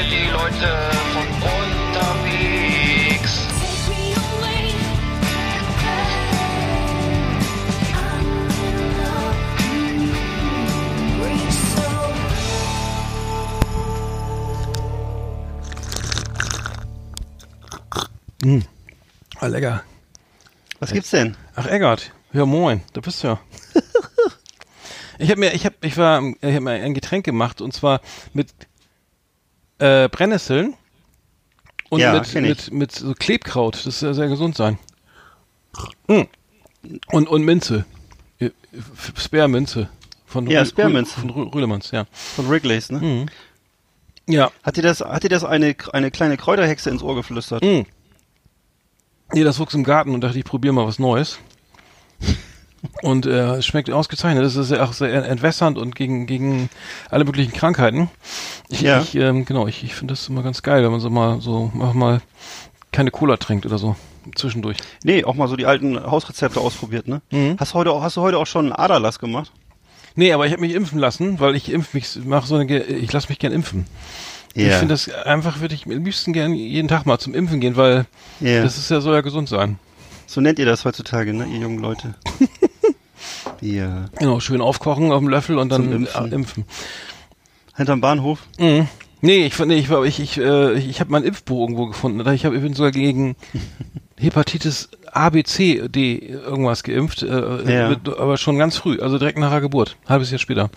für die Leute von unterwegs. Ah, lecker. Was gibt's denn? Ach, Eggert. Ja, moin. Da bist du ja. ich habe mir, ich habe, ich war, ich habe mir ein Getränk gemacht und zwar mit äh, Brennnesseln und Ja, mit, mit, mit so Klebkraut. Das soll sehr gesund sein. Mm. Und, und Minze. Äh, Sperrminze. Von Ja. Rü- Von Rü Rüdemanns, ja. Von Wrigley's, ne? Mhm. Ja. Hat dir das, hat dir das eine, eine kleine Kräuterhexe ins Ohr geflüstert? Mm. Nee, das wuchs im Garten und dachte, ich probiere mal was Neues. Und äh, es schmeckt ausgezeichnet. Das ist ja auch sehr entwässernd und gegen, gegen alle möglichen Krankheiten. Ich, Ja. ich ähm, genau, ich, ich finde das immer ganz geil, wenn man so mal so einfach mal keine Cola trinkt oder so zwischendurch. Nee, auch mal so die alten Hausrezepte ausprobiert, ne? Mhm. Hast, du heute auch, hast du heute auch schon einen Aderlass gemacht? Nee, aber ich habe mich impfen lassen, weil ich impf mich, mach so eine, ich lasse mich gern impfen. Ich finde das einfach, würde ich am liebsten gern jeden Tag mal zum Impfen gehen, weil Ja. das ist ja soll ja gesund sein. So nennt ihr das heutzutage, ne, ihr jungen Leute? ja. Genau, schön aufkochen auf dem Löffel und dann Impfen. äh, impfen. Hinterm Bahnhof? Mhm. Nee, ich, nee, ich ich, ich, äh, ich, ich habe mein Impfbuch irgendwo gefunden. Ich, hab, ich bin sogar gegen Hepatitis A, B, C, D irgendwas geimpft, äh, Ja. mit, aber schon ganz früh, also direkt nach der Geburt, halbes Jahr später.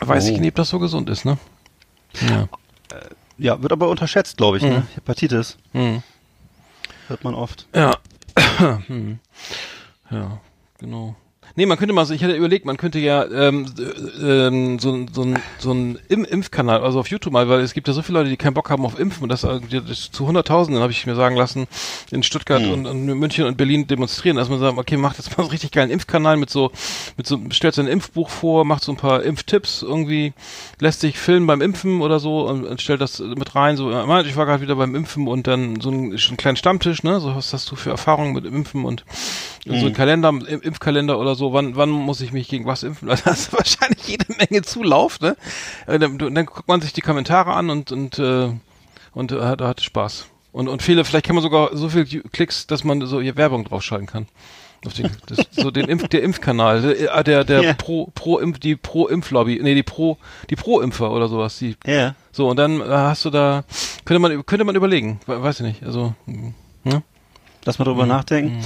Weiß Oh. ich nicht, ob das so gesund ist, ne? Ja. Ja, wird aber unterschätzt, glaube ich, ne? Hepatitis. Mhm. Hört man oft. Ja. hm. Ja, genau. Nee, man könnte mal so, ich hatte überlegt, man könnte ja ähm, äh, ähm, so, so, ein- so ein Im Impfkanal, also auf YouTube mal, weil es gibt ja so viele Leute, die keinen Bock haben auf Impfen und das, äh, das zu Hunderttausenden, habe ich mir sagen lassen, in Stuttgart Hm. und, und München und Berlin demonstrieren, dass man sagt, okay, macht jetzt mal so richtig geilen Impfkanal mit so, mit so, stellt sein Impfbuch vor, macht so ein paar Impftipps irgendwie, lässt sich filmen beim Impfen oder so und, und stellt das mit rein, so, ich war gerade wieder beim Impfen und dann so einen, einen kleinen Stammtisch, ne, so was hast du für Erfahrungen mit Impfen und so ein Kalender, Im- Impfkalender oder so, wann, wann muss ich mich gegen was impfen? Da hast du wahrscheinlich jede Menge Zulauf, ne? Äh, Dann, dann guckt man sich die Kommentare an und, und, äh, und äh, hat, hat Spaß. Und, und viele, vielleicht kann man sogar so viel Klicks, dass man so hier Werbung draufschalten kann. Auf den, das, so den Impf, der Impfkanal, der, der, der Ja. Pro, Pro Impf, die Pro Impflobby, nee, die Pro, die Pro Impfer oder sowas, die, Ja. so, und dann äh, hast du da, könnte man, könnte man überlegen, we- weiß ich nicht, also, mm, ne? Lass mal drüber Mhm. nachdenken.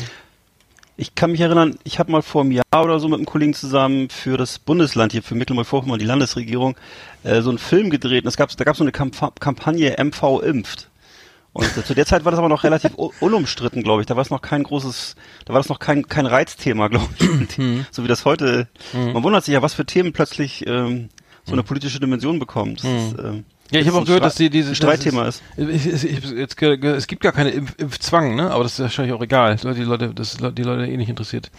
Ich kann mich erinnern, ich habe mal vor einem Jahr oder so mit einem Kollegen zusammen für das Bundesland hier, für Mecklenburg-Vorpommern, die Landesregierung, äh, so einen Film gedreht. Und es gab, da gab es so eine Kamp Kampagne MV impft. Und äh, zu der Zeit war das aber noch relativ unumstritten, glaube ich. Da war es noch kein großes, da war das noch kein, kein Reizthema, glaube ich. Mhm. so wie das heute. Man wundert sich ja, was für Themen plötzlich ähm, so eine politische Dimension bekommen. Das ist, ähm, Mhm. Ja, ich habe auch gehört, dass die diese Streitthema ist. Ich, ich, ich, jetzt, es gibt gar keine Impf, Impfzwang, ne? Aber das ist wahrscheinlich auch egal. Die Leute, das ist die Leute eh nicht interessiert.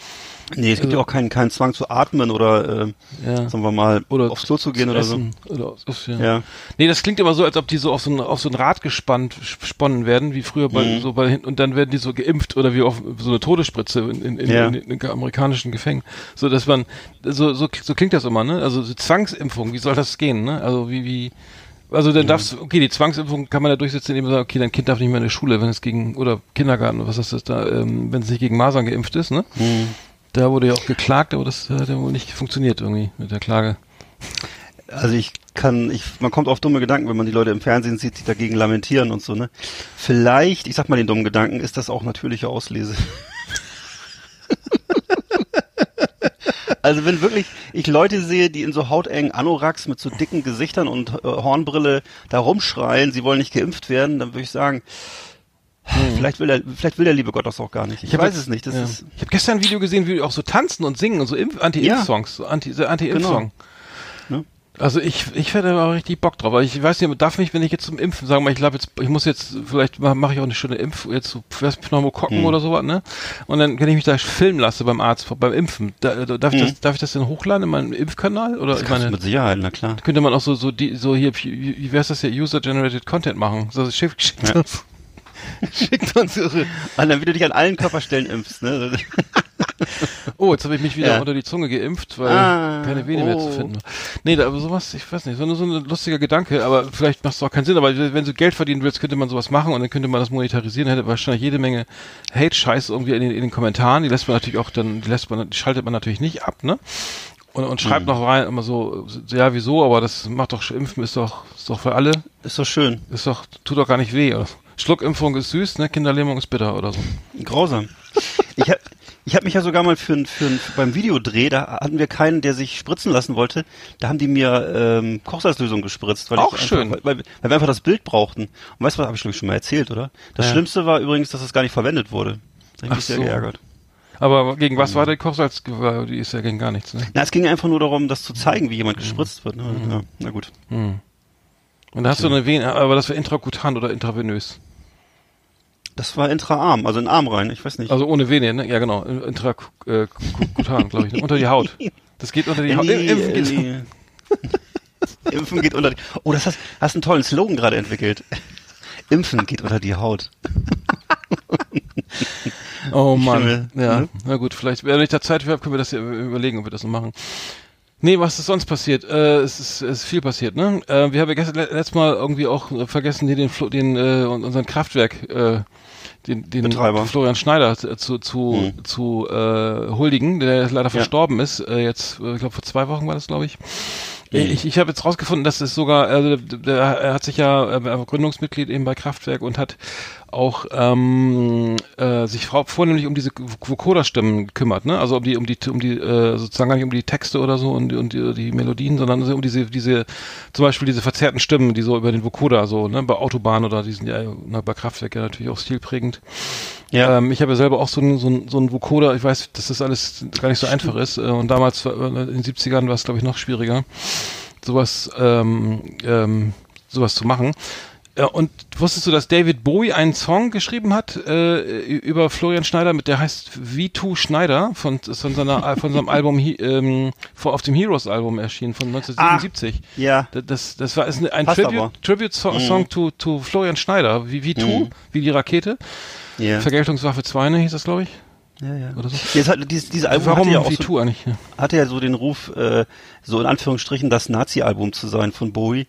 Nee, es gibt Also- ja auch keinen, keinen Zwang zu atmen oder, äh, Ja. sagen wir mal, Oder aufs Klo zu gehen oder so. Oder ja. Ja. Nee, das klingt immer so, als ob die so auf so ein, auf so ein Rad gespannt, gesponnen werden, wie früher bei, Mhm. so bei, und dann werden die so geimpft oder wie auf so eine Todesspritze in, in, in, Ja. in, in amerikanischen Gefängnissen. So, dass man, so, so, so klingt das immer, ne? Also so Zwangsimpfung, wie soll das gehen, ne? Also wie, wie, also dann darfst okay, die Zwangsimpfung kann man ja durchsetzen, indem man sagt, okay, dein Kind darf nicht mehr in die Schule, wenn es gegen, oder Kindergarten, was ist das da, ähm, wenn es nicht gegen Masern geimpft ist, ne? Mhm. Da wurde ja auch geklagt, aber das hat ja wohl nicht funktioniert irgendwie mit der Klage. Also ich kann, ich, man kommt auf dumme Gedanken, wenn man die Leute im Fernsehen sieht, die dagegen lamentieren und so, ne? Vielleicht, ich sag mal den dummen Gedanken, ist das auch natürliche Auslese. Also wenn wirklich ich Leute sehe, die in so hautengen Anoraks mit so dicken Gesichtern und äh, Hornbrille da rumschreien, sie wollen nicht geimpft werden, dann würde ich sagen, vielleicht will der, vielleicht will der liebe Gott das auch gar nicht. Ich, hab weiß es nicht. Das ja. ist ich habe gestern ein Video gesehen, wie die auch so tanzen und singen und so Impf- Anti-Impf-Songs, so Anti, so Anti-Impf-Song. Ne? Also ich, ich hätte aber richtig Bock drauf, ich weiß nicht, darf mich, wenn ich jetzt zum Impfen sagen, mal, ich glaube jetzt, ich muss jetzt, vielleicht mache mach ich auch eine schöne Impf, jetzt so Pneumokokken Hm. oder sowas, ne? Und dann, wenn ich mich da filmen lasse beim Arzt, beim Impfen, da, da, darf, ich Hm. das, darf ich das denn hochladen in meinem Impfkanal? Oder das ich meine, mit Sicherheit, na klar. könnte man auch so, so, die, so hier, wie, wie wär's das ja, User-Generated Content machen? So, schickt, schickt Ja. uns, schickt uns ihre, Und dann, wie du dich an allen Körperstellen impfst, ne? Oh, jetzt habe ich mich wieder Ja. unter die Zunge geimpft, weil Ah, keine Vene mehr zu oh. finden. Nee, da, aber sowas, ich weiß nicht, so, nur so ein lustiger Gedanke, aber vielleicht macht es auch keinen Sinn, aber wenn du Geld verdienen willst, könnte man sowas machen und dann könnte man das monetarisieren, hätte wahrscheinlich jede Menge Hate-Scheiß irgendwie in den, in den Kommentaren, die lässt man natürlich auch dann, die lässt man, die schaltet man natürlich nicht ab, ne? Und, und schreibt noch rein, immer so, so, ja, wieso, aber das macht doch, Impfen ist doch, ist doch für alle, Ist doch schön. ist doch, tut doch gar nicht weh. Oder? so. Schluckimpfung ist süß, ne? Kinderlähmung ist bitter oder so. Grausam. Ich habe ich hab mich ja sogar mal für, für, ein- beim Videodreh, da hatten wir keinen, der sich spritzen lassen wollte. Da haben die mir ähm, Kochsalzlösung gespritzt. Weil Auch ich schön. Einfach, weil, weil wir einfach das Bild brauchten. Und weißt du was, habe ich glaube ich schon mal erzählt, oder? Das Ja. Schlimmste war übrigens, dass es gar nicht verwendet wurde. Da habe ich mich sehr so. geärgert. Aber gegen was war der Kochsalz? Die ist ja gegen gar nichts, ne? Na, es ging einfach nur darum, das zu zeigen, wie jemand gespritzt wird. Ne? Ja, na gut. Hm. Und da hast du eine Vene, aber das war intrakutan oder intravenös. Das war intraarm, also in den Arm rein, ich weiß nicht. Also ohne Vene, ne? Ja, genau. Intrakutan, glaube ich. Ne? Unter die Haut. Das geht unter die Haut. die- Impfen in geht's- die- Impfen geht unter die... Oh, das hast, hast einen tollen Slogan gerade entwickelt. Impfen geht unter die Haut. Oh Mann. Ja, ne? na gut, vielleicht, wenn ich da Zeit für habe, können wir das ja überlegen, ob wir das noch machen. Nee, was ist sonst passiert? Äh, es, ist, es ist viel passiert, ne? Äh, wir haben ja gestern, le- letztes Mal irgendwie auch äh, vergessen, hier den, Flo- den äh, unseren Kraftwerk, äh, den, den Betreiber. Florian Schneider zu, zu, zu, Hm. zu äh, huldigen, der leider verstorben ist. Äh, jetzt, äh, ich glaube, vor zwei Wochen war das, glaube ich. Ich, ich habe jetzt rausgefunden, dass es sogar, also er hat sich ja äh, Gründungsmitglied eben bei Kraftwerk und hat auch ähm, äh, sich vor, vornehmlich um diese Vocoder-Stimmen gekümmert, ne? Also um die, um die, um die, äh, sozusagen gar nicht um die Texte oder so und, und die, die Melodien, sondern so um diese, diese, zum Beispiel diese verzerrten Stimmen, die so über den Vocoder so, ne, bei Autobahn oder die sind ja ne, bei Kraftwerk ja natürlich auch stilprägend. Ja. Ähm, ich habe ja selber auch so einen so einen- so einen Vocoder, ich weiß, dass das alles gar nicht so einfach ist. Äh, und damals, war- in den 70ern, war es, glaube ich, noch schwieriger, sowas, ähm, ähm, sowas zu machen. Ja, und wusstest du, dass David Bowie einen Song geschrieben hat äh, über Florian Schneider, mit der heißt V2 Schneider von, von, seiner, von seinem Album ähm, auf dem Heroes Album erschienen von 1977. Ja. Das, das, war ist ein, ein Tribute. Tribute Song, Song to, to Florian Schneider, wie V2, Mhm. wie die Rakete. Ja. Vergeltungswaffe 2, ne, hieß das, glaube ich. ja, ja. Oder so. Jetzt hat, dieses, dieses Album Warum hatte ja auch so, V2 eigentlich? Ja. hatte ja so den Ruf, äh, so in Anführungsstrichen das Nazi-Album zu sein von Bowie.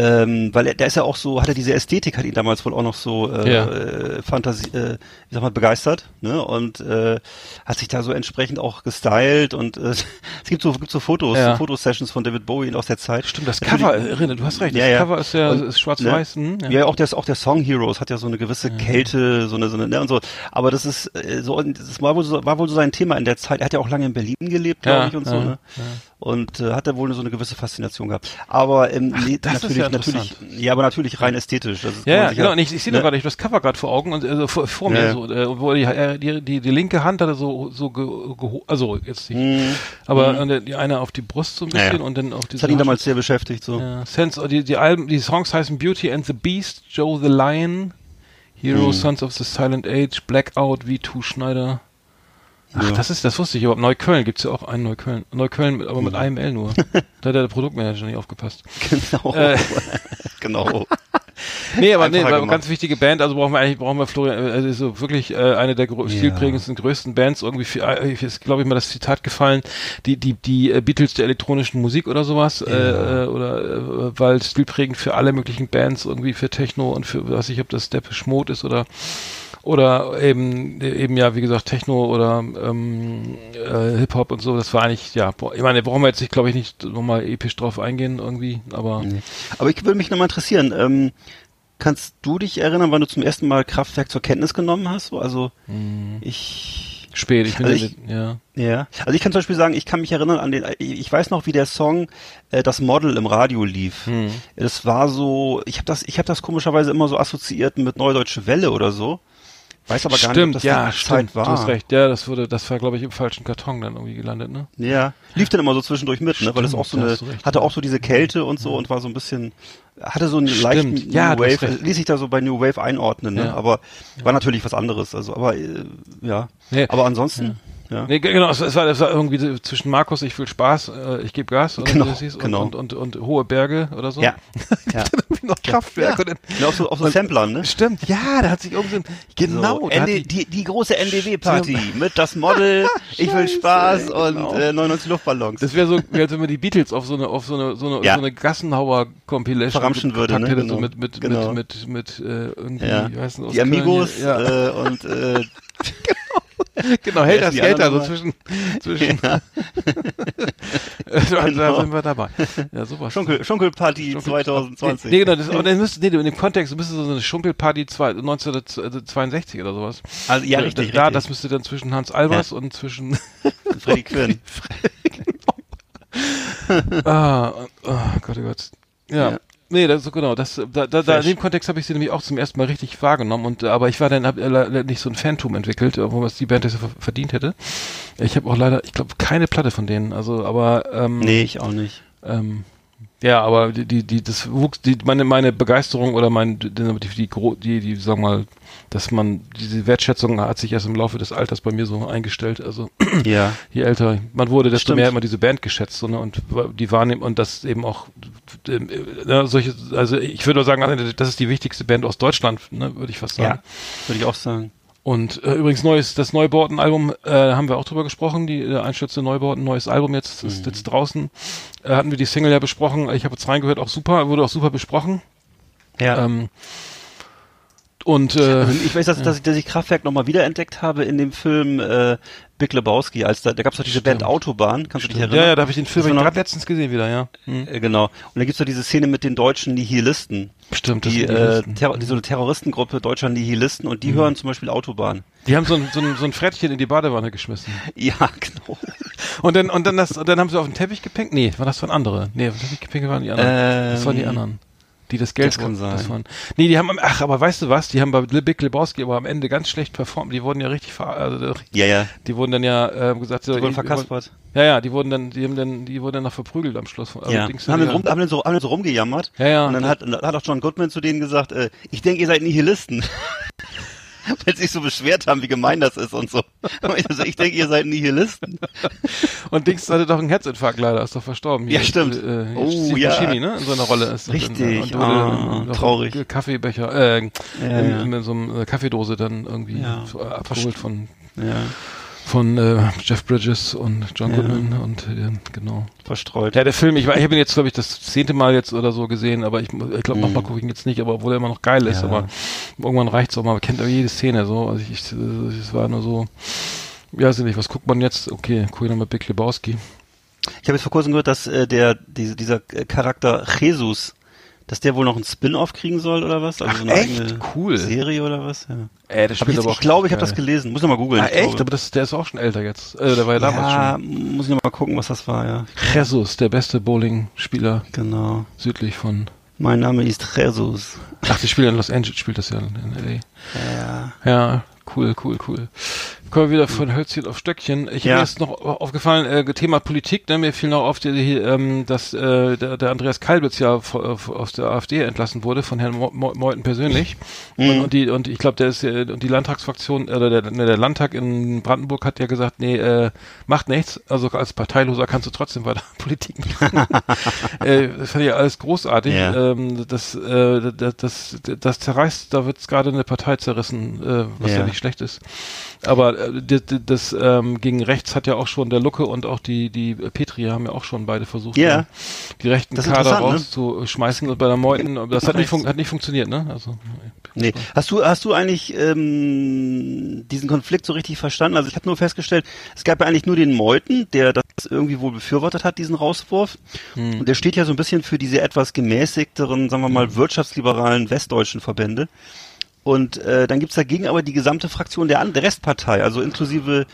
Ähm, weil er, der ist ja auch so, hat er diese Ästhetik, hat ihn damals wohl auch noch so äh, Ja. äh, Fantasie, äh, wie sag mal, begeistert, ne? Und äh, hat sich da so entsprechend auch gestylt und äh, es gibt so, gibt so Fotos, Ja. so Fotosessions von David Bowie aus der Zeit. Stimmt, das Cover, erinnert, du hast recht, Ja, das ja. Cover ist ja Und, ist schwarz-weiß. hm, Ja, auch der, auch der Song Heroes hat ja so eine gewisse Kälte, so eine, so eine, ne, und so. Aber das ist, äh, so, das war wohl so, war wohl so sein Thema in der Zeit. Er hat ja auch lange in Berlin gelebt, glaube Ja, ich, und ja, so, ne? Und äh, hat er wohl so eine gewisse Faszination gehabt. Aber ähm, nee, das ist natürlich, ja natürlich, ja, aber natürlich rein ästhetisch. Das Ja, genau. Und ich, ich sehe ne? gerade ich hab das Cover gerade vor Augen und also vor, vor mir Ja, ja. so, äh, wo die, äh, die, die, die linke Hand hatte so so ge, also jetzt nicht, Hm, aber der- die eine auf die Brust so ein Ja, ja. bisschen und dann auf das diese hat ihn damals sehr beschäftigt, so. Ja, Sense, die, die Alben, die Songs heißen Beauty and the Beast, Joe the Lion, Hero, Hm. Sons of the Silent Age, Blackout, V2 Schneider. Ach, Ja. das ist, das wusste ich überhaupt. Neukölln gibt's ja auch einen Neukölln. Neukölln, mit, aber mit einem L nur. da hat der Produktmanager nicht aufgepasst. Genau. Äh. genau. Nee, aber nee, aber ganz wichtige Band, also brauchen wir eigentlich, brauchen wir Florian, äh, also so wirklich äh, eine der Ja. stilprägendsten, größten Bands, irgendwie für, äh, ist, glaube ich, mal das Zitat gefallen, die, die, die äh, Beatles der elektronischen Musik oder sowas, äh, äh, oder äh, weil stilprägend für alle möglichen Bands, irgendwie für Techno und für, weiß ich, ob das Depeche Mode ist oder oder eben eben ja wie gesagt Techno oder ähm, äh, Hip Hop und so das war eigentlich ja ich meine brauchen wir jetzt glaube ich nicht nochmal episch drauf eingehen irgendwie aber Nee. Aber ich würde mich nochmal interessieren, ähm, kannst du dich erinnern, wann du zum ersten Mal Kraftwerk zur Kenntnis genommen hast? So, Also ich spät ich bin Also ja ich- mit- ja ja, also ich kann zum Beispiel sagen, ich kann mich erinnern an den, ich weiß noch, wie der Song äh, das Model im Radio lief. Hm. Das war so, ich habe das, ich habe das komischerweise immer so assoziiert mit Neudeutsche Welle oder so. Weiß aber gar stimmt, nicht, ob das ja, stimmt, Zeit war. du hast recht. Ja, das wurde, das war, glaube ich, im falschen Karton dann irgendwie gelandet, ne? Ja, lief dann immer so zwischendurch mit, ne? Weil es Stimmt, auch so eine, recht, hatte auch so diese Kälte und so und war so ein bisschen, hatte so einen Stimmt, leichten ja, New Wave, ließ sich da so bei New Wave einordnen, ne? Ja. Aber war natürlich was anderes, also, aber äh, ja. Nee. Aber ansonsten, Ja. Nee, ge- genau, es, es, war, es war irgendwie so zwischen Markus, ich will Spaß, äh, ich gebe Gas, oder Genau, wie das hieß, und, genau. und, und, und hohe Berge oder so. Ja. ja. Irgendwie noch Kraftwerk. Ja. Und dann, Ja, auf so, auf so Samplern, ne? Stimmt, ja, da hat sich irgendwie so genau, so, hat ND, die, die, große NDW-Party mit das Model, ich will Spaß und genau. äh, 99 Luftballons. das wäre so, wie als wenn man die Beatles auf so eine, auf so eine, so eine, Ja. so eine Gassenhauer-Compilation Verramschen würde, ne? hätte, so Genau. mit, mit, Genau. mit, mit, mit, äh, irgendwie, ja. wie heißt denn Die Amigos ja. äh, und äh, genau, hält das Geld also nochmal? zwischen, zwischen, ja, da Genau. sind wir dabei. Ja, sowas. Schunkel, Schunkelparty Schunkel- 2020. Nee, genau, das, aber dann müsste, nee, in dem Kontext müsste so eine Schunkelparty zwei- 1962 oder sowas. Also, ja, Da- richtig, Da, richtig. das müsste dann zwischen Hans Albers und zwischen, Freddy Quinn. ah, oh Gott, oh Gott. Ja. Ja. Nee, das ist genau, das, da, da, da in dem Kontext habe ich sie nämlich auch zum ersten Mal richtig wahrgenommen und äh, aber ich war dann hab äh, nicht so ein Phantom entwickelt, äh, wo was die Band ver- verdient hätte. Ich habe auch leider, ich glaube, keine Platte von denen, also aber ähm, Nee, ich auch nicht. Ähm, ja, aber die, die, die, das wuchs, die, meine, meine Begeisterung oder mein, die, die, die, die, die, sagen mal, dass man, diese Wertschätzung hat sich erst im Laufe des Alters bei mir so eingestellt. Also, Ja. je älter man wurde, desto Stimmt. mehr immer diese Band geschätzt, so, ne, und die wahrnehmen, und das eben auch, ähm, äh, ja, solche, also ich würde sagen, das ist die wichtigste Band aus Deutschland, ne, würde ich fast sagen. Ja. Würde ich auch sagen. Und äh, übrigens neues, das Neubauten-Album äh, haben wir auch drüber gesprochen, die äh, Einstürze Neubauten, neues Album jetzt, ist jetzt draußen. Äh, hatten wir die Single ja besprochen. Ich habe jetzt reingehört, auch super, wurde auch super besprochen. Ja. Ähm, und äh, Also ich weiß, dass, dass, ich, dass ich Kraftwerk nochmal wiederentdeckt habe in dem Film äh, Big Lebowski, als da, da gab es doch diese Stimmt. Band Autobahn, kannst du dich ja, erinnern? ja, da habe ich den Film gerade letztens gesehen wieder, ja. Hm. Äh, genau. Und da gibt's doch diese Szene mit den deutschen Nihilisten. Stimmt, das Die, äh. Terror, die so eine Terroristengruppe deutscher Nihilisten und die Mhm. hören zum Beispiel Autobahn. die haben so ein, so, ein, so ein Frettchen in die Badewanne geschmissen. Ja, genau. Und dann, und dann das, und dann haben sie auf den Teppich gepinkt. Nee, war das von andere? Nee, auf den Teppich gepinkt waren die anderen. das waren die Ähm, anderen. Die das Geld das kann sein. Das waren, nee, die haben, am- ach, aber weißt du was? Die haben bei Big Lebowski aber am Ende ganz schlecht performt. Die wurden ja richtig, ver, also, Ja, ja. die wurden dann ja äh, gesagt, so, Die wurden die- verkaspert. Ja, ja, die wurden dann, die haben dann, die wurden dann noch verprügelt am Schluss. Also ja. Dings- Haben, den ja. rum, haben, den so, haben den so rumgejammert. Ja, ja. Und dann hat, hat auch John Goodman zu denen gesagt, äh, ich denke, ihr seid Nihilisten. Weil sie sich so beschwert haben, wie gemein das ist und so. Und ich denke, ihr seid Nihilisten. Und Dings hatte doch einen Herzinfarkt leider, ist doch verstorben. Ja, stimmt. Äh, Oh, ja. Buscemi, ne? In so einer Rolle ist. Richtig. Und, Ah, und, und traurig. Kaffeebecher, äh, Ja, in, in so einer Kaffeedose dann irgendwie Ja. abgeholt von, Ja, von äh, Jeff Bridges und John Ja. Goodman und äh, genau. verstreut. Ja, der Film, ich, war- ich habe ihn jetzt, glaube ich, das zehnte Mal jetzt oder so gesehen, aber ich, ich glaube, Mhm. nochmal gucke ich ihn jetzt nicht, aber obwohl er immer noch geil ist, Ja. aber irgendwann reicht's auch mal. Man kennt ja jede Szene so. Also ich, ich es war nur so, ja, weiß ich nicht, was guckt man jetzt? Okay, guck ich nochmal Big Lebowski. Ich habe jetzt vor kurzem gehört, dass äh, der diese, dieser Charakter Jesus, dass der wohl noch einen Spin-off kriegen soll oder was? Also Ach, so eine echt? eigene Cool. Serie oder was? Ja. Der Hab spielt ich, aber jetzt, auch ich glaube, ich habe das gelesen. Muss ich mal googeln. Ah, echt? glaube- Aber das, der ist auch schon älter jetzt. Äh, der war ja damals ja, schon. muss ich noch mal gucken, was das war, ja. Jesus, der beste Bowling-Spieler Genau. südlich von. Mein Name ist Jesus. Ach, der spielt in Los Angeles, spielt das ja in Ja. LA. Ja, cool, cool, cool. Kommen wir wieder von Hölzchen auf Stöckchen. Ich Ja. mir ist noch aufgefallen, äh, Thema Politik, ne, mir fiel noch auf, die, ähm, dass äh, der, der Andreas Kalbitz ja äh, aus der AfD entlassen wurde, von Herrn Mo Mo Meuthen persönlich. Mhm. Und, und die, und ich glaube, der ist äh, und die Landtagsfraktion, oder der, ne, der Landtag in Brandenburg hat ja gesagt, nee, äh, macht nichts. Also als Parteiloser kannst du trotzdem weiter Politik machen. äh, das fand ich alles großartig. Ja. Ähm, das, äh, das, das, das zerreißt, da wird gerade eine Partei zerrissen, äh, was ja. Ja. nicht schlecht ist. Aber äh, das, das ähm, gegen rechts hat ja auch schon der Lucke und auch die die Petri haben ja auch schon beide versucht, äh, die rechten Kader ne? rauszuschmeißen und bei der Meuten, das hat nicht, hat nicht funktioniert, ne? Also Nee. Hast du, hast du eigentlich ähm, diesen Konflikt so richtig verstanden? Also ich habe nur festgestellt, es gab ja eigentlich nur den Meuthen, der das irgendwie wohl befürwortet hat, diesen Rauswurf. Hm. Und der steht ja so ein bisschen für diese etwas gemäßigteren, sagen wir mal, wirtschaftsliberalen westdeutschen Verbände. Und äh, dann gibt's dagegen aber die gesamte Fraktion der, der Restpartei, also inklusive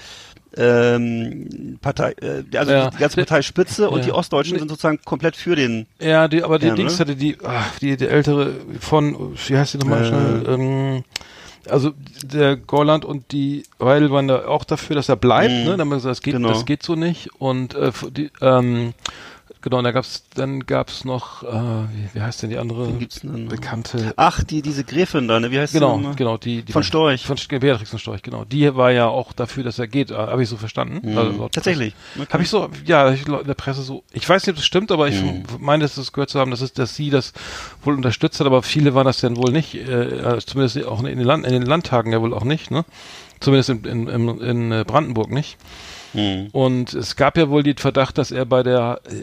ähm, Partei, äh, also Ja. die ganze Parteispitze und Ja. die Ostdeutschen sind sozusagen komplett für den. Ja, die, aber die Ja, Dings ne? hatte die, ach, die, die ältere von, wie heißt die nochmal Äh. schnell? Ähm, also der Gorland und die Weidel waren da auch dafür, dass er bleibt, Mhm. ne? Dann haben wir gesagt, das geht, Genau. das geht so nicht. Und äh, die, ähm, Genau, und da gab's, dann gab's noch, äh, wie, wie heißt denn die andere Wen gibt's denn? bekannte? Ach, die, diese Gräfin da, ne? Wie heißt Genau, die nochmal? genau, die, die Von Storch. Von Beatrix von Storch, genau. Die war ja auch dafür, dass er geht, äh, habe ich so verstanden. Mhm. Also Tatsächlich. Presse. Habe ich so, ja, ich, in der Presse so, ich weiß nicht, ob das stimmt, aber ich Mhm. meine, dass das gehört zu haben, dass, es, dass sie das wohl unterstützt hat, aber viele waren das dann wohl nicht, äh, zumindest auch in den, Land, in den Landtagen ja wohl auch nicht, ne? Zumindest in, in, in, in äh, Brandenburg nicht. Mhm. Und es gab ja wohl den Verdacht, dass er bei der äh,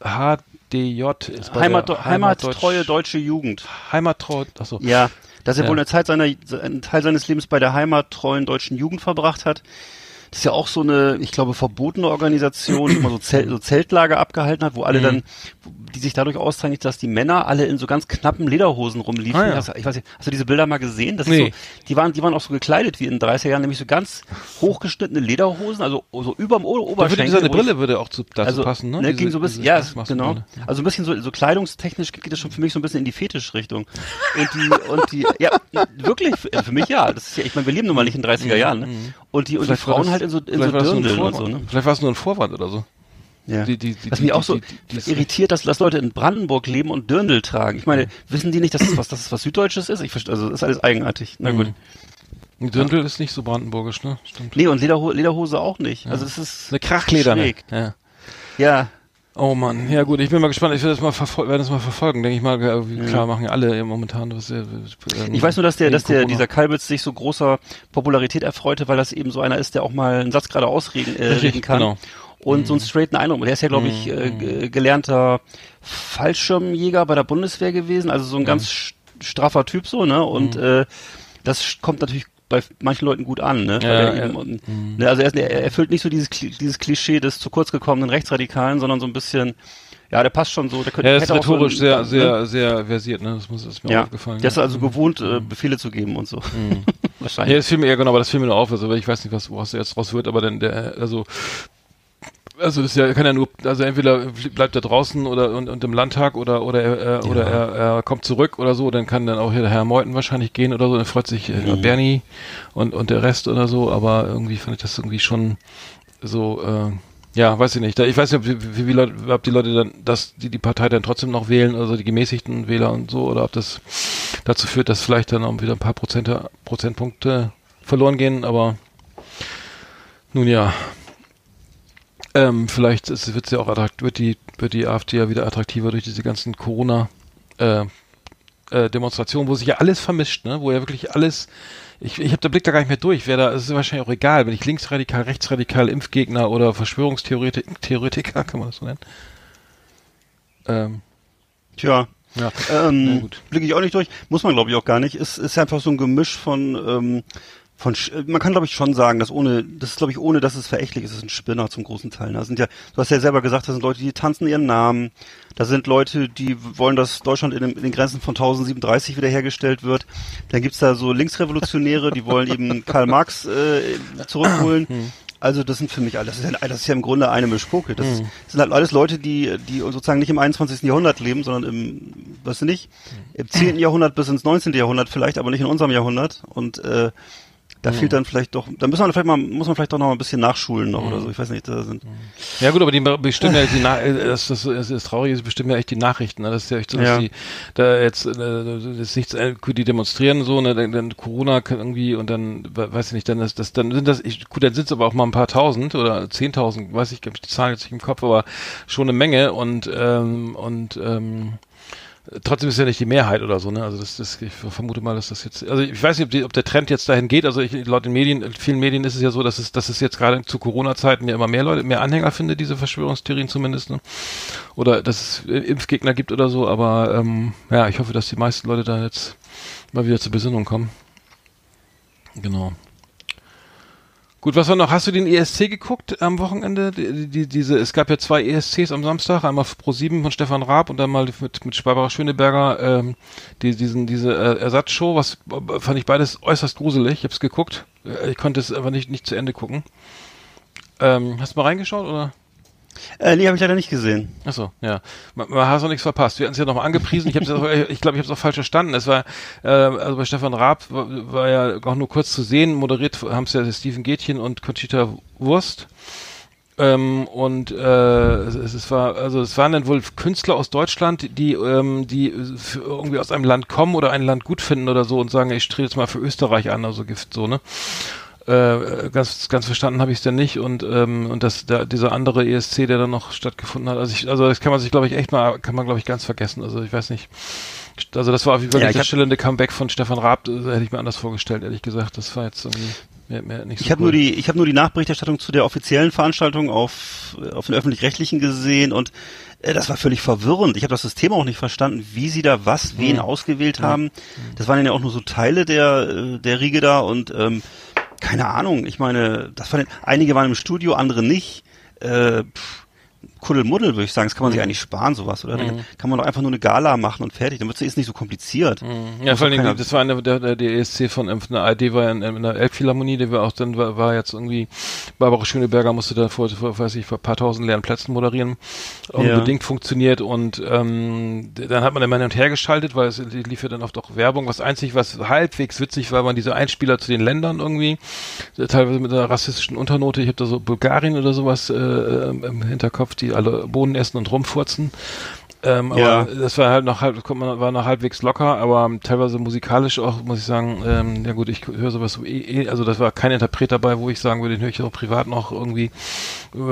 HDJ ist bei Heimat, der heimattreue deutsche Jugend. Heimattreu, achso. Ja, dass er Ja. wohl eine Zeit seiner, einen Teil seines Lebens bei der heimattreuen deutschen Jugend verbracht hat. Das ist ja auch so eine, ich glaube, verbotene Organisation, die immer so, Zelt, so Zeltlager abgehalten hat, wo alle Mhm. dann, die sich dadurch auszeichnet, dass die Männer alle in so ganz knappen Lederhosen rumliefen. Ah, ja. hast, ich weiß nicht, hast du diese Bilder mal gesehen? Das Nee. so, die waren, die waren auch so gekleidet wie in den 30er Jahren, nämlich so ganz hochgeschnittene Lederhosen, also so überm O- Da würde Oberschenkel. diese wo ich- Brille würde auch zu, dazu also, passen, ne? ne? Diese- ging so ein bisschen, ja, genau. Also ein bisschen so, so kleidungstechnisch geht das schon für mich so ein bisschen in die Fetischrichtung. Und die, und die, ja, wirklich, für, für mich ja. Das ist ja, ich meine, wir leben nun mal nicht in den 30er Jahren, ne? Und die, und die Mhm. Vielleicht Frauen das- halt in so, in so Dirndl so, ne? Vielleicht war es nur ein Vorwand oder so. Ja. Die- die- die- was mich auch so irritiert, dass, dass Leute in Brandenburg leben und Dirndl tragen. Ich meine, wissen die nicht, dass das was, dass das was Süddeutsches ist? Ich verstehe, also, das ist alles eigenartig. Na gut. Ein Dirndl ist nicht so brandenburgisch, ne? Stimmt. Nee, und Lederho Lederhose auch nicht. Also, es ist, Eine Krachlederne. Ja. ja, Oh Mann, ja gut, ich bin mal gespannt. Ich werde das mal verfolgen, werde das mal verfolgen, denke ich mal. Klar machen ja alle momentan was. Äh, Ich weiß nur, dass der, dass der, Corona. dieser Kalbitz sich so großer Popularität erfreute, weil das eben so einer ist, der auch mal einen Satz gerade ausreden äh, Richtig, reden kann. genau. Und so einen straighten Eindruck. Der ist ja, glaube ich, äh, ge- gelernter Fallschirmjäger bei der Bundeswehr gewesen, also so ein ganz sch- straffer Typ so, ne? Und äh, das kommt natürlich bei manchen Leuten gut an, ne? Weil Ja, er ja. eben, und, ne? Also er, ist- er erfüllt nicht so dieses, dieses Klischee des zu kurz gekommenen Rechtsradikalen, sondern so ein bisschen, ja, der passt schon so. Der könnte, Er ist auch so rhetorisch ein- sehr, ne? sehr, sehr versiert, ne? Das muss ist mir ja, aufgefallen. der ist ja. also gewohnt, äh, Befehle zu geben und so. Wahrscheinlich. Ja, das fiel mir, ja genau, aber das fiel mir nur auf, also ich weiß nicht, was, was jetzt draus wird, aber dann der, also, also das ist ja, kann ja nur, also entweder bleibt er draußen oder und, und im Landtag oder oder er, äh, oder er, er kommt zurück oder so, dann kann dann auch hier der Herr Meuthen wahrscheinlich gehen oder so, dann freut sich äh, Bernie und und der Rest oder so, aber irgendwie fand ich das irgendwie schon so, äh, ja, weiß ich nicht. Ich weiß nicht, ob, wie, wie, wie Leute, ob die Leute dann, dass die die Partei dann trotzdem noch wählen, also die gemäßigten Wähler und so, oder ob das dazu führt, dass vielleicht dann auch wieder ein paar Prozente, Prozentpunkte verloren gehen, aber nun ja. Ähm, vielleicht ist, wird sie auch attrakt, wird die, wird die AfD ja wieder attraktiver durch diese ganzen Corona äh, äh, Demonstrationen, wo sich ja alles vermischt, ne? Wo ja wirklich alles, ich, ich habe den Blick da gar nicht mehr durch. Wer da, es ist wahrscheinlich auch egal, wenn ich linksradikal, rechtsradikal, Impfgegner oder Verschwörungstheoretiker, Theoretiker, kann man das so nennen? Ähm, Tja. ja. Ähm, gut. Blicke ich auch nicht durch. Muss man, glaube ich, auch gar nicht. Es ist einfach so ein Gemisch von, ähm, von äh, man kann, glaube ich, schon sagen, dass ohne, das ist, glaube ich, ohne, dass es verächtlich ist, ist ein Spinner zum großen Teil. Da sind ja, du hast ja selber gesagt, das sind Leute, die tanzen ihren Namen. Da sind Leute, die wollen, dass Deutschland in, den- in den Grenzen von 1037 wiederhergestellt wird. Dann gibt's da so Linksrevolutionäre, die wollen eben Karl Marx äh, zurückholen. Also das sind für mich alles, das ist ja, das ist ja im Grunde eine Mischpoke. Das, ist, das sind halt alles Leute, die, die sozusagen nicht im 21. Jahrhundert leben, sondern im, weißt du nicht, im 10. Jahrhundert bis ins 19. Jahrhundert vielleicht, aber nicht in unserem Jahrhundert. Und äh, da fehlt dann vielleicht doch, da müssen wir vielleicht mal, muss man vielleicht doch noch mal ein bisschen nachschulen noch oder so. Ich weiß nicht, da sind. Ja gut, aber die bestimmen ja die Na äh, das, das, das, das Traurige ist, bestimmen ja echt die Nachrichten. Ne? Das ist ja echt so, dass Ja. die da jetzt äh, das ist nichts, äh, die demonstrieren so, ne, dann, dann Corona kann irgendwie und dann we- weiß ich nicht, dann ist das, dann sind das, ich, gut, dann sind es aber auch mal ein paar Tausend oder zehntausend, weiß ich, ich die Zahlen jetzt nicht im Kopf, aber schon eine Menge und ähm, und ähm, Trotzdem ist ja nicht die Mehrheit oder so, ne? Also das, das ich vermute mal, dass das jetzt, also ich weiß nicht, ob, die, ob der Trend jetzt dahin geht. Also ich, laut den Medien, vielen Medien ist es ja so, dass es, dass es jetzt gerade zu Corona-Zeiten ja immer mehr Leute, mehr Anhänger finde, diese Verschwörungstheorien zumindest, ne? Oder dass es äh, Impfgegner gibt oder so. Aber ähm, ja, ich hoffe, dass die meisten Leute da jetzt mal wieder zur Besinnung kommen. Genau. Gut, was war noch? Hast du den ESC geguckt am Wochenende? Die, die, diese, es gab ja zwei ESCs am Samstag, einmal Pro 7 von Stefan Raab und dann mal mit, mit Barbara Schöneberger, ähm, die, diesen, diese äh, Ersatzshow, was äh, fand ich beides äußerst gruselig. Ich hab's geguckt. Äh, Ich konnte es einfach nicht, nicht zu Ende gucken. Ähm, hast du mal reingeschaut oder? Äh, nee, habe ich leider nicht gesehen. Achso, ja. Man, man hast auch nichts verpasst. Wir hatten es ja nochmal angepriesen. Ich habe ich glaube, ich habe es auch falsch verstanden. Es war, äh, also bei Stefan Raab war, war ja auch nur kurz zu sehen. Moderiert haben es ja Steven Gätchen und Conchita Wurst. Ähm, und äh, es, es war, also es waren dann wohl Künstler aus Deutschland, die, ähm, die irgendwie aus einem Land kommen oder ein Land gut finden oder so und sagen, ich strebe jetzt mal für Österreich an, also Gift so, ne? Äh, ganz, ganz verstanden habe ich es denn nicht und ähm, und das da, dieser andere ESC, der dann noch stattgefunden hat, also ich, also das kann man sich glaube ich echt mal, kann man glaube ich ganz vergessen. Also ich weiß nicht. Also das war wirklich ja, das schillernde Comeback von Stefan Raab, das hätte ich mir anders vorgestellt, ehrlich gesagt. Das war jetzt irgendwie mehr, mehr nicht so Ich habe nur die, ich habe nur die Nachberichterstattung zu der offiziellen Veranstaltung auf auf den öffentlich-rechtlichen gesehen und äh, das war völlig verwirrend. Ich habe das System auch nicht verstanden, wie sie da was, wen hm. ausgewählt haben. Das waren ja auch nur so Teile der äh, der Riege da und ähm, keine Ahnung, ich meine, das fand, einige waren im Studio, andere nicht. Äh, pff, Kuddelmuddel, würde ich sagen. Das kann man sich mhm. eigentlich sparen, sowas, oder? Mhm. kann man doch einfach nur eine Gala machen und fertig. Dann wird es nicht so kompliziert. Mhm. Ja, vor allen Dingen, das war eine, der, der, der ESC von, von der ARD war in, in der Elbphilharmonie, der war auch dann, war, war jetzt irgendwie, Barbara Schöneberger musste da vor, vor, weiß ich, vor ein paar tausend leeren Plätzen moderieren. Unbedingt ja. funktioniert und, ähm, dann hat man immer hin und her geschaltet, weil es lief ja dann oft auch Werbung. Was einzig, was halbwegs witzig war, waren diese Einspieler zu den Ländern irgendwie. Teilweise mit einer rassistischen Unternote. Ich habe da so Bulgarien oder sowas, äh, im Hinterkopf, die die alle Bohnen essen und rumfurzen. Ähm, ja. aber das war halt noch halb, war noch halbwegs locker, aber teilweise musikalisch auch, muss ich sagen, ähm, ja gut, ich höre sowas so eh, eh, also das war kein Interpret dabei, wo ich sagen würde, den höre ich auch privat noch irgendwie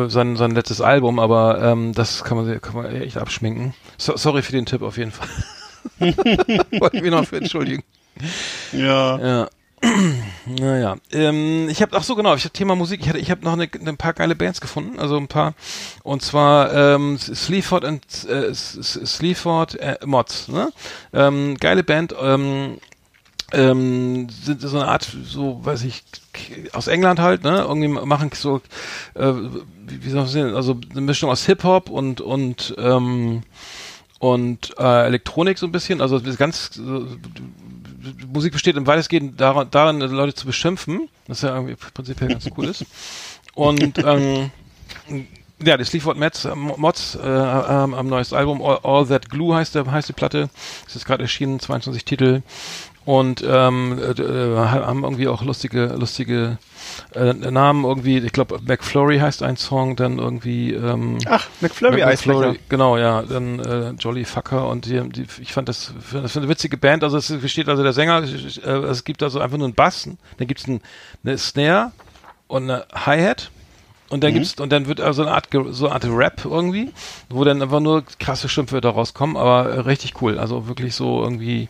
sein, sein letztes Album, aber ähm, das kann man, kann man echt abschminken. So, sorry für den Tipp auf jeden Fall. Wollte ich mich noch für entschuldigen. Ja. Ja. naja, ähm, ich habe ach so genau, ich habe Thema Musik, ich hatte ich habe noch eine, ein paar geile Bands gefunden, also ein paar und zwar ähm, Sleaford und äh, Sleaford äh, Mods, ne? Ähm, geile Band ähm, ähm, sind so eine Art, so weiß ich, aus England halt, ne? Irgendwie machen so, äh, wie, wie soll man sehen, also eine Mischung aus Hip Hop und und ähm, und äh, Elektronik so ein bisschen, also ganz Musik besteht im weitestgehend daran, daran, Leute zu beschimpfen, was ja irgendwie prinzipiell ganz cool ist. Und ähm, ja, die Sleaford Mods, äh, Mods äh, ähm, am neues Album All, All, That Glue heißt, der, heißt die Platte. Das ist gerade erschienen, 22 Titel. Und ähm, äh, äh, haben irgendwie auch lustige, lustige äh, Namen irgendwie, ich glaube McFlurry heißt ein Song, dann irgendwie ähm, Ach, McFlurry Eisflächer. Genau, ja, dann äh, Jolly Fucker und die, die, ich fand das, das für eine witzige Band, also es besteht also der Sänger, äh, es gibt also einfach nur einen Bass, dann gibt's ein, eine Snare und eine Hi-Hat und dann mhm. gibt's und dann wird also eine Art so eine Art Rap irgendwie, wo dann einfach nur krasse Schimpfwörter rauskommen, aber äh, richtig cool. Also wirklich so irgendwie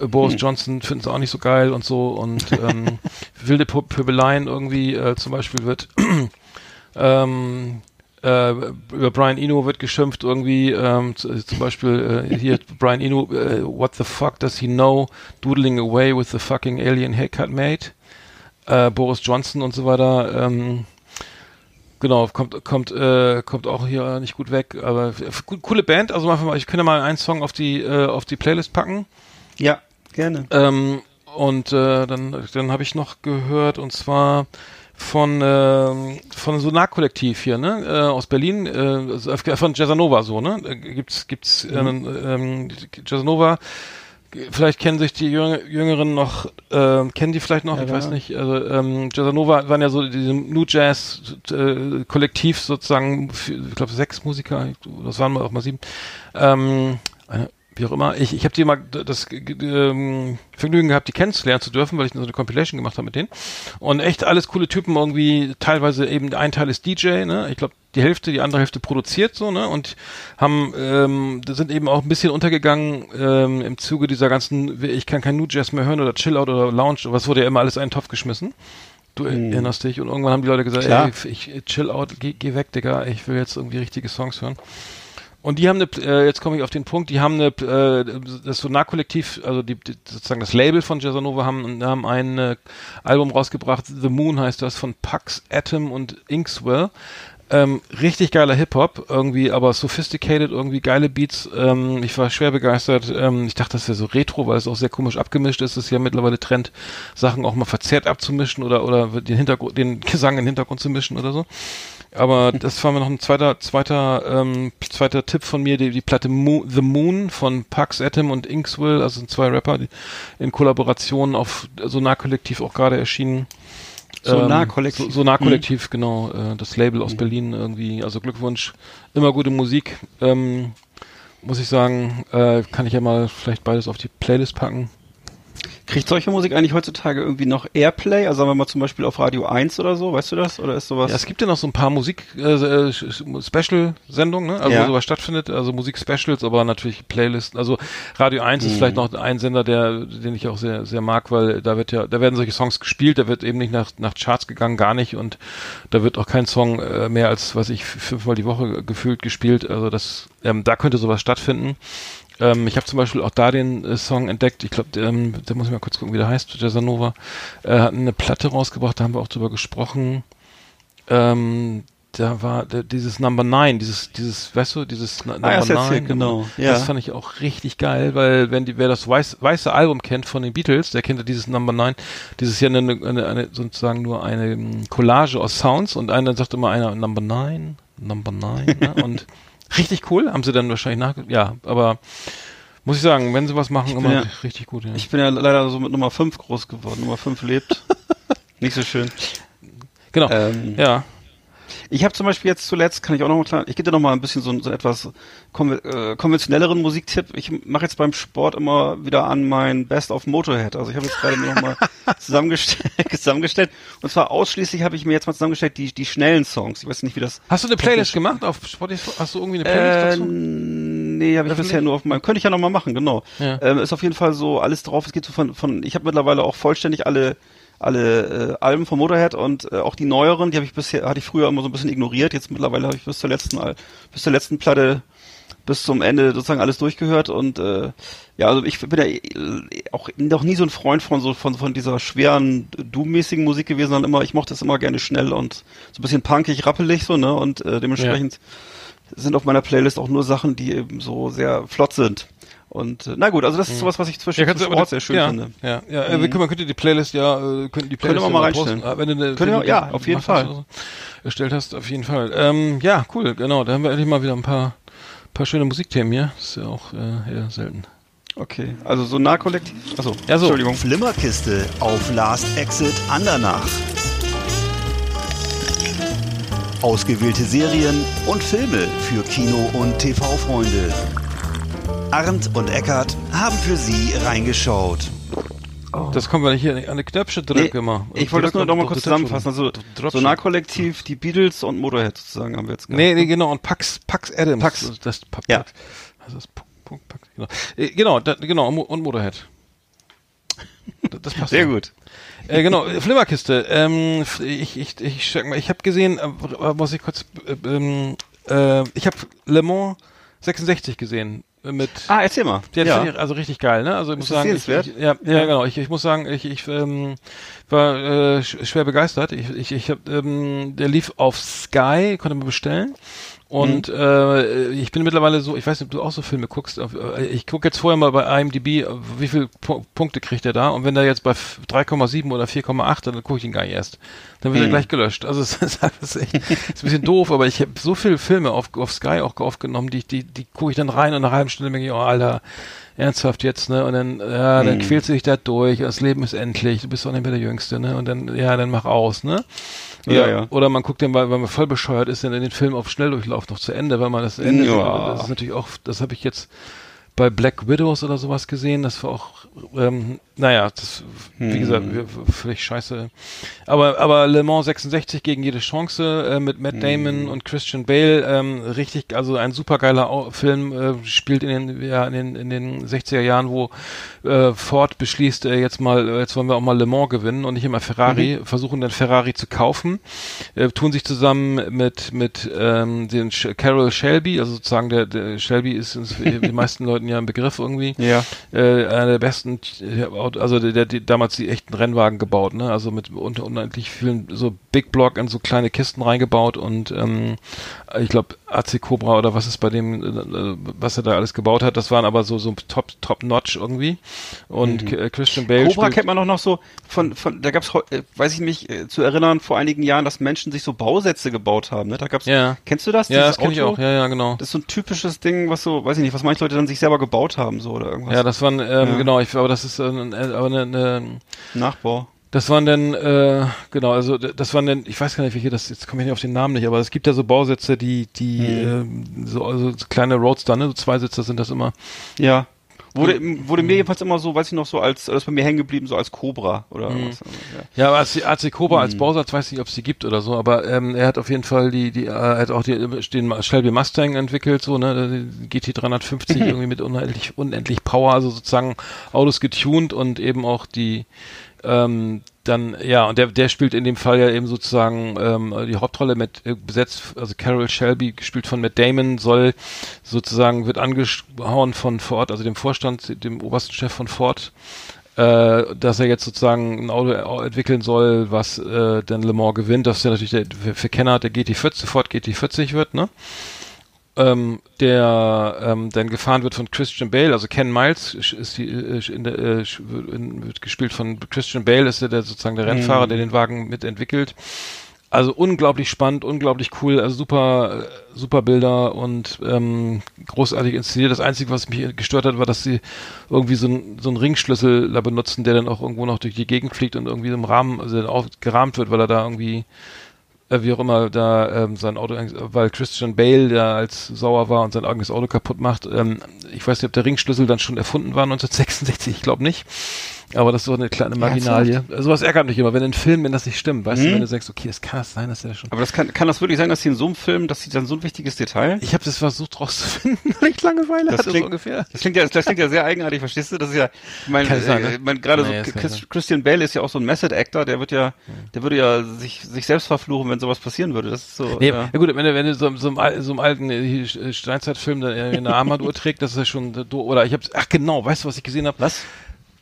äh, Boris mhm. Johnson finden es auch nicht so geil und so und ähm, wilde Pöbeleien irgendwie äh, zum Beispiel wird ähm, äh, über Brian Eno wird geschimpft irgendwie, ähm, zum Beispiel äh, hier Brian Eno, äh, what the fuck does he know, doodling away with the fucking alien haircut mate, äh, Boris Johnson und so weiter, ähm, Genau, kommt kommt äh, kommt auch hier nicht gut weg, aber coole Band. Also mal, ich könnte mal einen Song auf die äh, auf die Playlist packen. Ja, gerne. Ähm, und äh, dann dann habe ich noch gehört und zwar von äh, von Sonar Kollektiv hier, ne, äh, aus Berlin, äh, von Jazzanova so, ne, gibt's gibt's mhm. äh, ähm, Jazzanova vielleicht kennen sich die Jüngeren noch, äh, kennen die vielleicht noch, ja, ich weiß nicht, also ähm, Jazzanova waren ja so diesem New Jazz äh, Kollektiv sozusagen, für, ich glaube sechs Musiker, das waren mal auch mal sieben, ähm, eine, wie auch immer. Ich, ich habe die mal das ähm, Vergnügen gehabt, die kennenzulernen zu dürfen, weil ich so eine Compilation gemacht habe mit denen. Und echt alles coole Typen irgendwie, teilweise eben ein Teil ist DJ, ne? Ich glaube, die Hälfte, die andere Hälfte produziert so, ne? Und haben, ähm, sind eben auch ein bisschen untergegangen ähm, im Zuge dieser ganzen, ich kann kein New Jazz mehr hören oder Chill Out oder Lounge, was wurde ja immer alles in einen Topf geschmissen. Du hm. erinnerst dich und irgendwann haben die Leute gesagt, Klar. ey, ich, chill out, geh, geh weg, Digga, ich will jetzt irgendwie richtige Songs hören. Und die haben eine, äh, jetzt komme ich auf den Punkt, die haben eine, äh, das Sonar-Kollektiv, also die, die, sozusagen das Label von Jazzanova haben, haben ein äh, Album rausgebracht, The Moon heißt das, von Pax, Atom und Inkswell. Ähm, richtig geiler Hip-Hop, irgendwie, aber sophisticated, irgendwie geile Beats. Ähm, ich war schwer begeistert. Ähm, ich dachte, das wäre so retro, weil es auch sehr komisch abgemischt ist. Es ist ja mittlerweile Trend, Sachen auch mal verzerrt abzumischen oder, oder den Hintergrund, den Gesang in den Hintergrund zu mischen oder so. Aber das war mir noch ein zweiter, zweiter, ähm, zweiter Tipp von mir, die, die Platte Mo The Moon von Pax Atom und Inkswill, also zwei Rapper, die in Kollaboration auf Sonar Kollektiv auch gerade erschienen. Sonar-Kollektiv. Ähm, so, Sonar-Kollektiv, mhm. genau. Äh, das Label aus mhm. Berlin irgendwie. Also Glückwunsch. Immer gute Musik. Ähm, muss ich sagen, äh, kann ich ja mal vielleicht beides auf die Playlist packen. Kriegt solche Musik eigentlich heutzutage irgendwie noch Airplay? Also sagen wir mal zum Beispiel auf Radio 1 oder so, weißt du das? Oder ist sowas? Ja, es gibt ja noch so ein paar Musik-Special-Sendungen, äh, ne? Also ja. wo sowas stattfindet, also Musik-Specials, aber natürlich Playlisten. Also Radio 1 mhm. ist vielleicht noch ein Sender, der, den ich auch sehr, sehr mag, weil da wird ja, da werden solche Songs gespielt, da wird eben nicht nach, nach Charts gegangen, gar nicht und da wird auch kein Song äh, mehr als, was ich, fünfmal die Woche gefühlt gespielt. Also das, ähm, da könnte sowas stattfinden. Ähm, ich habe zum Beispiel auch da den äh, Song entdeckt. Ich glaube, ähm, da muss ich mal kurz gucken, wie der heißt. Der Sanova äh, hat eine Platte rausgebracht, da haben wir auch drüber gesprochen. Ähm, da war der, dieses Number Nine, dieses, dieses, weißt du, dieses ah, Number ah, Nine. Genau. Ja. Das fand ich auch richtig geil, weil wenn die, wer das weiß, weiße Album kennt von den Beatles, der kennt ja dieses Number Nine. Dieses ja eine, eine, eine sozusagen nur eine ähm, Collage aus Sounds und einer sagt immer einer Number Nine, Number Nine ne? und Richtig cool, haben sie dann wahrscheinlich nach, ja, aber muss ich sagen, wenn sie was machen, immer ja, richtig gut. Ja. Ich bin ja leider so mit Nummer 5 groß geworden. Nummer 5 lebt. Nicht so schön. Genau. Ähm, ja. Ich habe zum Beispiel jetzt zuletzt, kann ich auch noch mal klar, ich gebe dir noch mal ein bisschen so, so etwas konven äh, konventionelleren Musiktipp. Ich mache jetzt beim Sport immer wieder an mein Best of Motorhead. Also ich habe jetzt gerade mir noch mal zusammengestellt, zusammengestellt. Und zwar ausschließlich habe ich mir jetzt mal zusammengestellt die die schnellen Songs. Ich weiß nicht, wie das. Hast du eine Playlist gemacht auf Spotify? Hast du irgendwie eine Playlist äh, dazu? Nee, habe ich bisher nur auf meinem. Könnte ich ja noch mal machen, genau. Ja. Ähm, ist auf jeden Fall so alles drauf. Es geht so von von. Ich habe mittlerweile auch vollständig alle alle äh, Alben von Motorhead und äh, auch die neueren, die habe ich bisher hatte ich früher immer so ein bisschen ignoriert. Jetzt mittlerweile habe ich bis zur letzten bis zur letzten Platte bis zum Ende sozusagen alles durchgehört und äh, ja, also ich bin ja äh, auch noch nie so ein Freund von so von von dieser schweren Doom-mäßigen Musik gewesen, sondern immer ich mochte es immer gerne schnell und so ein bisschen punkig, rappelig so, ne? Und äh, dementsprechend ja. sind auf meiner Playlist auch nur Sachen, die eben so sehr flott sind. Und äh, na gut, also das ist mhm. sowas, was ich zwischen ja, Sport sehr schön ja, finde. Ja, ja, mhm. wir können, man könnte die Playlist ja, äh, könnten die Playlist können wir mal reinstellen. Posten, wenn du eine, können wir, ja, auf jeden Fall. So erstellt hast, auf jeden Fall. Ähm, ja, cool, genau. Da haben wir endlich mal wieder ein paar, paar schöne Musikthemen hier. Das ist ja auch äh, eher selten. Okay, also so nah kollektiv. Achso, ja, so. Entschuldigung. Flimmerkiste auf Last Exit Andernach. Ausgewählte Serien und Filme für Kino- und TV-Freunde. Arndt und Eckart haben für Sie reingeschaut. Oh. Das kommen wir nicht hier an die Knöpfe drücken nee, immer. Ich wollte das nur noch mal kurz zusammenfassen. Also Sonarkollektiv, die Beatles und Motorhead sozusagen haben wir jetzt gehabt. Nee, nee, genau. Und Pax, Pax Adams. Pax. Das, Pax, ja. Also das Punkt, Pax, genau. Äh, genau, da, genau, und Motorhead. Das passt. Sehr gut. Äh, genau, Flimmerkiste. Ähm, ich ich, ich, ich habe gesehen, äh, muss ich kurz, äh, ähm, äh, ich habe Le Mans 66 gesehen mit. Ah, erzähl mal. Der ja. Ich, also richtig geil, ne? Also ich muss sagen, ich, ich, ja, ja, ja, genau. Ich, ich muss sagen, ich, ich ähm, war äh, schwer begeistert. Ich, ich, ich hab, ähm, der lief auf Sky, konnte man bestellen. Und mhm. äh, ich bin mittlerweile so, ich weiß nicht, ob du auch so Filme guckst. Äh, ich gucke jetzt vorher mal bei IMDb, wie viele Punkte kriegt er da. Und wenn er jetzt bei 3,7 oder 4,8, dann gucke ich ihn gar nicht erst. Dann wird mhm. er gleich gelöscht. Also es ist, das ist, echt, ist ein bisschen doof, aber ich habe so viele Filme auf, auf Sky auch aufgenommen, die, die, die gucke ich dann rein und nach einer halben Stunde denke ich, oh Alter, ernsthaft jetzt, ne? Und dann, ja, dann mhm. quälst du dich da durch, das Leben ist endlich, du bist doch nicht mehr der Jüngste, ne? Und dann, ja, dann mach aus, ne? Oder, ja, ja. oder man guckt dann, weil, weil man voll bescheuert ist, dann in den Film auf Schnelldurchlauf noch zu Ende, weil man das Ende, ja. das ist natürlich auch, das habe ich jetzt bei Black Widows oder sowas gesehen, das war auch ähm, naja, das, wie hm. gesagt, völlig scheiße. Aber, aber Le Mans 66 gegen jede Chance äh, mit Matt Damon hm. und Christian Bale, ähm, richtig, also ein supergeiler Film, äh, spielt in den, ja, in den, in den 60er Jahren, wo äh, Ford beschließt, äh, jetzt mal, äh, jetzt wollen wir auch mal Le Mans gewinnen und nicht immer Ferrari, mhm. versuchen dann Ferrari zu kaufen, äh, tun sich zusammen mit, mit ähm, den Sh Carol Shelby, also sozusagen der, der Shelby ist, ist den meisten Leuten ja ein Begriff irgendwie, ja. äh, einer der besten besten, also der, der, der damals die echten Rennwagen gebaut, ne? Also mit unter unendlich vielen so Big Block in so kleine Kisten reingebaut und ähm, ich glaube AC Cobra oder was ist bei dem, äh, was er da alles gebaut hat, das waren aber so so top top notch irgendwie und mhm. Christian Bale. Cobra kennt man auch noch so von von da gab's äh, weiß ich mich äh, zu erinnern vor einigen Jahren, dass Menschen sich so Bausätze gebaut haben, ne? Da gab's ja. kennst du das? Ja, das kenne ich auch. Ja, ja, genau. Das ist so ein typisches Ding, was so, weiß ich nicht, was manche Leute dann sich selber gebaut haben so oder irgendwas. Ja, das waren ähm, ja. genau, ich aber das ist äh, aber eine, eine Nachbau. Das waren dann, äh, genau, also das waren dann, ich weiß gar nicht, welche das, jetzt komme ich nicht auf den Namen nicht, aber es gibt ja so Bausätze, die, die, ähm, so, also so kleine Roadster, ne, so Zweisitzer sind das immer. Ja. Wurde, wurde mir jedenfalls immer so, weiß ich noch, so als, das ist bei mir hängen geblieben, so als Cobra oder was. Also, ja. Ja, aber als AC Cobra als Bausatz weiß ich nicht, ob es die gibt oder so, aber ähm, er hat auf jeden Fall die, die, äh, er hat auch die, den Shelby Mustang entwickelt, so, ne, die GT 350 irgendwie mit unendlich, unendlich Power, also sozusagen Autos getuned und eben auch die, ähm, dann, ja, und der, der spielt in dem Fall ja eben sozusagen ähm, die Hauptrolle mit äh, besetzt, also Carol Shelby, gespielt von Matt Damon, soll sozusagen, wird angehauen von Ford, also dem Vorstand, dem obersten Chef von Ford, äh, dass er jetzt sozusagen ein Auto entwickeln soll, was äh, dann Le Mans gewinnt, dass ja natürlich der, für, für Kenner der GT40, Ford GT40 wird, ne? Ähm, der ähm, dann gefahren wird von Christian Bale, also Ken Miles ist die, äh, in der, äh, wird, in, wird gespielt von Christian Bale, ist der, der sozusagen der Rennfahrer, der den Wagen mitentwickelt. Also unglaublich spannend, unglaublich cool, also super, äh, super Bilder und ähm, großartig inszeniert. Das Einzige, was mich gestört hat, war, dass sie irgendwie so, ein, so einen Ringschlüssel da benutzen, der dann auch irgendwo noch durch die Gegend fliegt und irgendwie im Rahmen, also dann auch gerahmt wird, weil er da irgendwie äh, wie auch immer da ähm, sein Auto, weil Christian Bale da als sauer war und sein eigenes Auto kaputt macht. Ähm, ich weiß nicht, ob der Ringschlüssel dann schon erfunden war 1966, ich glaube nicht. Aber das ist so eine kleine Marginalie. Also was ärgert mich immer, wenn in Filmen, wenn das nicht stimmt, weißt du, wenn du sagst, okay, es kann das sein, dass der schon. Aber das kann, kann das wirklich sein, dass sie in so einem Film, dass sie dann so ein wichtiges Detail? Ich habe das versucht rauszufinden, weil ich Langeweile Das hatte, klingt- so ungefähr. Das klingt ja, das klingt ja sehr eigenartig, verstehst du? Das ist ja, ich meine, Kann sein, äh, ne? mein, gerade Nee, so Chris. Christian Bale ist ja auch so ein Method Actor, der wird ja, der würde ja sich, sich selbst verfluchen, wenn sowas passieren würde. Das ist so, Nee, ja. ja. gut, wenn du, wenn du so, so, einem, so einem alten äh, Steinzeitfilm eine Armadur trägt, das ist ja schon, äh, oder ich hab's, ach genau, weißt du, was ich gesehen habe? Was?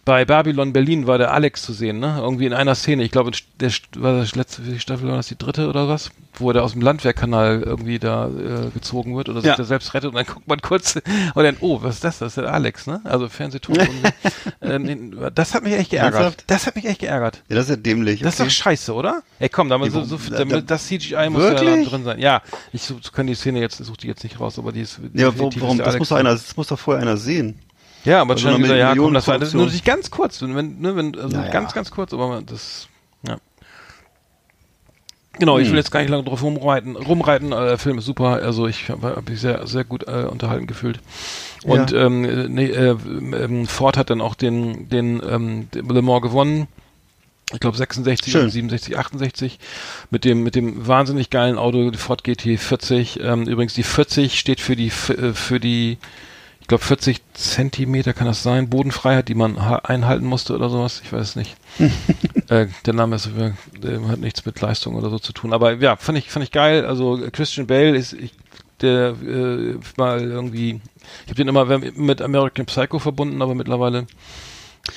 Bei Babylon Berlin war der Alex zu sehen, ne? Irgendwie in einer Szene. Ich glaube, der war das letzte wie Staffel war das die dritte oder was, wo er da aus dem Landwehrkanal irgendwie da äh, gezogen wird oder sich Ja. da selbst rettet und dann guckt man kurz und dann, oh, was ist das? Das ist der Alex, ne? Also Fernsehton. äh, nee, das hat mich echt geärgert. Ernsthaft? Das hat mich echt geärgert. Ja, das ist ja dämlich. Das ist doch scheiße, oder? Ey, komm, da, so, so, damit, das CGI muss ja da Wirklich? drin sein. Ja, ich so, kann die Szene jetzt, suche die jetzt nicht raus, aber die ist. ja, wo, warum? Das muss einer, das muss doch vorher einer sehen. Ja, aber Also wieder, ja, komm, das war das, nur sich ganz kurz, wenn, wenn, ne, wenn, also Ja, ja. ganz, ganz kurz, aber das, ja. Genau, ich will jetzt gar nicht lange drauf rumreiten. Rumreiten, äh, der Film ist super, also ich habe hab mich sehr, sehr gut äh, unterhalten gefühlt. Und Ja. ähm, äh, nee, äh, ähm, Ford hat dann auch den, den, ähm, den Le Mans gewonnen. Ich glaube 66 Schön. und 67, 68 mit dem mit dem wahnsinnig geilen Auto Ford GT40. Ähm, übrigens die 40 steht für die äh, für die ich glaube 40 Zentimeter kann das sein Bodenfreiheit, die man ha- einhalten musste oder sowas. Ich weiß es nicht. äh, der Name ist äh, hat nichts mit Leistung oder so zu tun. Aber ja, fand ich fand ich geil. Also äh, Christian Bale ist ich, der äh, mal irgendwie ich habe den immer mit American Psycho verbunden, aber mittlerweile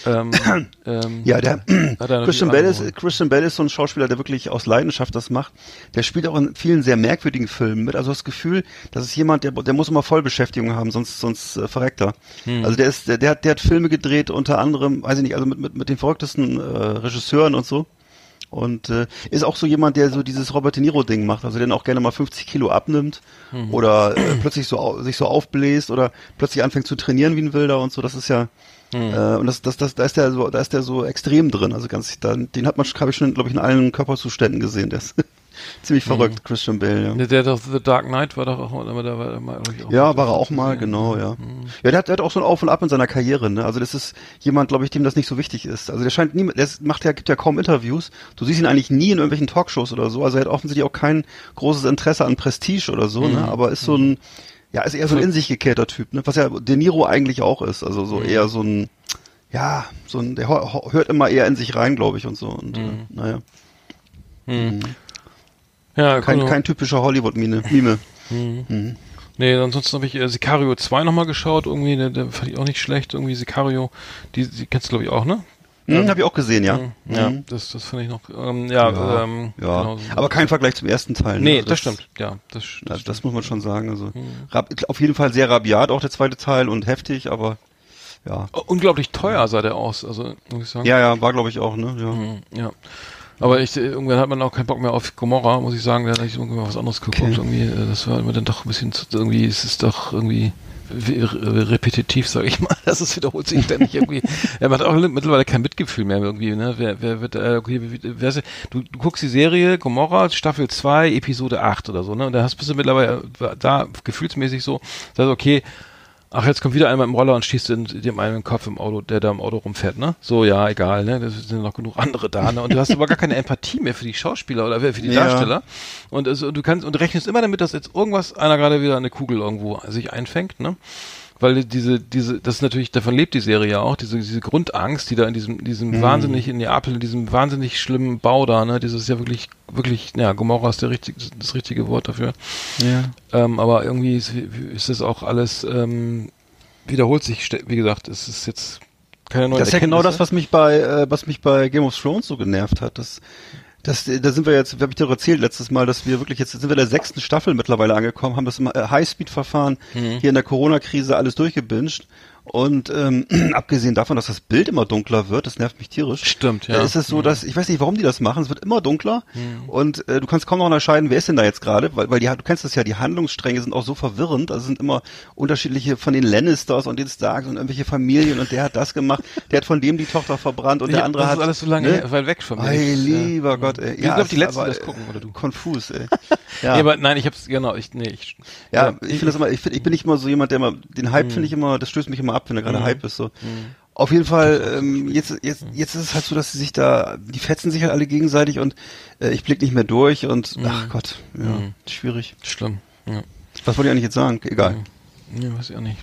ähm, ähm, Ja, der er Christian andere- ist, Christian Bale ist so ein Schauspieler, der wirklich aus Leidenschaft das macht. Der spielt auch in vielen sehr merkwürdigen Filmen mit. Also das Gefühl, das ist jemand, der, der muss immer Vollbeschäftigung haben, sonst, sonst äh, verreckt er. Hm. Also der ist, der, der hat, der hat Filme gedreht, unter anderem, weiß ich nicht, also mit, mit, mit den verrücktesten äh, Regisseuren und so. Und äh, ist auch so jemand, der so dieses Robert De Niro-Ding macht, also der auch gerne mal 50 Kilo abnimmt Mhm. oder äh, plötzlich so sich so aufbläst oder plötzlich anfängt zu trainieren wie ein Wilder und so. Das ist ja Mhm. äh, und das, das, das, da ist der so, da ist der so extrem drin. Also ganz, da, den hat man, habe ich schon, glaube ich, in allen Körperzuständen gesehen. Der ist ziemlich verrückt, Christian Bale. Ja. Der, der doch The Dark Knight war doch auch, aber da war er ich, auch Ja, war er auch mal, genau, ja. Ja, der hat, der hat auch so ein Auf und Ab in seiner Karriere, ne? Also das ist jemand, glaube ich, dem das nicht so wichtig ist. Also der scheint nie, der macht ja, gibt ja kaum Interviews. Du siehst ihn eigentlich nie in irgendwelchen Talkshows oder so. Also er hat offensichtlich auch kein großes Interesse an Prestige oder so, ne? Aber ist so ein, ja, ist eher so ein in sich gekehrter Typ, ne? Was ja De Niro eigentlich auch ist. Also so eher so ein, ja, so ein, der hört immer eher in sich rein, glaube ich, und so. Und äh, naja, Ja, kein, genau. kein typischer Hollywood-Mime. Mime. Nee, ansonsten habe ich äh, Sicario 2 nochmal geschaut, irgendwie, der, der fand ich auch nicht schlecht, irgendwie Sicario, die, die kennst du glaube ich auch, ne? Hm, Hab ich auch gesehen, ja. Ja, Mhm. das, das finde ich noch, ähm, ja, Ja, ähm, ja. genau so. aber kein Vergleich zum ersten Teil. ne? Nee, Also das, stimmt, ja, das, das, das muss man schon sagen. Also rab, auf jeden Fall sehr rabiat auch der zweite Teil und heftig, aber ja. Unglaublich teuer sah der aus, also, muss ich sagen. Ja, ja, war glaube ich auch, ne? Ja. Mhm, ja. Aber ich, äh, irgendwann hat man auch keinen Bock mehr auf Gomorra, muss ich sagen, da hatte ich irgendwie mal was anderes geguckt, Okay. irgendwie, äh, das war immer dann doch ein bisschen, zu, irgendwie, es ist doch irgendwie, repetitiv, sage ich mal. Das ist wiederholt sich ständig irgendwie. Er macht auch mittlerweile kein Mitgefühl mehr irgendwie. Ne? Wer, wer wird, äh, okay, wer, ist, du, du guckst die Serie Gomorra, Staffel 2, Episode 8 oder so, ne? Und da hast bist du mittlerweile da gefühlsmäßig so, sagst okay, Ach, jetzt kommt wieder einer im Roller und schießt in, dem einen Kopf im Auto, der da im Auto rumfährt, ne? So, ja, egal, ne? Da sind noch genug andere da, ne? Und du hast aber gar keine Empathie mehr für die Schauspieler oder für die ja. Darsteller. Und also, du kannst und rechnest immer damit, dass jetzt irgendwas einer gerade wieder eine Kugel irgendwo sich einfängt, ne? Weil diese, diese, das ist natürlich, davon lebt die Serie ja auch, diese, diese Grundangst, die da in diesem, diesem mhm. wahnsinnig, in Neapel, in diesem wahnsinnig schlimmen Bau da, ne, dieses ja wirklich, wirklich, ja, Gomorra ist der richtig, das richtige Wort dafür. Ja. Ähm, aber irgendwie ist, ist das auch alles, ähm, wiederholt sich, wie gesagt, es ist jetzt keine neue Das ist ja genau das, was mich bei, äh, was mich bei Game of Thrones so genervt hat, dass das, da sind wir jetzt, habe ich dir erzählt letztes Mal, dass wir wirklich jetzt sind wir in der sechsten Staffel mittlerweile angekommen, haben das im äh, Highspeed-Verfahren mhm. hier in der Corona-Krise alles durchgebinged und ähm, abgesehen davon, dass das Bild immer dunkler wird, das nervt mich tierisch. Stimmt, ja. Äh, ist es so, dass ich weiß nicht, warum die das machen. Es wird immer dunkler mhm. und äh, du kannst kaum noch unterscheiden, wer ist denn da jetzt gerade, weil, weil die, du kennst das ja, die Handlungsstränge sind auch so verwirrend. Also sind immer unterschiedliche von den Lannisters und den Starks und irgendwelche Familien und der hat das gemacht, der hat von dem die Tochter verbrannt und ja, der andere das hat. Das ist alles so lange ne? weit weg von mir. Ey, lieber ja. Gott, ey. Ja, ich glaube, die letzten, das gucken oder du? Konfus, ey. ja. Nee, aber nein, ich hab's genau, ich nee, ich. Ja, ja ich finde das immer, ich, find, ich bin nicht immer so jemand, der immer den Hype mhm. finde ich immer, das stößt mich immer ab, wenn er gerade mhm. Hype ist so. Mhm. Auf jeden Fall, ähm, jetzt, jetzt, jetzt ist es halt so, dass sie sich da, die fetzen sich halt alle gegenseitig und äh, ich blick nicht mehr durch und mhm. ach Gott, ja, mhm. schwierig. Schlimm. Ja. Was wollte ich eigentlich jetzt sagen? Egal. Ja, weiß ich auch nicht.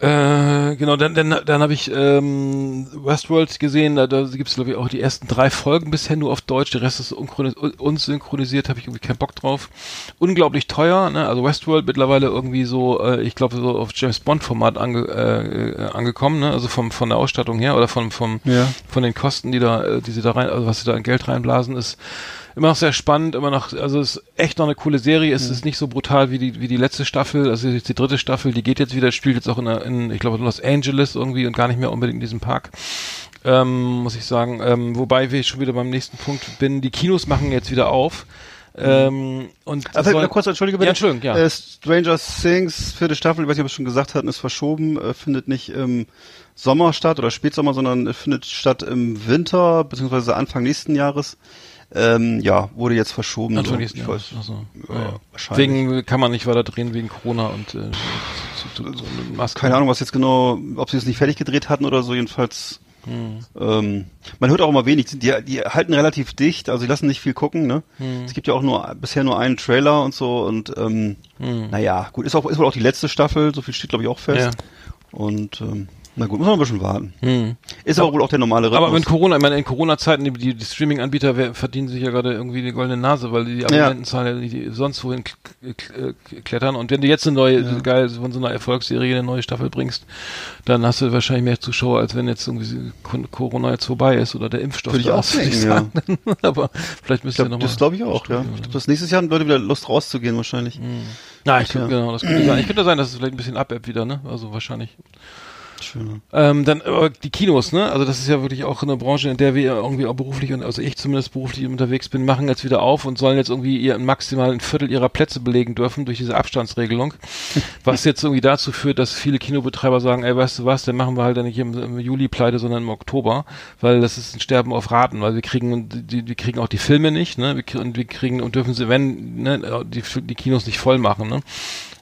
Äh, genau, dann, dann, dann habe ich ähm, Westworld gesehen, da, da gibt es glaube ich auch die ersten drei Folgen bisher nur auf Deutsch, der Rest ist unsynchronisiert, habe ich irgendwie keinen Bock drauf. Unglaublich teuer, ne? also Westworld mittlerweile irgendwie so, äh, ich glaube so auf James Bond Format ange, äh, angekommen, ne? also vom, von der Ausstattung her oder von, vom, ja. von den Kosten, die da, äh, die sie da rein, also was sie da in Geld reinblasen ist immer noch sehr spannend, immer noch, also es ist echt noch eine coole Serie. Es mhm. ist nicht so brutal wie die, wie die letzte Staffel. Also jetzt die dritte Staffel, die geht jetzt wieder, spielt jetzt auch in, in ich glaube, in Los Angeles irgendwie und gar nicht mehr unbedingt in diesem Park. Ähm, muss ich sagen. Ähm, wobei wir schon wieder beim nächsten Punkt bin. Die Kinos machen jetzt wieder auf. Mhm. Ähm, und also, soll, kurz, entschuldige bitte. Ja, Entschuldigung, ja. Äh, Stranger Things, vierte Staffel, ich weiß nicht, ob ich schon gesagt hatten, ist verschoben, äh, findet nicht im Sommer statt oder Spätsommer, sondern findet statt im Winter, beziehungsweise Anfang nächsten Jahres. Ähm, ja, wurde jetzt verschoben. Natürlich, so. ich weiß. Also, ja, wahrscheinlich. Wegen kann man nicht weiter drehen wegen Corona und äh, zu, zu, Keine Ahnung, was jetzt genau, ob sie es nicht fertig gedreht hatten oder so. Jedenfalls. Hm. Ähm, man hört auch immer wenig. Die, die halten relativ dicht, also die lassen nicht viel gucken. Ne? Hm. Es gibt ja auch nur bisher nur einen Trailer und so und ähm, hm. naja, gut, ist auch ist wohl auch die letzte Staffel. So viel steht glaube ich auch fest. Ja. Und ähm, na gut, muss man ein bisschen warten. Hm. Ist aber wohl auch der normale Rhythmus. Aber in Corona, ich meine, in Corona-Zeiten, die, die, die Streaming-Anbieter verdienen sich ja gerade irgendwie die goldene Nase, weil die Abonnentenzahlen ja. die sonst wohin klettern. Und wenn du jetzt eine neue, ja. geil, von so einer Erfolgsserie eine neue Staffel bringst, dann hast du wahrscheinlich mehr Zuschauer, als wenn jetzt irgendwie Corona jetzt vorbei ist oder der Impfstoff Würde ich auch sagen, ja. aber vielleicht müsst ihr nochmal. Das glaube ich auch, ja. Ich glaube, das nächstes Jahr haben Leute wieder Lust rauszugehen wahrscheinlich. Hm. Na, ich, ja. genau, das könnte sein. Ich könnte sein, dass es vielleicht ein bisschen abebbt wieder, ne? Also wahrscheinlich. Schön. Ähm, dann äh, die Kinos, ne? Also das ist ja wirklich auch eine Branche, in der wir irgendwie auch beruflich und also ich zumindest beruflich unterwegs bin, machen jetzt wieder auf und sollen jetzt irgendwie ihr maximal ein Viertel ihrer Plätze belegen dürfen durch diese Abstandsregelung, was jetzt irgendwie dazu führt, dass viele Kinobetreiber sagen, ey, weißt du was, dann machen wir halt nicht im, im Juli pleite, sondern im Oktober, weil das ist ein Sterben auf Raten, weil wir kriegen die, wir kriegen auch die Filme nicht, ne? Und wir kriegen und dürfen sie, wenn ne, die, die Kinos nicht voll machen, ne?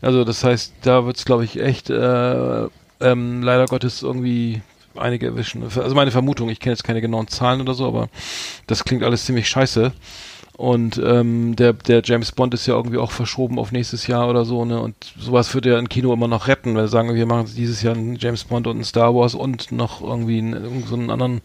Also das heißt, da wird's glaube ich echt äh, ähm, leider Gottes irgendwie einige erwischen. Also meine Vermutung, ich kenne jetzt keine genauen Zahlen oder so, aber das klingt alles ziemlich scheiße. Und ähm, der, der James Bond ist ja irgendwie auch verschoben auf nächstes Jahr oder so, ne? Und sowas würde ja ein Kino immer noch retten, weil sagen, wir machen dieses Jahr einen James Bond und einen Star Wars und noch irgendwie einen, so einen anderen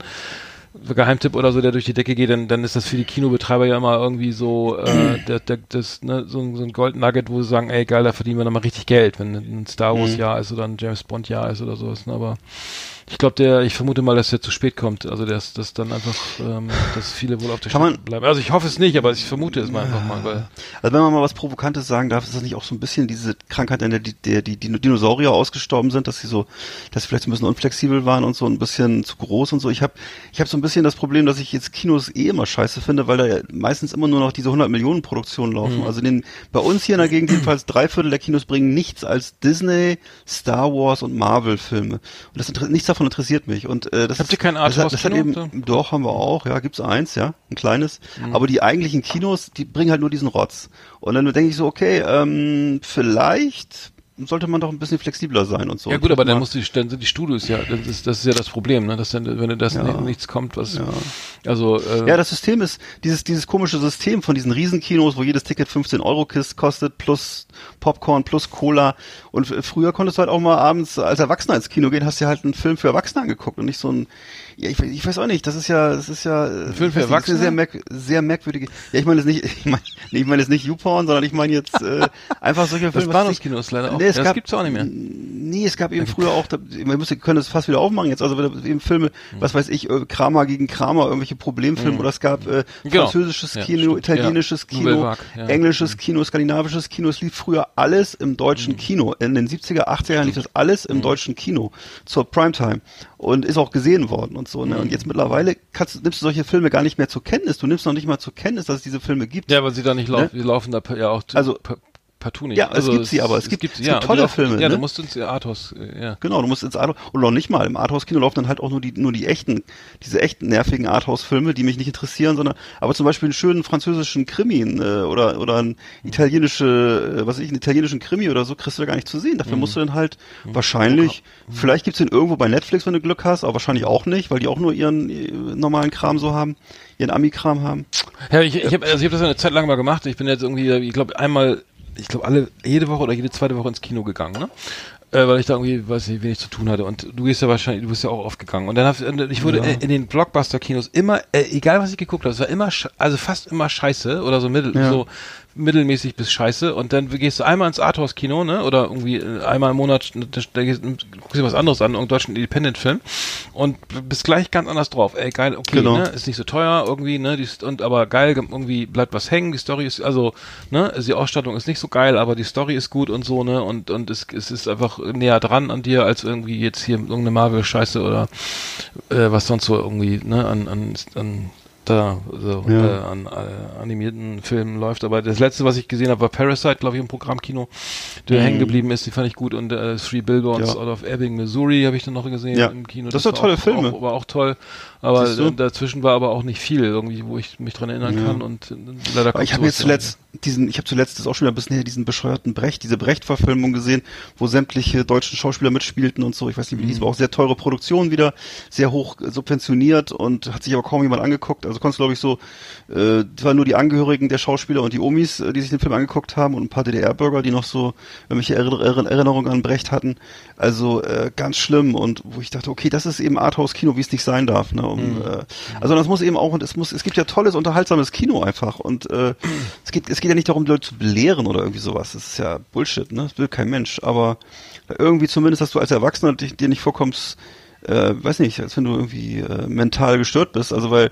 Geheimtipp oder so, der durch die Decke geht, dann, dann ist das für die Kinobetreiber ja immer irgendwie so, äh, der, der, das, ne, so, so ein Gold Nugget, wo sie sagen, ey geil, da verdienen wir nochmal richtig Geld, wenn ein Star Wars mhm. Jahr ist oder ein James Bond Jahr ist oder sowas, ne, aber Ich glaube, der, ich vermute mal, dass der zu spät kommt. Also dass das dann einfach, ähm, dass viele wohl auf der Strecke bleiben. Also ich hoffe es nicht, aber ich vermute es mal einfach mal, weil Also wenn man mal was Provokantes sagen darf, ist das nicht auch so ein bisschen diese Krankheit, in der die, der die, Dinosaurier ausgestorben sind, dass sie so, dass sie vielleicht so ein bisschen unflexibel waren und so ein bisschen zu groß und so. Ich habe ich hab so ein bisschen das Problem, dass ich jetzt Kinos eh immer scheiße finde, weil da ja meistens immer nur noch diese 100 Millionen Produktionen laufen. Mhm. Also den, bei uns hier in der Gegend jedenfalls drei Viertel der Kinos bringen nichts als Disney, Star Wars und Marvel Filme. Und das inter- nichts davon interessiert mich. Und äh, das Habt ist- ihr kein das, hat- das hat Arthouse-Kino? eben doch, haben wir auch, ja, gibt's eins, ja, ein kleines. Mhm. Aber die eigentlichen Kinos, die bringen halt nur diesen Rotz. Und dann denke ich so, okay, ähm, vielleicht sollte man doch ein bisschen flexibler sein und so. Ja gut, aber dann muss die, dann sind die Studios ja, das ist, das ist ja das Problem, ne? Dass dann, wenn du das Ja. ni- nichts kommt, was, Ja. also, äh, Ja, das System ist, dieses, dieses komische System von diesen Riesenkinos, wo jedes Ticket 15 Euro kostet, plus Popcorn, plus Cola. Und früher konntest du halt auch mal abends als Erwachsener ins Kino gehen, hast dir halt einen Film für Erwachsene angeguckt und nicht so ein, ja, ich, ich weiß auch nicht, das ist ja, das ist ja, ein Film für das Erwachsene? sehr, merk sehr merkwürdige, ja, ich meine jetzt nicht, ich meine, ich meine jetzt nicht YouPorn, sondern ich meine jetzt, äh, einfach solche das Filme. was Bahnhofskino ist leider auch, Nee, es das gab- gibt's auch nicht mehr. Nee, es gab eben früher auch, da- wir müssen, können das fast wieder aufmachen jetzt, also eben Filme, was weiß ich, äh, Kramer gegen Kramer, irgendwelche Problemfilme, oder es gab äh, Genau. französisches Ja, Kino, italienisches Ja. Kino, Vague, ja. englisches Kino, skandinavisches Kino, es lief früher alles im deutschen Kino. In den 70er, 80er Jahren lief das alles im deutschen Kino zur Primetime und ist auch gesehen worden und so. Ne? Und jetzt mittlerweile kannst, nimmst du solche Filme gar nicht mehr zur Kenntnis. Du nimmst noch nicht mal zur Kenntnis, dass es diese Filme gibt. Ja, weil sie da nicht laufen, die laufen da ja auch Ne? Also- partout nicht. Ja, es also, gibt sie aber, es gibt- es ja, gibt und tolle die laufen- Filme, Ja, ne? du musst ins Arthouse, ja. Genau, du musst ins Arthouse, und noch nicht mal, im Arthouse-Kino laufen dann halt auch nur die, nur die echten, diese echten nervigen Arthouse-Filme, die mich nicht interessieren, sondern, aber zum Beispiel einen schönen französischen Krimi, äh, oder, oder einen italienische, äh, was weiß ich, einen italienischen Krimi oder so, kriegst du da gar nicht zu sehen. Mhm. Dafür musst du dann halt wahrscheinlich, vielleicht gibt's den irgendwo bei Netflix, wenn du Glück hast, aber wahrscheinlich auch nicht, weil die auch nur ihren äh, normalen Kram so haben, ihren Ami-Kram haben. Ja, ich, ich habe also ich hab das ja eine Zeit lang mal gemacht. Ich bin jetzt irgendwie, ich glaube, einmal, ich glaube, alle, jede Woche oder jede zweite Woche ins Kino gegangen, ne? Äh, weil ich da irgendwie, weiß nicht, wenig zu tun hatte. Und du gehst ja wahrscheinlich, du bist ja auch oft gegangen. Und dann hab, ich wurde Ja. in den Blockbuster-Kinos immer, äh, egal was ich geguckt habe, es war immer, also fast immer scheiße oder so mittel, Ja. so mittelmäßig bis scheiße. Und dann gehst du einmal ins Arthouse-Kino, ne? Oder irgendwie äh, einmal im Monat, da, da gehst, guckst dir was anderes an, irgendeinen deutschen Independent-Film. Und bist gleich ganz anders drauf. Ey, geil, okay, Genau. ne? Ist nicht so teuer irgendwie, ne? Die, und aber geil, irgendwie bleibt was hängen. Die Story ist, also, ne? Also die Ausstattung ist nicht so geil, aber die Story ist gut und so, ne? Und, und es, es ist einfach näher dran an dir, als irgendwie jetzt hier irgendeine Marvel-Scheiße oder äh, was sonst so irgendwie, ne? An, an, an da so Ja. äh, an äh, animierten Filmen läuft. Aber das letzte, was ich gesehen habe, war Parasite, glaube ich, im Programmkino, der Mhm. hängen geblieben ist. Die fand ich gut. Und äh, Three Billboards Ja. out of Ebbing, Missouri, habe ich dann noch gesehen Ja. im Kino. Das sind war tolle auch, Filme. Auch, war auch toll. Aber äh, dazwischen war aber auch nicht viel irgendwie, wo ich mich dran erinnern Ja. kann. Und äh, leider Aber ich habe jetzt zuletzt diesen, ich habe zuletzt das auch schon wieder ein bisschen her, diesen bescheuerten Brecht, diese Brecht-Verfilmung gesehen, wo sämtliche deutschen Schauspieler mitspielten und so. Ich weiß nicht, wie die hieß, war auch sehr teure Produktion wieder, sehr hoch subventioniert und hat sich aber kaum jemand angeguckt. Also konntest glaube ich so, äh, das waren nur die Angehörigen der Schauspieler und die Omis, äh, die sich den Film angeguckt haben und ein paar DDR-Bürger, die noch so irgendwelche Erinner- Erinner- Erinnerungen an Brecht hatten. Also äh, ganz schlimm und wo ich dachte, okay, das ist eben Arthouse-Kino, wie es nicht sein darf. Ne? Um, äh, also das muss eben auch, und es muss, es gibt ja tolles, unterhaltsames Kino einfach und äh, es geht, es geht ja nicht darum, Leute zu belehren oder irgendwie sowas. Das ist ja Bullshit, ne? Das will kein Mensch. Aber irgendwie zumindest, dass du als Erwachsener dich, dir nicht vorkommst, äh, weiß nicht, als wenn du irgendwie äh, mental gestört bist. Also weil,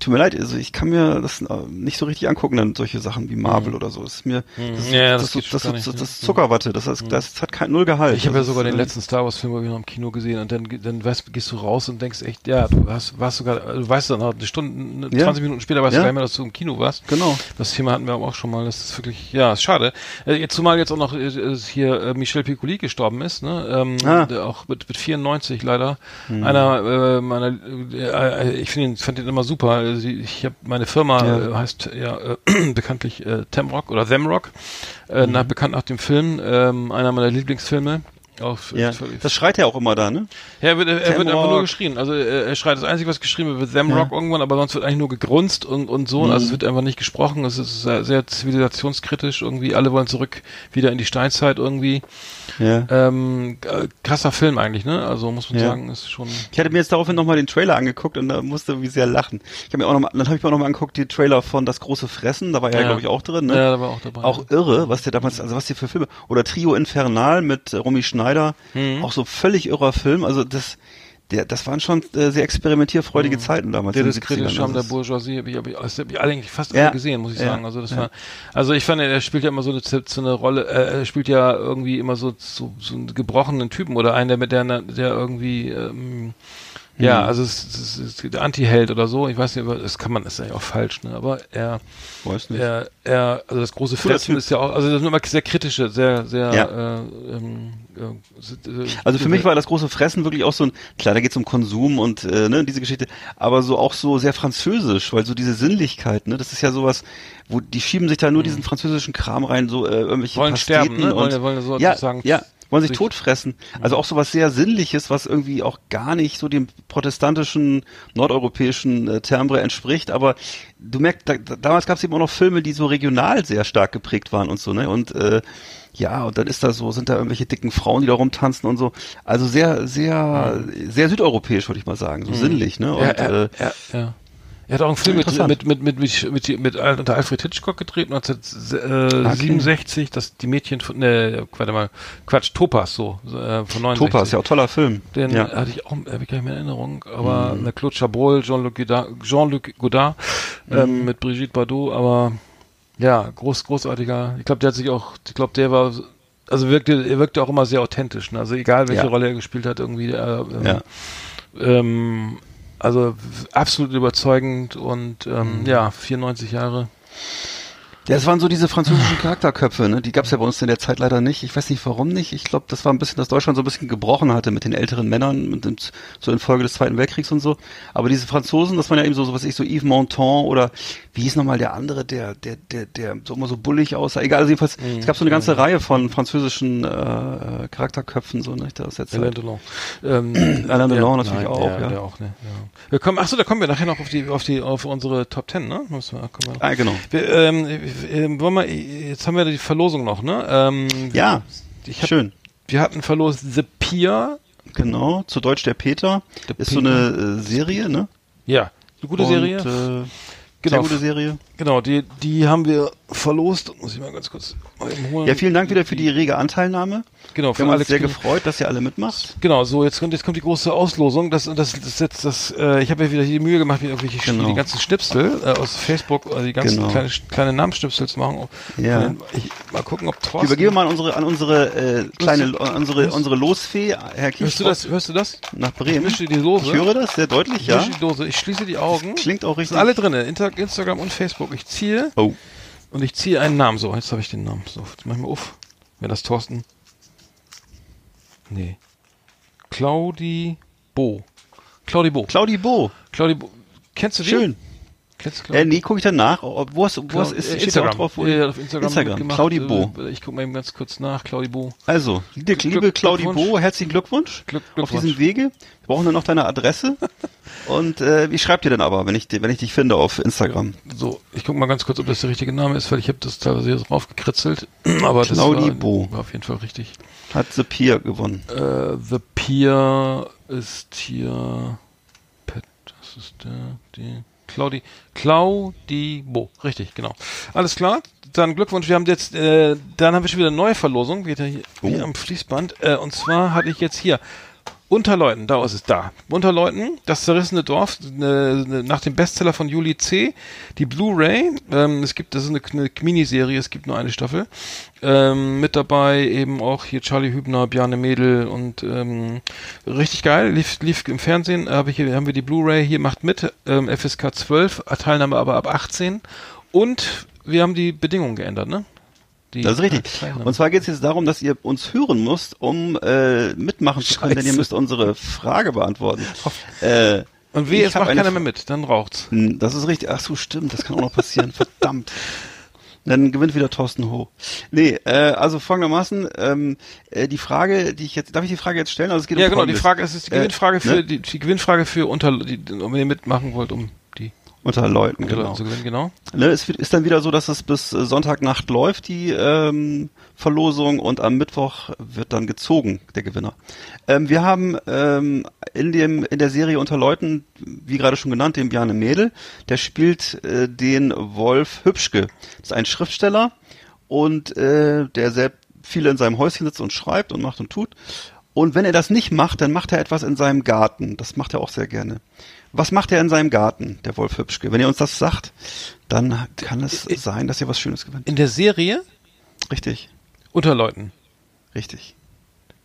tut mir leid, also ich kann mir das äh, nicht so richtig angucken, dann solche Sachen wie Marvel oder so. Das ist mir, das, Mhm. Ja, das, das das, gar nicht, ne? ist Zuckerwatte. Das, ist, das hat kein null Gehalt. Ich habe ja sogar ist, den äh, letzten Star Wars Film irgendwie noch im Kino gesehen und dann dann weißt, gehst du raus und denkst echt, ja, du hast warst sogar du weißt dann noch eine Stunde Ja. 20 Minuten später weißt Ja. du gleich mal, dass du im Kino warst. Genau. Das Thema hatten wir aber auch schon mal, das ist wirklich ja, ist schade. Äh, jetzt zumal jetzt auch noch äh, hier äh, Michel Piccoli gestorben ist, ne? Ähm, Ah. Hm. der auch mit, mit 94 leider. Einer äh, meiner äh, ich finde ihn fand ihn immer super. Also ich habe meine Firma Ja. äh, heißt ja äh, bekanntlich äh, Temrock oder Themrock, äh, Mhm. nach, bekannt nach dem Film, ähm, einer meiner Lieblingsfilme. Auf, Ja, das schreit ja auch immer da, ne? ja, er wird, er wird einfach nur geschrien. Also er, er schreit das Einzige, was geschrieben wird, wird Them Ja. Rock irgendwann, aber sonst wird eigentlich nur gegrunzt und, und so. Mhm. Also es wird einfach nicht gesprochen. Es ist sehr, sehr zivilisationskritisch irgendwie. Alle wollen zurück wieder in die Steinzeit irgendwie. Ja. Ähm, äh, krasser Film eigentlich, ne? Also muss man Ja. sagen, ist schon. Ich hatte mir jetzt daraufhin nochmal den Trailer angeguckt und da musste irgendwie sehr lachen. Ich habe mir auch noch mal, dann habe ich mir auch nochmal angeguckt, die Trailer von Das große Fressen, da war er, Ja. glaube ich, auch drin, ne? Ja, da war auch dabei. Auch irre, was der damals, also was der für Filme, oder Trio Infernal mit äh, Romy Schneider, Mhm. auch so völlig irrer Film, also das, der, das waren schon äh, sehr experimentierfreudige Zeiten damals. Der 70ern. Charme der Das ist- Bourgeoisie habe ich, hab ich, das hab ich eigentlich fast Ja. alle gesehen, muss ich Ja. sagen. Also das Ja. war, also ich fand, er spielt ja immer so eine, so eine Rolle, äh, er spielt ja irgendwie immer so, so, so einen gebrochenen Typen oder einen, der mit der, der irgendwie, ähm, ja, Mhm. also es, es, es der Anti-Held oder so. Ich weiß nicht, aber das kann man, ist ja auch falsch, ne? Aber er, Weiß nicht. er, er, also das große Fressen ist ja auch, also das sind immer sehr kritische, sehr, sehr, Ja. äh, ähm, äh, Also für mich war das große Fressen wirklich auch so ein, klar, da geht es um Konsum und äh, ne, diese Geschichte, aber so auch so sehr französisch, weil so diese Sinnlichkeit, ne, das ist ja sowas, wo die schieben sich da nur diesen französischen Kram rein, so äh, irgendwelche Mhm. Wollen Pasteten sterben, ne? und Wollen- wollen so ja, sagen, ja, wollen sich totfressen. Also auch sowas sehr Sinnliches, was irgendwie auch gar nicht so dem protestantischen, nordeuropäischen äh, Timbre entspricht, aber du merkst, da, da, damals gab es eben auch noch Filme, die so regional sehr stark geprägt waren und so, ne? Und äh, ja, und dann ist da so, sind da irgendwelche dicken Frauen, die da rumtanzen und so. Also sehr, sehr, sehr südeuropäisch, würde ich mal sagen, so sinnlich, ne? Und Ja, er, äh, er, ja. Er hat auch einen Film mit, mit, mit, mit, mit, mit, mit, Al- unter Alfred Hitchcock gedreht, 1967, das die Mädchen von, ne, warte mal, Quatsch, Topaz, so, äh, von 69. Topaz, ja, auch toller Film. Den ja. hatte ich auch, habe ich gar nicht mehr in Erinnerung, aber mhm. Claude Chabrol, Jean-Luc Godard, Jean-Luc Godard ähm, mit Brigitte Bardot, aber ja, groß, großartiger. Ich glaube, der hat sich auch, ich glaube, der war, also wirkte, er wirkte auch immer sehr authentisch. Ne? Also egal, welche Ja. Rolle er gespielt hat, irgendwie. Äh, ähm, Ja. ähm, also absolut überzeugend und ähm, ja, 94 Jahre. Ja, es waren so diese französischen Charakterköpfe, ne? Die gab's ja bei uns in der Zeit leider nicht. Ich weiß nicht warum nicht. Ich glaube, das war ein bisschen, dass Deutschland so ein bisschen gebrochen hatte mit den älteren Männern, mit dem, so infolge des Zweiten Weltkriegs und so. Aber diese Franzosen, das waren ja eben so, so was ich, so Yves Montand oder wie hieß nochmal der andere, der, der, der, der so immer so bullig aussah. Egal, also jedenfalls, es gab so eine ganze Reihe von französischen äh, Charakterköpfen, so, ne? Das jetzt Alain halt. Delon. Ähm, Alain Delon natürlich nein, auch, der, ja. Der auch, ne? Ja. Wir kommen, ach so, da kommen wir nachher noch auf die, auf die, auf unsere Top Ten, ne? Kommen wir. Ah, genau. Wir, ähm, äh, wollen wir, jetzt haben wir die Verlosung noch, ne? Ähm, Ja, hab, schön. Wir hatten verlost The Pier. Genau, zu Deutsch der Peter. Der ist so Peter. eine äh, Serie, ne? Ja, eine gute Und, Serie. Äh, Genau. Sehr gute Serie. Genau, die, die haben wir verlost. Muss ich mal ganz kurz mal eben holen. Ja, vielen Dank wieder für die rege Anteilnahme. Genau, Wir für haben uns Alex sehr Kühn. gefreut, dass ihr alle mitmacht. Genau, so jetzt kommt jetzt kommt die große Auslosung. Das das das jetzt das. Äh, ich habe ja wieder die Mühe gemacht, mir irgendwelche Genau. die ganzen Schnipsel äh, aus Facebook, also die ganzen Genau. kleine kleine Namensschnipsel zu machen. Ja. Ich, mal gucken, ob Ich Thorsten. übergebe mal an unsere, an unsere äh, kleine, du- unsere, hörst- unsere Losfee, Herr Hörst du das? Hörst du das? nach Ich Bremen. mische die Dose. Ich höre das sehr deutlich, Ich ja. mische die Dose. Ich schließe die Augen. Klingt auch Sind richtig. alle drinne. Instagram und Facebook. Ich ziehe Oh, und ich ziehe einen Namen. So, jetzt habe ich den Namen. So, jetzt mach ich mal auf. Wäre das Thorsten? Nee. Claudi Bo. Claudi Bo. Claudi Bo. Claudi Bo. Kennst du die? Schön. Äh, nee, gucke ich dann nach. Ob- Wo hast, wo hast, ist, Äh, steht da auch drauf? Wo ja, auf Instagram. Instagram. Claudi Bo. Äh, Ich gucke mal eben ganz kurz nach. Claudi Bo. Also, liebe, liebe Claudi. Bo, herzlichen Glückwunsch, Glück- auf Glückwunsch. diesem Wege. Wir brauchen dann noch deine Adresse. Und äh, wie schreibt ihr denn aber, wenn ich, wenn ich dich finde auf Instagram? So, ich gucke mal ganz kurz, ob das der richtige Name ist, weil ich habe das teilweise hier drauf gekritzelt. Aber das Claudi war, Bo. war auf jeden Fall richtig. Hat The Pier gewonnen. Äh, The Pier ist hier. Pet, das ist der, die. Claudi, Claudi Bo, richtig, genau. Alles klar, dann Glückwunsch. Wir haben jetzt, äh, dann haben wir schon wieder eine neue Verlosung, ja hier, hier Oh. am Fließband. Äh, und zwar hatte ich jetzt hier Unterleuten, da ist es da. Unterleuten, das zerrissene Dorf, ne, ne, nach dem Bestseller von Juli C. Die Blu-ray, ähm, es gibt, das ist eine, eine Miniserie, es gibt nur eine Staffel. Ähm, mit dabei eben auch hier Charlie Hübner, Bjarne Mädel und ähm, richtig geil, lief, lief im Fernsehen, hab ich hier, haben wir die Blu-ray, hier macht mit, ähm, FSK 12, Teilnahme aber ab 18 und wir haben die Bedingungen geändert, ne? Die Das ist richtig. Und zwar geht es jetzt darum, dass ihr uns hören müsst, um äh, mitmachen zu können, denn ihr Scheiße. müsst unsere Frage beantworten. Äh, und wie, jetzt macht eine keiner mehr mit, dann raucht's. Das ist richtig. Ach so, stimmt. Das kann auch noch passieren. Verdammt. Dann gewinnt wieder Thorsten Ho. Nee, äh, also folgendermaßen, ähm, äh, die Frage, die ich jetzt, darf ich die Frage jetzt stellen? Also es geht Ja, um genau, die Folgendes. Frage, es ist die Äh, Gewinnfrage für, ne? die, die Gewinnfrage für unter, die, um ihr mitmachen wollt, um die Unter Leuten, Leute genau. zu gewinnen, genau. Ne, es ist dann wieder so, dass es bis äh, Sonntagnacht läuft, die ähm, Verlosung, und am Mittwoch wird dann gezogen, der Gewinner. Ähm, wir haben ähm, in dem in der Serie unter Leuten, wie gerade schon genannt, den Bjarne Mädel, der spielt äh, den Wolf Hübschke. Das ist ein Schriftsteller und äh, der sehr viel in seinem Häuschen sitzt und schreibt und macht und tut. Und wenn er das nicht macht, dann macht er etwas in seinem Garten. Das macht er auch sehr gerne. Was macht er in seinem Garten, der Wolf Hübschke? Wenn ihr uns das sagt, dann kann es sein, dass ihr was Schönes gewinnt. In der Serie Richtig, unter Leuten richtig.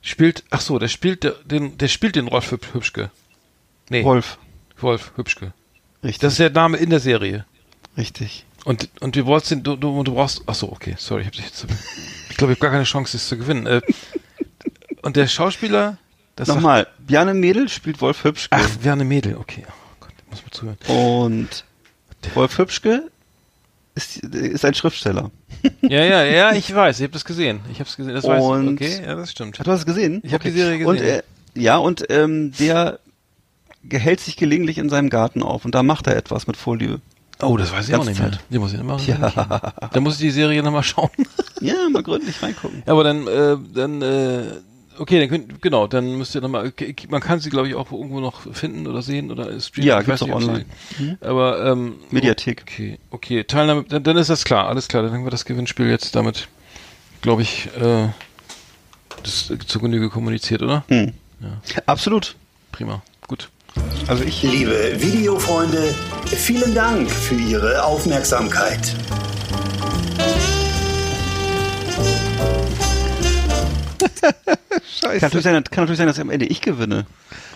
spielt, ach so, der spielt den, der spielt den Rolf Hüb- Hübschke. Nee, Wolf, Wolf Hübschke. richtig, Das ist der Name in der Serie. richtig. Und, und wir wollten, du, du, du brauchst, ach so, okay, sorry, ich hab dich jetzt, ich glaube, ich habe gar keine Chance, das zu gewinnen. Äh, und der Schauspieler, das Nochmal, Bjarne Mädel spielt Wolf Hübschke. ach, Werner Mädel, okay, oh Gott, ich muss mal zuhören. Und Wolf Hübschke ist, ist ein Schriftsteller. Ja, ja, ja, ich weiß, ich habe das gesehen, ich habe es gesehen, das weiß Und- ich, okay, ja, das stimmt. Hast du das gesehen? Ich hab die Serie Und, gesehen. äh, ja, und ähm, der gehält sich gelegentlich in seinem Garten auf und da macht er etwas mit Vorliebe. Oh, das weiß ich Ganz auch nicht mehr. Die muss ich immer. Ja. Da muss ich die Serie nochmal schauen. Ja, mal gründlich reingucken. Aber dann, äh, dann, äh, okay, dann könnt, genau, dann müsst ihr nochmal, okay, man kann sie, glaube ich, auch irgendwo noch finden oder sehen oder streamen. Ja, gibt's nicht, auch online. Mhm. Aber, ähm, Mediathek. Okay, okay, Teilnahme, dann, dann ist das klar, alles klar, dann haben wir das Gewinnspiel jetzt damit, glaube ich, äh, das zur Genüge kommuniziert, oder? Hm. Absolut. Prima, gut. Also ich Liebe Videofreunde, vielen Dank für Ihre Aufmerksamkeit. Kann natürlich, sein, kann natürlich sein, dass am Ende ich gewinne.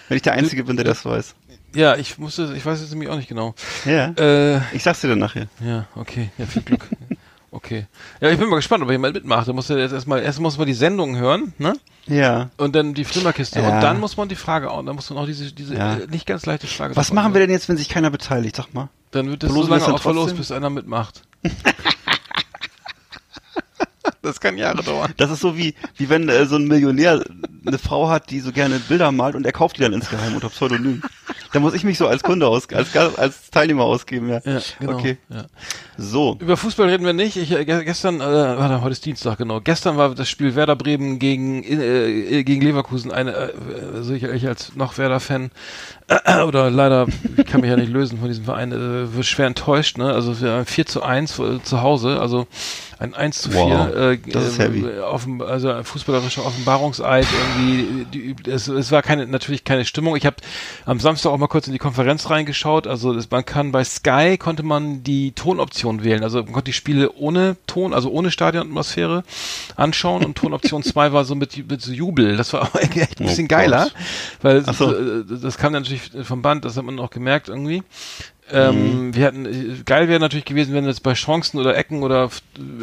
Wenn ich der Einzige bin, der das weiß. Ja, ich musste, ich weiß jetzt nämlich auch nicht genau. Ja. Äh, Ich sag's dir dann nachher. ja, okay, ja, viel Glück. Okay. Ja, ich bin mal gespannt, ob jemand mitmacht. Da muss er jetzt erstmal, erst muss man die Sendung hören, ne? Ja. Und dann die Flimmerkiste. Ja. Und dann muss man die Frage auch, dann muss man auch diese, diese Ja. äh, nicht ganz leichte Frage. Was machen wir denn jetzt, wenn sich keiner beteiligt? Sag mal. Dann wird das Belosen so lange es auch verlost, bis einer mitmacht. das kann Jahre dauern. Das ist so wie, wie wenn äh, so ein Millionär eine Frau hat, die so gerne Bilder malt und er kauft die dann insgeheim unter Pseudonym. Da muss ich mich so als Kunde aus, als, als Teilnehmer ausgeben, ja. Ja, genau. Okay. Ja. So. Über Fußball reden wir nicht. Ich, äh, ge- gestern, äh, warte, heute ist Dienstag, genau. Gestern war das Spiel Werder Bremen gegen, äh, gegen Leverkusen. Eine, äh, also ich, ich als noch Werder-Fan, äh, oder leider, ich kann mich ja nicht lösen von diesem Verein, äh, wird schwer enttäuscht, ne? Also wir haben 4 zu 1 äh, zu Hause, also ein 1 zu 4. Wow, äh, das ist heavy. Offen, also ein fußballerischer Offenbarungseid irgendwie. Die, es, es war keine, natürlich keine Stimmung. Ich habe am Samstag auch mal kurz in die Konferenz reingeschaut. Also das, man kann bei Sky konnte man die Tonoption wählen. Also man konnte die Spiele ohne Ton, also ohne Stadionatmosphäre anschauen und Tonoption 2 war so mit, mit so Jubel. Das war auch echt ein Oh bisschen Gott. geiler, weil Ach so. äh, das kam natürlich vom Band, das hat man auch gemerkt irgendwie. Ähm, wir hatten, äh, geil wäre natürlich gewesen, wenn jetzt bei Chancen oder Ecken oder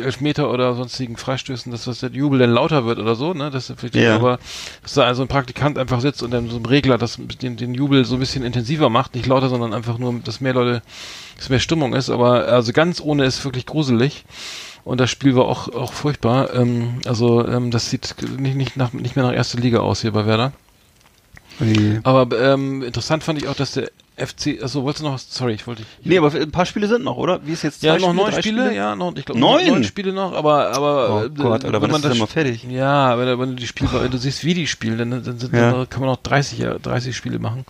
Elfmeter oder sonstigen Freistößen, dass das der Jubel dann lauter wird oder so, ne? Das ist vielleicht, Ja. aber dass da also ein Praktikant einfach sitzt und dann so ein Regler das den, den Jubel so ein bisschen intensiver macht, nicht lauter, sondern einfach nur, dass mehr Leute, dass mehr Stimmung ist, aber also ganz ohne ist wirklich gruselig. Und das Spiel war auch, auch furchtbar. Ähm, also ähm, das sieht nicht, nicht, nach, nicht mehr nach erster Liga aus hier bei Werder. Aber ähm, interessant fand ich auch, dass der FC, also wolltest du noch was, sorry, ich wollte Nee, aber ein paar Spiele sind noch, oder? Wie ist jetzt ja, noch neun drei Spiele, ja, noch, ich glaube, Neun? neun Spiele noch, aber, aber, Oh äh, Gott, Alter, wenn man ist das mal fertig? Ja, wenn, du- wenn du die Spiele, wenn du siehst, wie die spielen, dann, dann, sind, Ja. dann kann man noch 30, ja, 30 Spiele machen.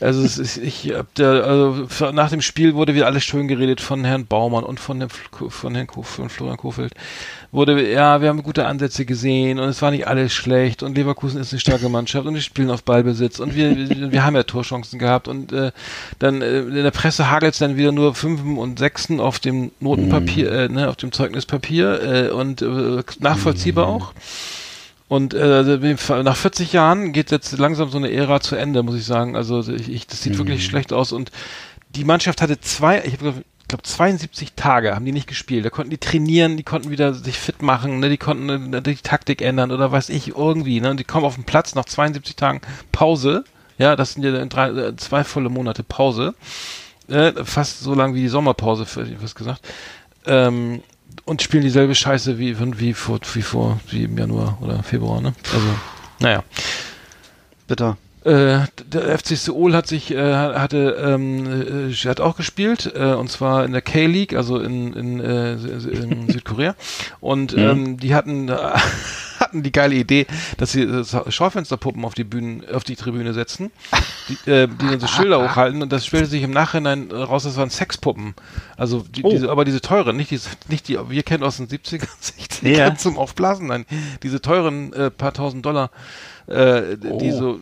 Also, es ist, ich hab der, also, nach dem Spiel wurde wieder alles schön geredet von Herrn Baumann und von, dem, von Herrn Kof, von Florian Kofeld. Wurde, ja, wir haben gute Ansätze gesehen und es war nicht alles schlecht und Leverkusen ist eine starke Mannschaft und wir spielen auf Ballbesitz und wir, wir, wir haben ja Torchancen gehabt und, äh, dann, äh, in der Presse hagelt es dann wieder nur Fünfen und Sechsen auf dem Notenpapier, äh, ne, auf dem Zeugnispapier, äh, und, äh, nachvollziehbar auch. Und äh, nach 40 Jahren geht jetzt langsam so eine Ära zu Ende, muss ich sagen. Also ich, ich, das sieht wirklich schlecht aus. Und die Mannschaft hatte zwei, ich glaube, glaub 72 Tage haben die nicht gespielt. Da konnten die trainieren, die konnten wieder sich fit machen, ne? die konnten äh, die Taktik ändern oder weiß ich irgendwie. Ne? Und die kommen auf den Platz nach 72 Tagen Pause. Ja, das sind ja drei, äh, zwei volle Monate Pause. Äh, fast so lang wie die Sommerpause, ich was gesagt. Ähm, und spielen dieselbe Scheiße wie, wie, vor, wie vor, wie im Januar oder Februar, ne? Also, naja. Bitter. Äh, der FC Seoul hat sich, äh, hatte, ähm, äh, hat auch gespielt, und zwar in der K-League, also in, in, in Südkorea. Und ähm, die hatten, hatten die geile Idee, dass sie Schaufensterpuppen auf die Bühnen, auf die Tribüne setzen, die, äh, die dann so Schilder hochhalten und das stellte sich im Nachhinein raus, das waren Sexpuppen. Also die, Oh. diese, aber diese teuren, nicht diese, nicht die, wir kennen aus den 70ern, 60ern Ja. zum Aufblasen, nein, diese teuren äh, paar tausend Dollar äh, die Oh. so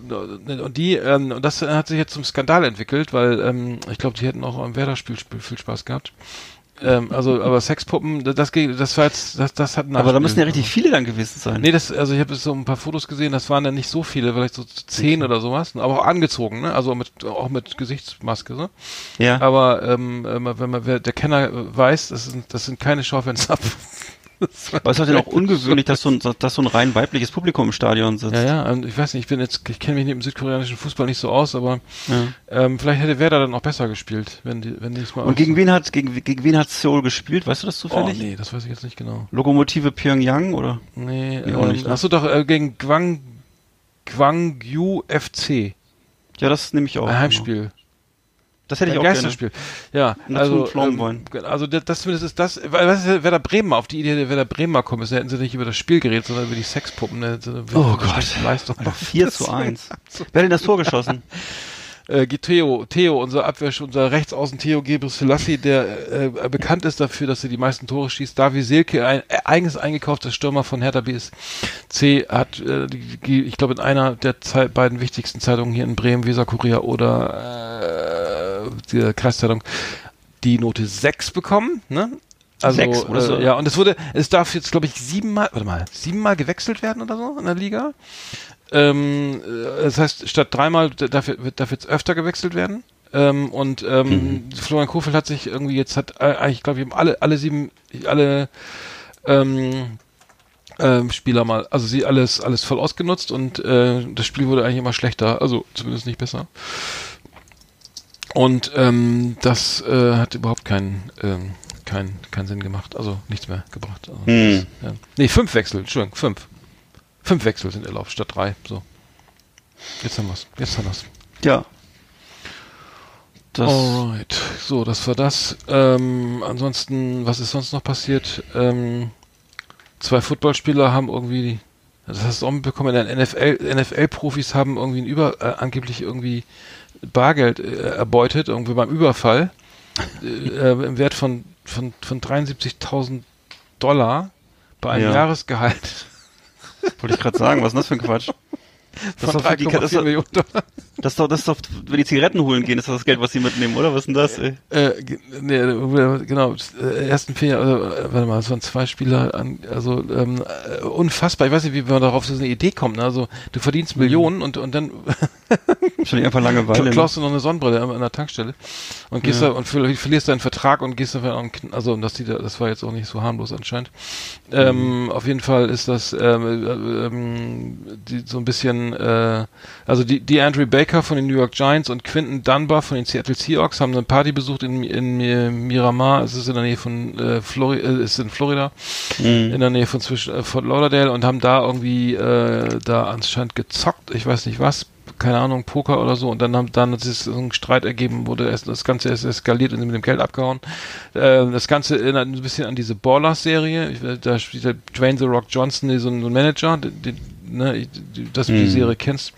und die ähm, und das hat sich jetzt zum Skandal entwickelt, weil ähm, ich glaube, die hätten auch am Werder-Spiel Spiel viel Spaß gehabt. Ähm, also, aber Sexpuppen, das, geht- das war jetzt, das, das hat Aber da müssen ja richtig viele dann gewesen sein. Nee, das, also ich habe so ein paar Fotos gesehen, das waren dann nicht so viele, vielleicht so zehn oder sowas, aber auch angezogen, ne? Also mit auch mit Gesichtsmaske, so. ja. Aber ähm, wenn man wer, der Kenner weiß, das sind das sind keine Schaufenster. Aber es ist halt auch ungewöhnlich, dass so, ein, dass so ein rein weibliches Publikum im Stadion sitzt. Ja, ja, ich weiß nicht, ich bin jetzt, ich kenne mich im südkoreanischen Fußball nicht so aus, aber Ja. ähm, vielleicht hätte Werder dann auch besser gespielt, wenn die, wenn die es mal Und gegen wen hat gegen, gegen wen hat Seoul gespielt? Weißt du das Oh, zufällig? nee, das weiß ich jetzt nicht genau. Lokomotive Pyongyang oder? Nee, Nee, auch ähm, nicht, ne? hast du doch äh, gegen Gwang, Gwangju FC, Ja, das nehme ich auch. ein Heimspiel. Das hätte ich auch gerne. Geisterspiel. Ja, Und dazu also, ähm, also das, das zumindest ist das, weil was ist Werder Bremen auf die Idee der Werder Bremer kommen ist, da hätten sie nicht über das Spiel geredet, sondern über die Sexpuppen. Ne, Oh Gott. Leistung. Einfach 4 zu 1. Wer hat denn das Tor geschossen? äh, Theo, Theo, unser Abwehr, unser Rechtsaußen Theo Gebrus Selassie, der äh, bekannt ist dafür, dass er die meisten Tore schießt. Davi Silke, ein äh, eigens eingekaufter Stürmer von Hertha BSC, hat, äh, die, die, ich glaube, in einer der Zei beiden wichtigsten Zeitungen hier in Bremen, Weser Kurier oder äh, die Kreiszeitung, die Note 6 bekommen. Ne? Also, Sechs, oder so? äh, ja, und es wurde, es darf jetzt, glaube ich, siebenmal, warte mal, siebenmal gewechselt werden oder so in der Liga. Ähm, äh, das heißt, statt dreimal darf, darf jetzt öfter gewechselt werden. Ähm, und ähm, Florian Kofeld hat sich irgendwie jetzt hat äh, eigentlich, glaube ich, alle alle sieben alle ähm, ähm, Spieler mal, also sie alles alles voll ausgenutzt und äh, das Spiel wurde eigentlich immer schlechter, also zumindest nicht besser. Und ähm, das äh, hat überhaupt keinen ähm, keinen keinen Sinn gemacht, also nichts mehr gebracht. Also, Hm. ja. Nee, fünf Wechsel, Entschuldigung, fünf. Fünf Wechsel sind erlaubt, statt drei. So. Jetzt haben wir's. Jetzt haben wir's. Ja. Das, Alright. So, das war das. Ähm, ansonsten, was ist sonst noch passiert? Ähm, zwei Footballspieler haben irgendwie, das hast du auch mitbekommen, der NFL, NFL-Profis haben irgendwie ein Über, äh, angeblich irgendwie Bargeld äh, erbeutet, irgendwie beim Überfall, äh, äh, im Wert von, von, von 73.000 Dollar bei einem Ja. Jahresgehalt wollte ich gerade sagen, was ist denn das für ein Quatsch? Das von ist doch für die, das, 3,4 ist doch- Millionen Dollar. Das ist doch, das ist doch, wenn die Zigaretten holen gehen, ist das das Geld, was sie mitnehmen, oder? Was ist denn das, ey? Äh, ge- nee, äh, genau, äh, ersten vier, äh, warte mal, es waren zwei Spieler, an, also ähm, äh, unfassbar, ich weiß nicht, wie man darauf so eine Idee kommt, ne? also du verdienst Millionen und, und dann Wahrscheinlich einfach Langeweile. ne? klaust du noch eine Sonnenbrille an der Tankstelle und gehst Ja. da und ver verlierst deinen Vertrag und gehst an, also und das, das war jetzt auch nicht so harmlos anscheinend. Ähm, auf jeden Fall ist das ähm, äh, ähm, die, so ein bisschen, äh, also die, die Andrew Baker von den New York Giants und Quinton Dunbar von den Seattle Seahawks haben eine Party besucht in, in, Mi- Miramar, es ist in der Nähe von äh, Flori äh, ist in Florida. Mhm. in der Nähe von zwischen äh, Fort Lauderdale und haben da irgendwie äh, da anscheinend gezockt, ich weiß nicht was, keine Ahnung, Poker oder so und dann haben dann hat sich so ein Streit ergeben, wurde erst das Ganze ist eskaliert und mit dem Geld abgehauen. Äh, das Ganze erinnert ein bisschen an diese Ballers-Serie, weiß, da spielt der Dwayne The Rock Johnson, so ein so ein Manager, die, die, ne, dass du die Mhm. Serie kennst.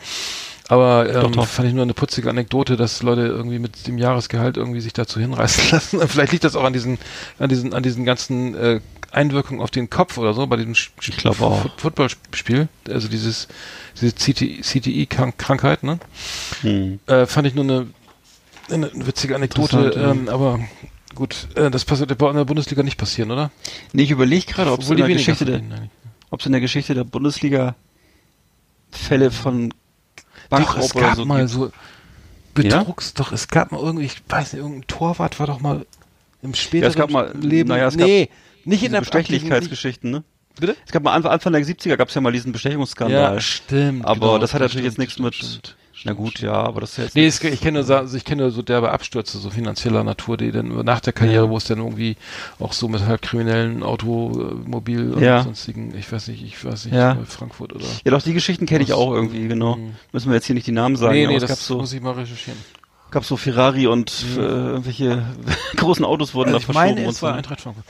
Aber ähm, Doch, doch. fand ich nur eine putzige Anekdote, dass Leute irgendwie mit dem Jahresgehalt irgendwie sich dazu hinreißen lassen. Vielleicht liegt das auch an diesen, an diesen, an diesen ganzen äh, Einwirkungen auf den Kopf oder so bei diesem Ich auch. Footballspiel. Also dieses, diese CTI-Krankheit, ne? Mhm. Äh, fand ich nur eine, eine witzige Anekdote, ähm, aber gut, äh, das passiert in der Bundesliga nicht passieren, oder? Nee, ich überlege gerade, ob es in, der Geschichte der- in der Geschichte der Bundesliga Fälle von Doch, Bankraub es oder gab so mal gibt. so Betrugs, doch, es gab mal irgendwie, ich weiß nicht, irgendein Torwart war doch mal im späteren Ja, es gab mal- Leben. naja, es gab nee, nicht in der Bestechlichkeitsgeschichten, ne? Bitte? Es gab mal Anfang, Anfang der 70er gab es ja mal diesen Bestechungsskandal. Ja, stimmt. aber genau, das hat natürlich jetzt stimmt, nichts stimmt, mit. Na gut, ja, aber das ist ja jetzt. Nee, es, ich kenne sa- also ich kenne so derbe Abstürze, so finanzieller Natur, die dann nach der Karriere, wo es dann irgendwie auch so mit halb kriminellen Automobil und Ja. sonstigen, ich weiß nicht, ich weiß nicht, Ja. äh, Frankfurt oder. ja, doch, die Geschichten kenne ich auch irgendwie, genau. Mhm. Müssen wir jetzt hier nicht die Namen sagen, nee, aber nee, das so. muss ich mal recherchieren. Gab so Ferrari und äh, irgendwelche großen Autos wurden Also da ich verschoben meine, und es war Eintracht Frankfurt.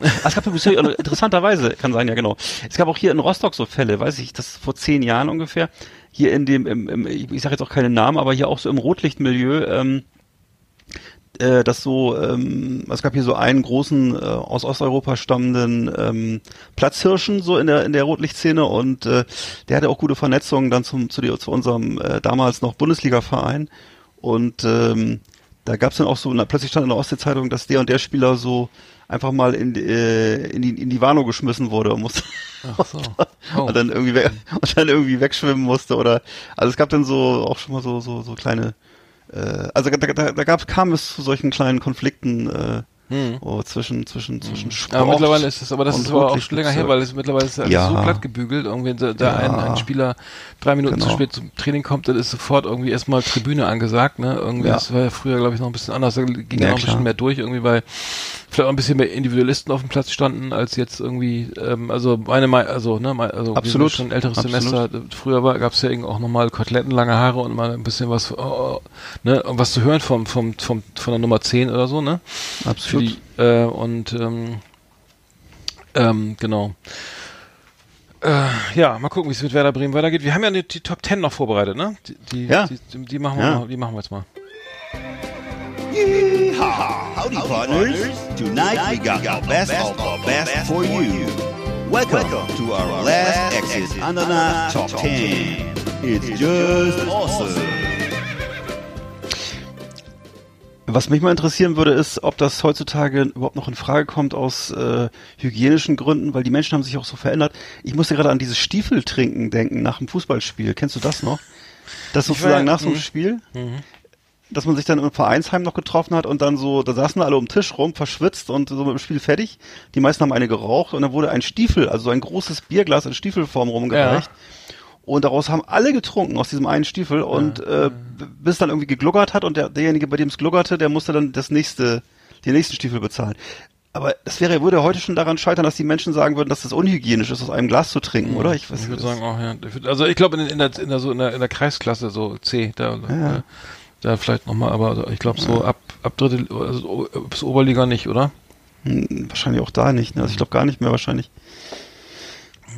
Ah, es gab äh, interessanterweise, kann sein, ja genau. Es gab auch hier in Rostock so Fälle, weiß ich, das vor zehn Jahren ungefähr, hier in dem, im, im, ich sage jetzt auch keinen Namen, aber hier auch so im Rotlichtmilieu, ähm, äh, das so, ähm, es gab hier so einen großen äh, aus Osteuropa stammenden ähm, Platzhirschen so in der in der Rotlichtszene und äh, der hatte auch gute Vernetzungen dann zum zu, die, zu unserem äh, damals noch Bundesliga-Verein und ähm, da gab es dann auch so, na, plötzlich stand in der Ostsee-Zeitung, dass der und der Spieler so einfach mal in, äh, in die in die Warnow geschmissen wurde und musste Ach so. Oh. und dann irgendwie weg, und dann irgendwie wegschwimmen musste oder also es gab dann so auch schon mal so so so kleine äh, also da, da, da gab kam es zu solchen kleinen Konflikten äh, Hm. oh, zwischen zwischen zwischen Sport Aber mittlerweile ist es, aber das ist aber auch schon länger her, weil es mittlerweile ist alles Ja. so glatt gebügelt. Irgendwie da, da Ja. ein, ein Spieler drei Minuten zu Genau. spät zum Training kommt, dann ist sofort irgendwie erstmal Tribüne angesagt. Ne? Irgendwie Ja. das war ja früher, glaube ich, noch ein bisschen anders. Da ging ja, noch ein klar. bisschen mehr durch, irgendwie, weil vielleicht auch ein bisschen mehr Individualisten auf dem Platz standen, als jetzt irgendwie, ähm, also meine, Mei- also, ne, also Absolut. schon ein älteres Absolut. Semester. Früher war, gab es ja irgendwie auch nochmal Koteletten, lange Haare und mal ein bisschen was, oh, ne, und was zu hören vom, vom, vom, von der Nummer 10 oder so, ne? Für absolut die, äh, und ähm, ähm, genau. Äh, ja, mal gucken, wie es mit Werder Bremen weitergeht. Wir haben ja die, die Top 10 noch vorbereitet, ne? Die, die, Ja. die, die, machen wir Ja. mal, die machen wir jetzt mal. Yeehaw! Howdy, partners. Tonight we got the best of the best for you. Welcome to our last exit Ananas Top 10. It's just awesome. Was mich mal interessieren würde, ist, ob das heutzutage überhaupt noch in Frage kommt aus äh, hygienischen Gründen, weil die Menschen haben sich auch so verändert. Ich musste gerade an dieses Stiefeltrinken denken nach dem Fußballspiel. Kennst du das noch? Das sozusagen nach so einem mhm. Spiel, dass man sich dann im Vereinsheim noch getroffen hat und dann so, da saßen alle um den Tisch rum, verschwitzt und so mit dem Spiel fertig. Die meisten haben eine geraucht und dann wurde ein Stiefel, also so ein großes Bierglas in Stiefelform rumgereicht. Und daraus haben alle getrunken aus diesem einen Stiefel und äh, b- bis dann irgendwie gegluckert hat und der, derjenige, bei dem es gluckerte, der musste dann das nächste, den nächsten Stiefel bezahlen. Aber das wäre, würde heute schon daran scheitern, dass die Menschen sagen würden, dass das unhygienisch ist, aus einem Glas zu trinken, oder? Ich, weiß Ich würde sagen auch, ja. Also ich glaube in, in, der, in, der, so in, der, in der Kreisklasse, so C, da, Ja. äh, da vielleicht nochmal, aber ich glaube so ab, ab Drittel, also o- bis Oberliga nicht, oder? Hm, wahrscheinlich auch da nicht. Ne? Also ich glaube gar nicht mehr wahrscheinlich.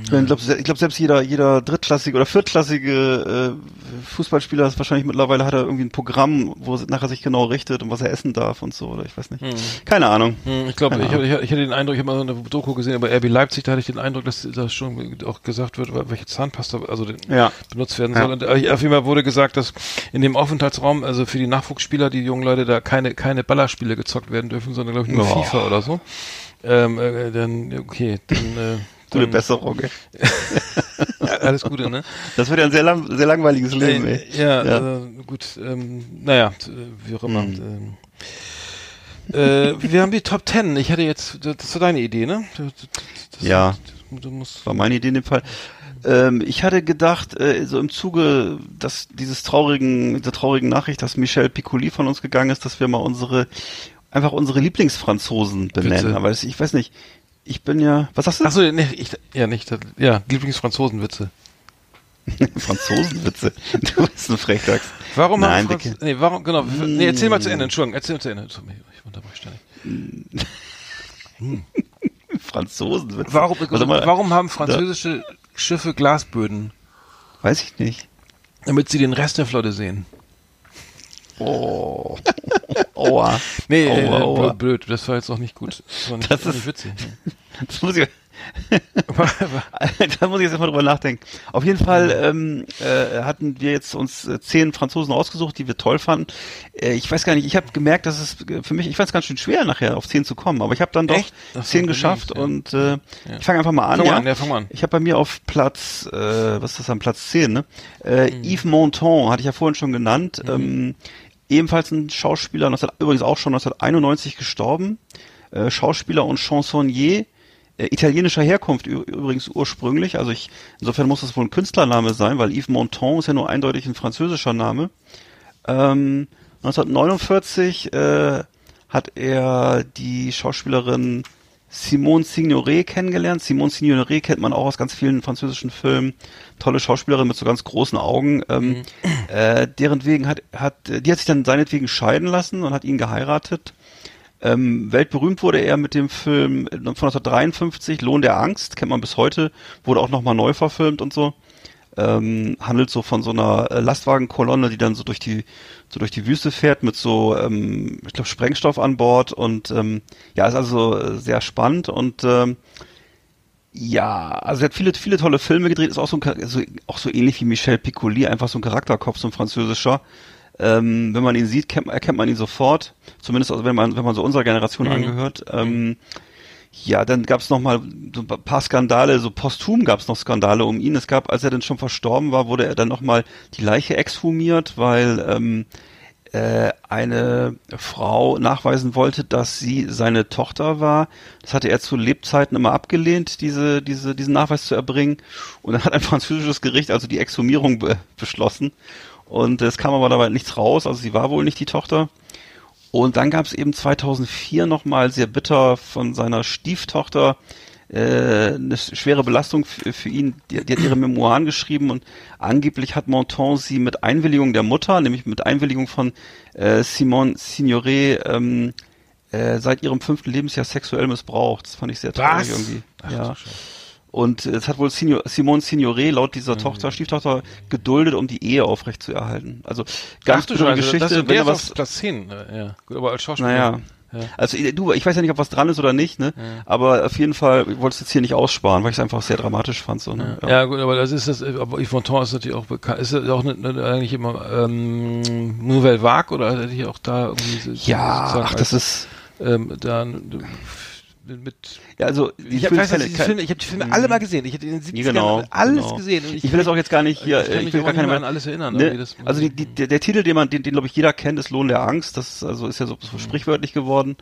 Ich glaube, glaub, selbst jeder, jeder drittklassige oder viertklassige äh, Fußballspieler ist wahrscheinlich mittlerweile hat er irgendwie ein Programm, wo er nachher sich genau richtet und was er essen darf und so, oder ich weiß nicht. Keine Ahnung. Hm, Ich glaube, ich, ich, ich hatte den Eindruck, ich habe mal so eine Doku gesehen, aber RB Leipzig, da hatte ich den Eindruck, dass da schon auch gesagt wird, welche Zahnpasta also den, Ja. benutzt werden Ja. soll. Und äh, auf jeden Fall wurde gesagt, dass in dem Aufenthaltsraum, also für die Nachwuchsspieler, die jungen Leute, da keine, keine Ballerspiele gezockt werden dürfen, sondern glaube ich nur Oh. FIFA oder so. Ähm, äh, dann, okay, dann, äh, Gute dann, Besserung. Alles Gute, ne? Das wird ja ein sehr, lang, sehr langweiliges Leben, ey. Äh, ja, Ja. Äh, gut, ähm, naja, wie auch immer. Hm. Ähm, äh, wir haben die Top Ten. Ich hatte jetzt, das war deine Idee, ne? Du, das, Ja. Du, musst, War meine Idee in dem Fall. Ähm, ich hatte gedacht, äh, so im Zuge dass dieses traurigen, dieser traurigen Nachricht, dass Michel Piccoli von uns gegangen ist, dass wir mal unsere, einfach unsere Lieblingsfranzosen benennen. Aber ich weiß nicht, ich bin ja, was sagst du? Achso, nee, ich, ja, nicht, ja, Lieblingsfranzosenwitze. Franzosenwitze. Du bist ein Frechdachs. Warum Nein, Franz nee, warum, genau, nee, erzähl mal zu Ende, Entschuldigung, erzähl mal zu Ende. Ich unterbreche ständig. Franzosenwitze. Warum, Warte mal, warum haben französische Schiffe Glasböden? Weiß ich nicht. Damit sie den Rest der Flotte sehen. Oh. Aua. Nee, Aua, äh, aua. blöd, blöd, das war jetzt auch nicht gut. Das war nicht, Das ist- nicht witzig. Das muss ich, da muss ich jetzt erstmal drüber nachdenken. Auf jeden Fall ähm, äh, hatten wir jetzt uns äh, zehn Franzosen ausgesucht, die wir toll fanden. Äh, ich weiß gar nicht, ich habe gemerkt, dass es für mich, ich fand es ganz schön schwer nachher auf zehn zu kommen, aber ich habe dann doch Echt? Zehn geschafft ja. und äh, ich fange einfach mal an. Fang ja? an, ja, fang an. Ich habe bei mir auf Platz, äh, was ist das am Platz 10, ne? Äh, Mhm. Yves Montand, hatte ich ja vorhin schon genannt. Ähm, ebenfalls ein Schauspieler, 19, übrigens auch schon 1991 gestorben. Äh, Schauspieler und Chansonnier, äh, italienischer Herkunft übrigens ursprünglich. Also ich, insofern muss das wohl ein Künstlername sein, weil Yves Montand ist ja nur eindeutig ein französischer Name. Ähm, 1949 äh, hat er die Schauspielerin Simone Signoret kennengelernt. Simone Signoret kennt man auch aus ganz vielen französischen Filmen. Tolle Schauspielerin mit so ganz großen Augen. Ähm, Mhm. äh, deren wegen hat, hat, die hat sich dann seinetwegen scheiden lassen und hat ihn geheiratet. Ähm, weltberühmt wurde er mit dem Film von 1953, Lohn der Angst, kennt man bis heute, wurde auch nochmal neu verfilmt und so. Ähm, handelt so von so einer äh, Lastwagenkolonne, die dann so durch die so durch die Wüste fährt mit so, ähm, ich glaube, Sprengstoff an Bord und ähm, ja, ist also äh, sehr spannend und ähm, ja, also er hat viele, viele tolle Filme gedreht, ist auch so, ein, so auch so ähnlich wie Michel Piccoli, einfach so ein Charakterkopf, so ein französischer. Ähm, wenn man ihn sieht, kennt, erkennt man ihn sofort. Zumindest also wenn man, wenn man so unserer Generation Mhm. angehört. Ähm, ja, dann gab es noch mal so ein paar Skandale, so posthum gab es noch Skandale um ihn. Es gab, als er dann schon verstorben war, wurde er dann noch mal die Leiche exhumiert, weil ähm, äh, eine Frau nachweisen wollte, dass sie seine Tochter war. Das hatte er zu Lebzeiten immer abgelehnt, diese, diese, diesen Nachweis zu erbringen. Und dann hat ein französisches Gericht also die Exhumierung be beschlossen. Und es kam aber dabei nichts raus, also sie war wohl nicht die Tochter. Und dann gab es eben 2004 nochmal sehr bitter von seiner Stieftochter äh, eine schwere Belastung für, für ihn. Die, die hat ihre Memoiren geschrieben und angeblich hat Monton sie mit Einwilligung der Mutter, nämlich mit Einwilligung von äh, Simone Signoret, ähm, äh, seit ihrem fünften Lebensjahr sexuell missbraucht. Das fand ich sehr traurig Was? irgendwie. Ach, ja. Und es hat wohl Signor, Simone Signoret laut dieser Tochter, Stieftochter, geduldet, um die Ehe aufrechtzuerhalten. Also ganz Ach bittere Scheiße, Geschichte, das, wenn was Platz 10, äh, ja. Gut, aber als Schauspieler. naja. Ja. Also äh, du, ich weiß ja nicht, ob was dran ist oder nicht, ne? Aber auf jeden Fall, ich wollte es jetzt hier nicht aussparen, weil ich es einfach sehr dramatisch fand. So, ne? Ja. gut, aber das ist das, äh, aber Yves Montand ist natürlich auch bekannt, ist das auch ne, ne, eigentlich immer ähm, Nouvelle Vague oder hätte ich auch da irgendwie so- ja ach, das ist, ähm, da mit ja, also die ich, hab, nicht, diese Filme, ich habe die Filme alle mal gesehen. Ich hätte in den 70ern Ja, genau, alles genau. gesehen. Und Ich will das auch jetzt gar nicht hier, ich kann äh, mich ich will gar nicht keine mehr an alles erinnern. Ne? Also die, die, der, der Titel, den man, den, den glaube ich jeder kennt, ist Lohn der Angst. Das ist, also ist ja so, so sprichwörtlich geworden.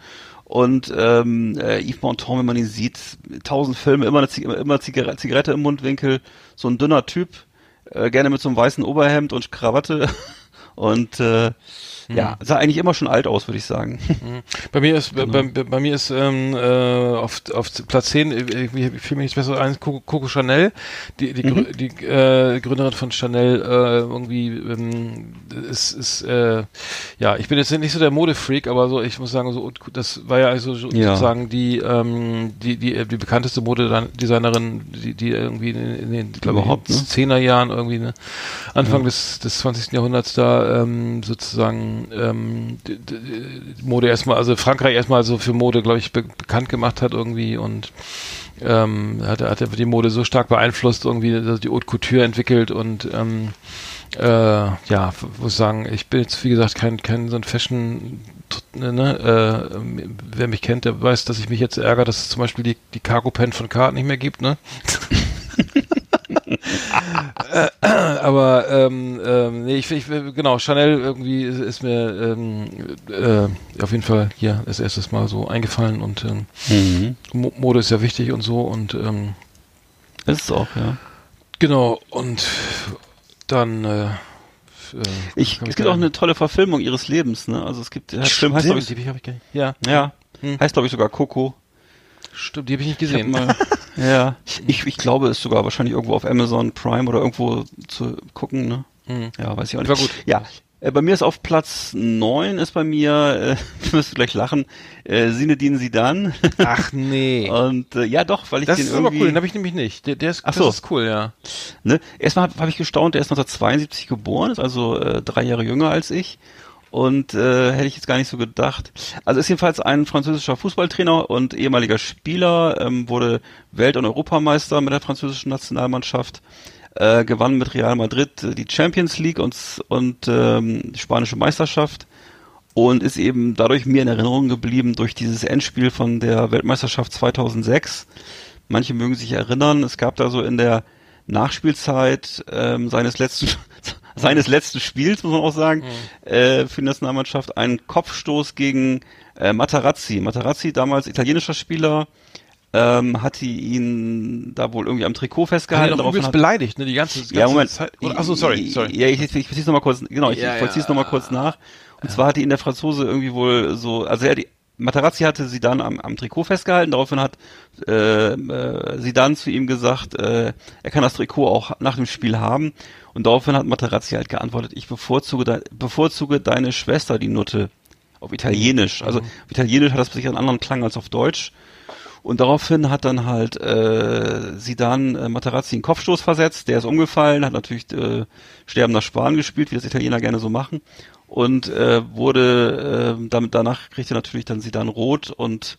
Und ähm, äh, Yves Montand, wenn man ihn sieht, tausend Filme, immer eine Zig immer Zigarette, Zigarette im Mundwinkel, so ein dünner Typ, äh, gerne mit so einem weißen Oberhemd und Krawatte. Und äh, ja, sah eigentlich immer schon alt aus, würde ich sagen. Bei mir ist bei, Genau. bei, bei mir ist ähm, äh, auf, auf Platz 10, äh, ich, ich fühle mich nicht besser ein, Coco, Coco Chanel, die, die, Mhm. Die äh, Gründerin von Chanel, äh, irgendwie ähm, ist, ist äh, ja, ich bin jetzt nicht so der Modefreak, aber so, ich muss sagen, so das war ja also so, Ja. sozusagen die, ähm, die, die, die bekannteste Modedesignerin, die, die irgendwie in, in den, glaube ich, ne? 10er Jahren irgendwie, ne, Anfang des, des 20. Jahrhunderts da ähm, sozusagen ähm, Mode erstmal, also Frankreich erstmal so für Mode, glaube ich, be bekannt gemacht hat irgendwie und ähm, hat, hat die Mode so stark beeinflusst, irgendwie also die Haute Couture entwickelt und ähm, äh, ja, muss sagen, ich bin jetzt wie gesagt kein kein so ein Fashion ne, ne, äh, wer mich kennt, der weiß, dass ich mich jetzt ärgere, dass es zum Beispiel die, die Cargo Pen von Card nicht mehr gibt, ne? Aber ähm, ähm, nee, ich, ich genau Chanel irgendwie ist, mir ähm, äh, auf jeden Fall hier das erste Mal so eingefallen und ähm, Mhm. Mo Mode ist ja wichtig und so und ähm, Ist es auch, ja. genau und dann äh, äh, Ich, es gibt auch ein- eine tolle Verfilmung ihres Lebens, ne? Also es gibt, der Film heißt, glaube ich, ich. Ja, ja, Hm. heißt, glaube ich, sogar Coco. Stimmt, die habe ich nicht Ich gesehen. mal, ja, ich, ich glaube, ist sogar wahrscheinlich irgendwo auf Amazon Prime oder irgendwo zu gucken, ne? Hm. Ja, weiß ich auch nicht. War gut. Ja, äh, bei mir ist auf Platz neun ist bei mir, äh, du wirst gleich lachen, äh, Sinedin Sidan. Ach nee. Und äh, ja doch, weil ich das den ist aber irgendwie, cool, den habe ich nämlich nicht. Der, der ist, Ach das so. ist cool, ja. ne? Erstmal habe hab ich gestaunt, der ist 1972 geboren, ist also äh, drei Jahre jünger als ich. Und äh, hätte ich jetzt gar nicht so gedacht. Also ist jedenfalls ein französischer Fußballtrainer und ehemaliger Spieler, ähm, wurde Welt- und Europameister mit der französischen Nationalmannschaft, äh, gewann mit Real Madrid äh, die Champions League und, und ähm, die spanische Meisterschaft und ist eben dadurch mir in Erinnerung geblieben durch dieses Endspiel von der Weltmeisterschaft 2006. Manche mögen sich erinnern, es gab da so in der Nachspielzeit ähm, seines letzten seines letzten Spiels, muss man auch sagen, äh, für die Nationalmannschaft einen Kopfstoß gegen äh, Materazzi. Materazzi, damals italienischer Spieler, ähm, hatte ihn da wohl irgendwie am Trikot Hat ihn festgehalten. daraufhin übelst hat- beleidigt, ne, die ganze, ganze ja, Moment. Zeit. Oder, achso, sorry, sorry. Ja, ich, ich, ich es nochmal kurz, genau, ich, Ja, ich es ja. nochmal kurz nach. Und zwar hatte ihn der Franzose irgendwie wohl so, also er hat, Materazzi hatte sie dann am, am Trikot festgehalten. Daraufhin hat äh, äh, sie dann zu ihm gesagt, äh, er kann das Trikot auch nach dem Spiel haben. Und daraufhin hat Materazzi halt geantwortet, ich bevorzuge, de bevorzuge deine Schwester, die Nutte. Auf Italienisch. Also Mhm. auf Italienisch hat das sicher einen anderen Klang als auf Deutsch. Und daraufhin hat dann halt äh, sie dann äh, Materazzi einen Kopfstoß versetzt, der ist umgefallen, hat natürlich äh, sterbender Spahn gespielt, wie das Italiener gerne so machen. Und äh, wurde äh, damit danach kriegte natürlich dann sie dann rot und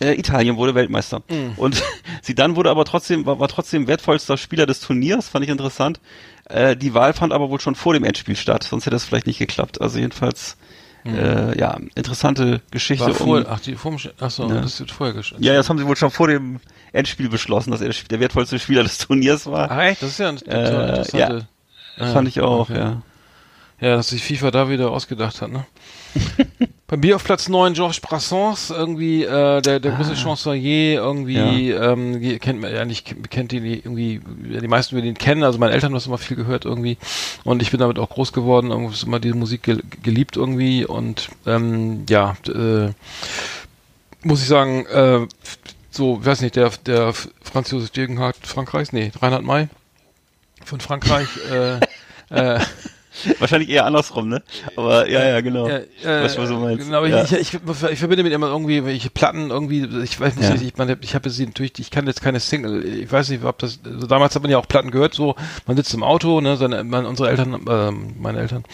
äh, Italien wurde Weltmeister. Und sie dann wurde aber trotzdem, war, war trotzdem wertvollster Spieler des Turniers, fand ich interessant. Äh, die Wahl fand aber wohl schon vor dem Endspiel statt, sonst hätte es vielleicht nicht geklappt. Also jedenfalls, äh, ja, interessante Geschichte. War vor, um, ach, die, vorm, ach so, Ja. das wird vorher geschehen. ja, das haben sie wohl schon vor dem Endspiel beschlossen, dass er der wertvollste Spieler des Turniers war. Ach echt? Das ist ja eine Äh, interessante. Ja, Fand ich auch, okay. ja. Ja, dass sich FIFA da wieder ausgedacht hat, ne? Bei mir auf Platz 9 Georges Brassens, irgendwie äh, der, der große Chancelier, irgendwie ähm, die kennt man ja nicht, kennt die die irgendwie, ja, die meisten werden ihn kennen, also meine Eltern haben das immer viel gehört irgendwie. Und ich bin damit auch groß geworden, irgendwie ist immer diese Musik gel geliebt irgendwie. Und ähm, ja, äh, muss ich sagen, äh, so, weiß nicht, der, der Franz Josef Degenhardt Frankreichs, nee, Reinhard May? Von Frankreich, äh, äh, Wahrscheinlich eher andersrum, ne? Aber ja, ja, genau. Ja, äh, du, was du meinst? Genau, Ja. ich, ich, ich, ich verbinde mit immer irgendwie welche Platten irgendwie, ich weiß Ja. nicht, ich meine, ich habe sie natürlich, ich kann jetzt keine Single, ich weiß nicht, ob das, also damals hat man ja auch Platten gehört, so, man sitzt im Auto, ne, seine, man, unsere Eltern, ähm, meine Eltern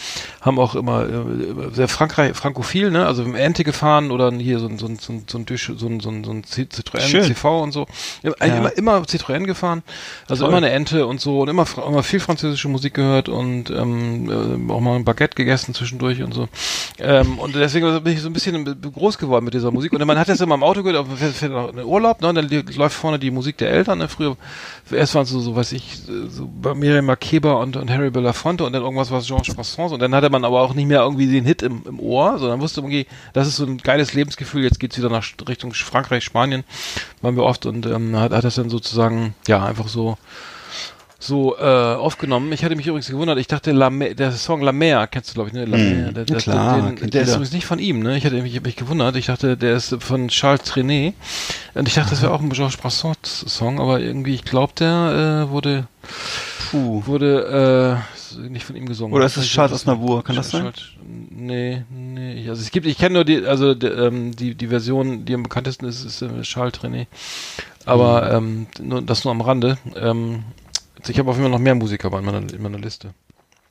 haben auch immer äh, sehr Frankreich, frankophil, ne, also im Ente gefahren oder hier so ein, so ein, so ein, so ein, so ein, so ein, so ein Citroën Schön. CV und so, immer, Ja. immer, immer Citroën gefahren, also Toll. immer eine Ente und so und immer, immer viel französische Musik gehört und ähm, äh, auch mal ein Baguette gegessen zwischendurch und so. Ähm, und deswegen bin ich so ein bisschen groß geworden mit dieser Musik. Und man hat das immer im Auto gehört, auf fährt, auch in Urlaub, ne? Und dann läuft vorne die Musik der Eltern. Ne? Früher, erst waren es so, so, weiß ich, so Miriam Makeba und, und Harry Belafonte und dann irgendwas war Georges Brassens. Und dann hatte man aber auch nicht mehr irgendwie den Hit im, im Ohr, sondern wusste irgendwie, das ist so ein geiles Lebensgefühl. Jetzt geht's wieder nach Richtung Frankreich, Spanien, waren wir oft und ähm, hat, hat das dann sozusagen, ja, einfach so so äh, aufgenommen. Ich hatte mich übrigens gewundert, ich dachte, La Mer, der Song La Mer, kennst du glaube ich, ne? La Hm, Mer, der, der, klar, den, der ist übrigens nicht von ihm, ne? Ich hatte mich, mich gewundert, ich dachte, der ist von Charles Trenet und ich dachte, das wäre auch ein Georges Brassens Song, aber irgendwie, ich glaube, der äh, wurde Puh. wurde äh, nicht von ihm gesungen. Oder ist es Ich- Charles Aznavour, kann das sein? Nee, nee. Also es gibt, ich kenne nur die, also die, ähm, die, die Version, die am bekanntesten ist, ist äh, Charles Trenet. Aber ähm, nur, das nur am Rande. Ähm, ich habe auf jeden Fall noch mehr Musiker bei meiner, in meiner Liste.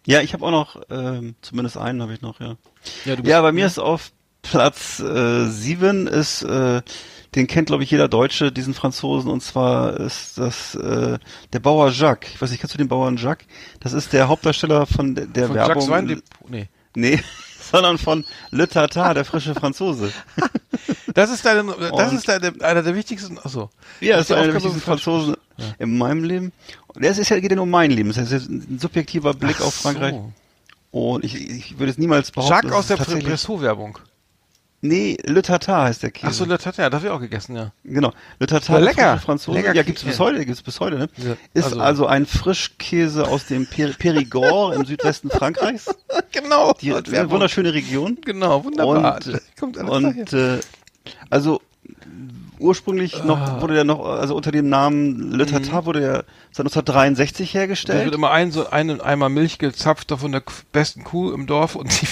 Ja, ich habe auch noch, ähm, zumindest einen habe ich noch, ja. Ja, du Ja, bei mir ist auf Platz äh, sieben ist, äh, den kennt glaube ich jeder Deutsche, diesen Franzosen, und zwar ist das äh, der Bauer Jacques. Ich weiß nicht, kennst du den Bauern Jacques? Das ist der Hauptdarsteller von der, der von Werbung. Jacques Weindepot. Nee. Nee, sondern von Le Tartar, der frische Franzose. Das ist deine, das Und- ist deine, einer der wichtigsten, achso. Ja, Das ist einer der wichtigsten Franzosen in meinem Leben. Und das ist ja, geht ja nur um mein Leben. Das ist ein subjektiver Blick Ach auf Frankreich. so. Und ich, ich würde es niemals behaupten. Jacques aus der Bressot-Werbung. Nee, Le Tartar heißt der Käse. Achso, Le Tatin, das habe ich auch gegessen, ja. Genau. Le Tartar, der lecker. Franzose. Lecker ja, gibt's bis heute, gibt's bis heute, ne? Ja, Ist also- also, ein Frischkäse aus dem Per Périgord im Südwesten Frankreichs. Genau. Die eine wunderschöne Region. Genau, wunderbar. Und, Kommt und äh, also ursprünglich Ah. noch wurde der noch, also unter dem Namen Le Tartar wurde er seit 1963 Da wird hergestellt. immer ein, so einen Eimer Milch gezapft von der besten Kuh im Dorf und die,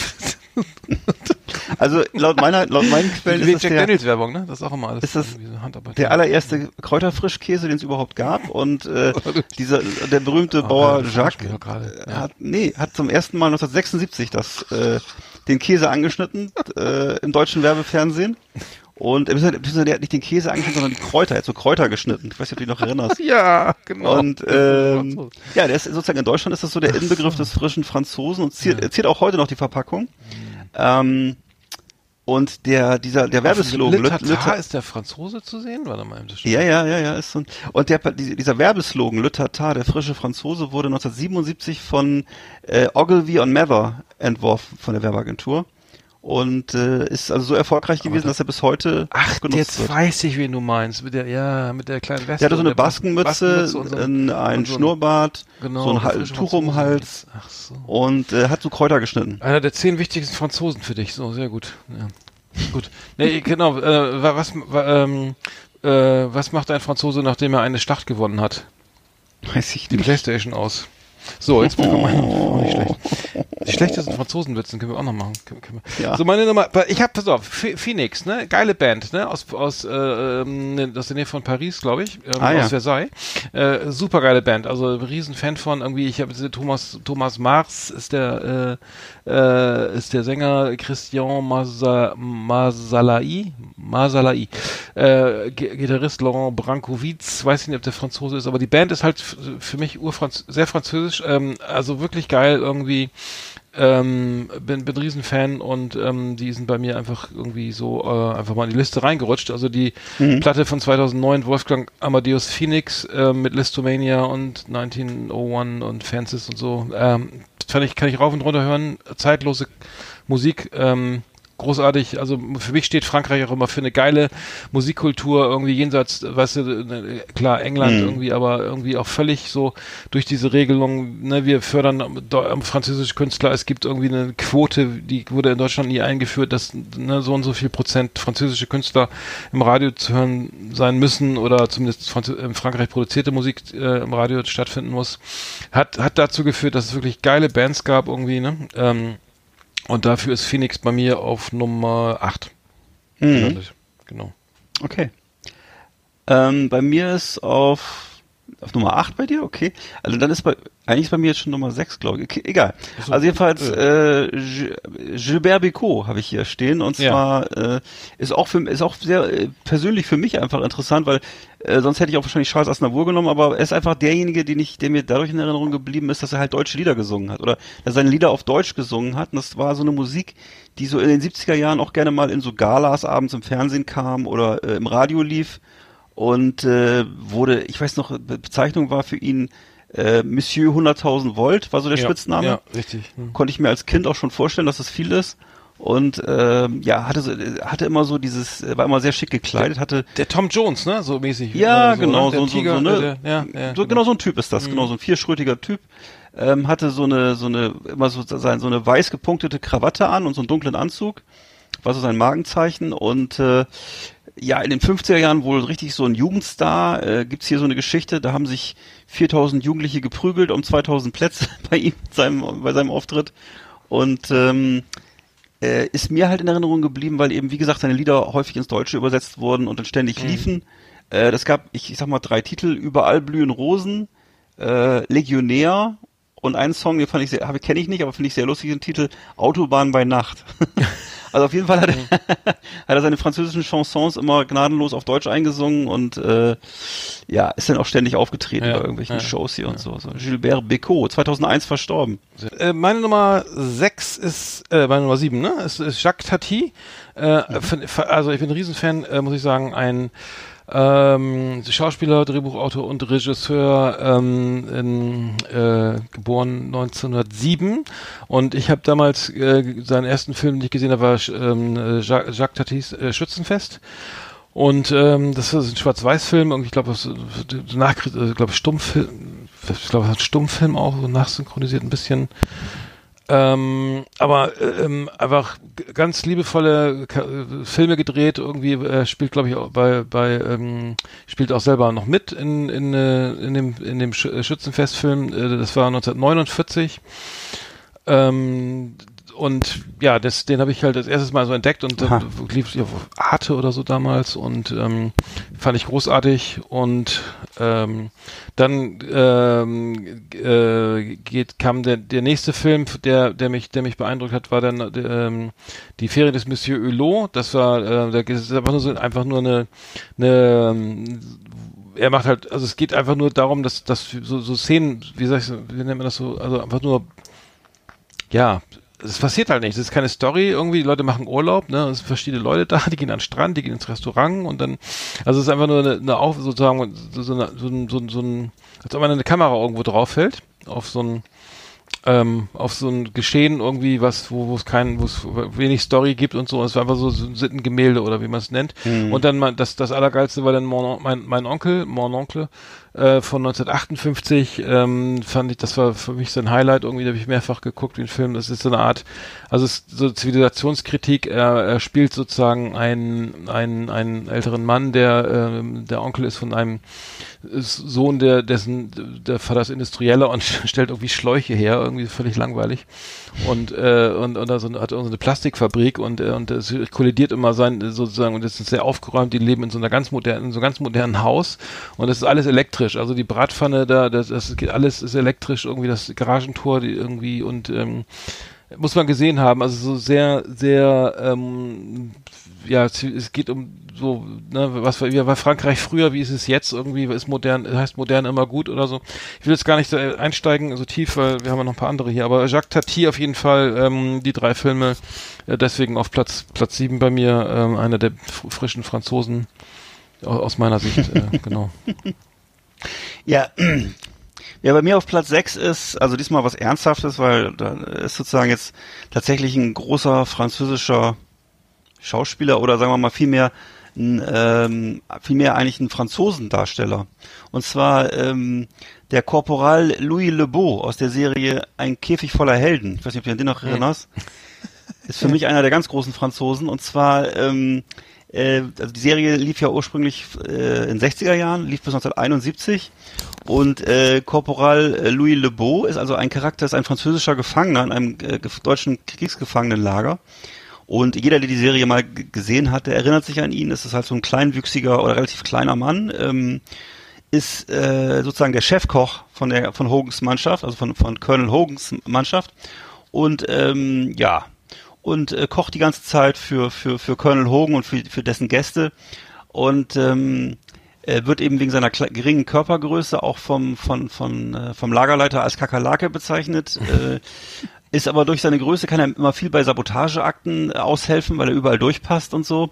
Also laut meiner, laut meinen Quellen ist das Jack der, Daniels Werbung, ne? Das ist auch immer alles Ist das so der allererste Kräuterfrischkäse, den es überhaupt gab. Und äh, dieser, der berühmte Bauer ja, das Jacques ja. hat, nee, hat zum ersten Mal 1976 das, äh, den Käse angeschnitten äh, im deutschen Werbefernsehen. Und äh, beziehungsweise der hat nicht den Käse angeschnitten, sondern die Kräuter. Er hat so Kräuter geschnitten. Ich weiß nicht, ob du dich noch erinnerst. ja, genau. Und ähm, ja, der ist sozusagen in Deutschland ist das so der Inbegriff des frischen Franzosen und ziert, ziert auch heute noch die Verpackung. Ähm, und der dieser der Werbeslogan Le Le- ist der Franzose zu sehen? Warte mal, das ja, ja, ja, ja, ist so ein, und der, die- dieser Werbeslogan, Le der frische Franzose, wurde 1977 von äh, Ogilvy und Mather entworfen, von der Werbeagentur. Und äh, ist also so erfolgreich gewesen, dass er bis heute Ach, genutzt jetzt wird. weiß ich, wen du meinst. Mit der, ja, mit der kleinen Weste. Der hatte so eine Baskenmütze, so ein, so Schnurrbart, genau, so ein Tuch um den. Hals Ach so. und äh, hat so Kräuter geschnitten. Einer der zehn wichtigsten Franzosen für dich. So, sehr gut. Ja. Gut. Nee, genau, äh, was, ähm, äh, was macht ein Franzose, nachdem er eine Schlacht gewonnen hat? Weiß ich Die nicht. Playstation aus. So, jetzt bekommen wir oh, nicht schlecht. Die schlechtesten Franzosenwitzen können wir auch noch machen. Können, können. Ja. So, meine Nummer, ich hab, pass auf, Ph- Phoenix, ne, geile Band, ne, aus, aus, äh, ähm, aus der Nähe von Paris, glaube ich, ähm, Ah, aus ja. Versailles. Äh, super geile Band, also riesen Fan von irgendwie, ich habe Thomas, Thomas Mars ist der, äh, äh, ist der Sänger Christian Masa, Masalai, Masalai, äh, Gitarrist Laurent Brankowitz, weiß nicht, ob der Franzose ist, aber die Band ist halt für mich urfranz sehr französisch, ähm, also wirklich geil irgendwie. Ähm, bin, bin Riesenfan und ähm, die sind bei mir einfach irgendwie so äh, einfach mal in die Liste reingerutscht. Also die Platte von 2009, Wolfgang Amadeus Phoenix äh, mit Listomania und 1901 und Fences und so. Ähm, fand ich, kann ich rauf und runter hören. Zeitlose Musik. Ähm, großartig. Also für mich steht Frankreich auch immer für eine geile Musikkultur irgendwie jenseits, weißt du, äh, klar England Mhm. irgendwie, aber irgendwie auch völlig so durch diese Regelung. Ne, wir fördern do- französische Künstler. Es gibt irgendwie eine Quote, die wurde in Deutschland nie eingeführt, dass ne, so und so viel Prozent französische Künstler im Radio zu hören sein müssen oder zumindest Franz in Frankreich produzierte Musik äh, im Radio stattfinden muss. Hat hat dazu geführt, dass es wirklich geile Bands gab irgendwie. Ne? Ähm, und dafür ist Phoenix bei mir auf Nummer 8. Mhm. Genau. Okay. Ähm, bei mir ist auf, auf Nummer 8 bei dir, okay. Also dann ist bei, eigentlich ist bei mir jetzt schon Nummer 6, glaube ich. Okay, egal. so. Also jedenfalls, äh, Gi- Gilbert Bécaud habe ich hier stehen und Ja. zwar äh, ist auch für ist auch sehr äh, persönlich für mich einfach interessant, weil äh, sonst hätte ich auch wahrscheinlich Charles Aznavour genommen, aber er ist einfach derjenige, den ich, der mir dadurch in Erinnerung geblieben ist, dass er halt deutsche Lieder gesungen hat oder dass er seine Lieder auf Deutsch gesungen hat und das war so eine Musik, die so in den 70er Jahren auch gerne mal in so Galas abends im Fernsehen kam oder äh, im Radio lief und äh, wurde, ich weiß noch, Be- Bezeichnung war für ihn äh, Monsieur 100.000 Volt, war so der ja, Spitzname. Ja, richtig. Hm. Konnte ich mir als Kind auch schon vorstellen, dass das viel ist. Und ähm, ja, hatte so, äh, hatte immer so dieses, äh, war immer sehr schick gekleidet, hatte Der Tom Jones, ne? So mäßig. ja, genau, ne? So, Tiger, so, ne, der, ja, ja, so genau so ein Typ ist das, genau so ein vierschrötiger Typ. Ähm, hatte so eine, so eine, immer so, sein, so eine weiß gepunktete Krawatte an und so einen dunklen Anzug. War so sein Markenzeichen und äh, ja, in den 50er Jahren wohl richtig so ein Jugendstar. Äh, gibt's hier so eine Geschichte, da haben sich 4000 Jugendliche geprügelt um 2000 Plätze bei ihm, seinem, bei seinem Auftritt. Und ähm, äh, ist mir halt in Erinnerung geblieben, weil eben, wie gesagt, seine Lieder häufig ins Deutsche übersetzt wurden und dann ständig liefen. Äh, das gab, ich, ich sag mal, drei Titel, Überall blühen Rosen, äh, Legionär und einen Song, den fand ich sehr, kenne ich nicht, aber finde ich sehr lustig, den Titel Autobahn bei Nacht. also auf jeden Fall hat er, hat er seine französischen Chansons immer gnadenlos auf Deutsch eingesungen und äh, ja, ist dann auch ständig aufgetreten Ja, bei irgendwelchen ja, Shows hier und so. so. Gilbert Bécaud, 2001 verstorben. Äh, meine Nummer 6 ist, äh, meine Nummer 7, ne? Ist, ist Jacques Tati. Äh, fa- also ich bin ein Riesenfan, äh, muss ich sagen, ein ähm, Schauspieler, Drehbuchautor und Regisseur, ähm, in, äh, geboren 1907 und ich habe damals äh, seinen ersten Film, den ich gesehen habe, war ähm, äh, Jacques, Jacques Tatis äh, Schützenfest und ähm, das ist ein Schwarz-Weiß-Film und ich glaube, das nach, äh, glaube Stummfilm, ich glaube, Stummfilm auch so nachsynchronisiert ein bisschen. Ähm, aber äh, ähm, einfach ganz liebevolle äh, Filme gedreht. Irgendwie äh, spielt, glaube ich, auch bei bei ähm, spielt auch selber noch mit in in, äh, in dem in dem Sch Schützenfestfilm. Äh, das war 1949. Ähm, und ja, das, den habe ich halt das erste Mal so entdeckt und äh, lief auf Arte oder so damals und ähm, fand ich großartig und ähm, dann ähm, äh, geht kam der der nächste Film, der der mich der mich beeindruckt hat, war dann ähm, die Ferien des Monsieur Hulot. Das war äh, da ist einfach nur so einfach nur eine eine ähm, er macht halt, also es geht einfach nur darum, dass, dass so, so Szenen, wie sag ich, wie nennt man das so, also einfach nur, ja, es passiert halt nicht. Es ist keine Story irgendwie. Die Leute machen Urlaub, ne? Es sind verschiedene Leute da, die gehen an den Strand, die gehen ins Restaurant und dann, also es ist einfach nur eine, eine Auf, sozusagen, so, so, eine, so, ein, so, so ein, als ob man eine Kamera irgendwo drauf hält, auf so ein, ähm, auf so ein Geschehen irgendwie, was, wo wo es kein, wo es wenig Story gibt und so. Es war einfach so, so ein Sittengemälde oder wie man es nennt. Und dann mein, das, das Allergeilste war dann mein, mein Onkel, mon Onkel, äh, von 1958 ähm, fand ich, das war für mich so ein Highlight irgendwie, habe ich mehrfach geguckt, den Film. Das ist so eine Art, also es so Zivilisationskritik. Er, er spielt sozusagen einen, einen, einen älteren Mann, der äh, der Onkel ist von einem Sohn, der dessen der Vater ist Industrieller und stellt irgendwie Schläuche her, irgendwie völlig langweilig und äh, und und also hat so eine Plastikfabrik und äh, und es kollidiert immer sein sozusagen und es ist sehr aufgeräumt. Die leben in so einer ganz modernen, in so einem ganz modernen Haus und es ist alles elektrisch. Also die Bratpfanne da, das, das geht alles ist elektrisch. Irgendwie das Garagentor, die irgendwie und ähm, muss man gesehen haben. Also so sehr sehr ähm, ja, es geht um so, ne, was wie war Frankreich früher, wie ist es jetzt irgendwie, ist modern, heißt modern immer gut oder so. Ich will jetzt gar nicht so einsteigen so tief, weil wir haben ja noch ein paar andere hier, aber Jacques Tati auf jeden Fall, ähm, die drei Filme, äh, deswegen auf Platz Platz sieben bei mir, ähm, einer der frischen Franzosen aus meiner Sicht, äh, genau. Ja, ja, bei mir auf Platz 6 ist, also diesmal was Ernsthaftes, weil da ist sozusagen jetzt tatsächlich ein großer französischer Schauspieler oder sagen wir mal vielmehr ein, ähm, vielmehr eigentlich ein Franzosendarsteller. Und zwar ähm, der Korporal Louis Lebeau aus der Serie Ein Käfig voller Helden. Ich weiß nicht, ob du an den noch erinnerst. Ist für mich einer der ganz großen Franzosen. Und zwar, ähm, äh, also die Serie lief ja ursprünglich äh, in 60er Jahren, lief bis 1971. Und äh, Korporal Louis Lebeau ist also ein Charakter, ist ein französischer Gefangener in einem äh, deutschen Kriegsgefangenenlager. Und jeder, der die Serie mal gesehen hat, der erinnert sich an ihn. Es ist halt so ein kleinwüchsiger oder relativ kleiner Mann. Ähm, ist äh, sozusagen der Chefkoch von der von Hogans Mannschaft, also von von Colonel Hogans Mannschaft und ähm, ja und äh, kocht die ganze Zeit für für für Colonel Hogan und für für dessen Gäste und ähm, er wird eben wegen seiner geringen Körpergröße auch vom von von äh, vom Lagerleiter als Kakerlake bezeichnet. äh, ist aber durch seine Größe kann er immer viel bei Sabotageakten äh, aushelfen, weil er überall durchpasst und so.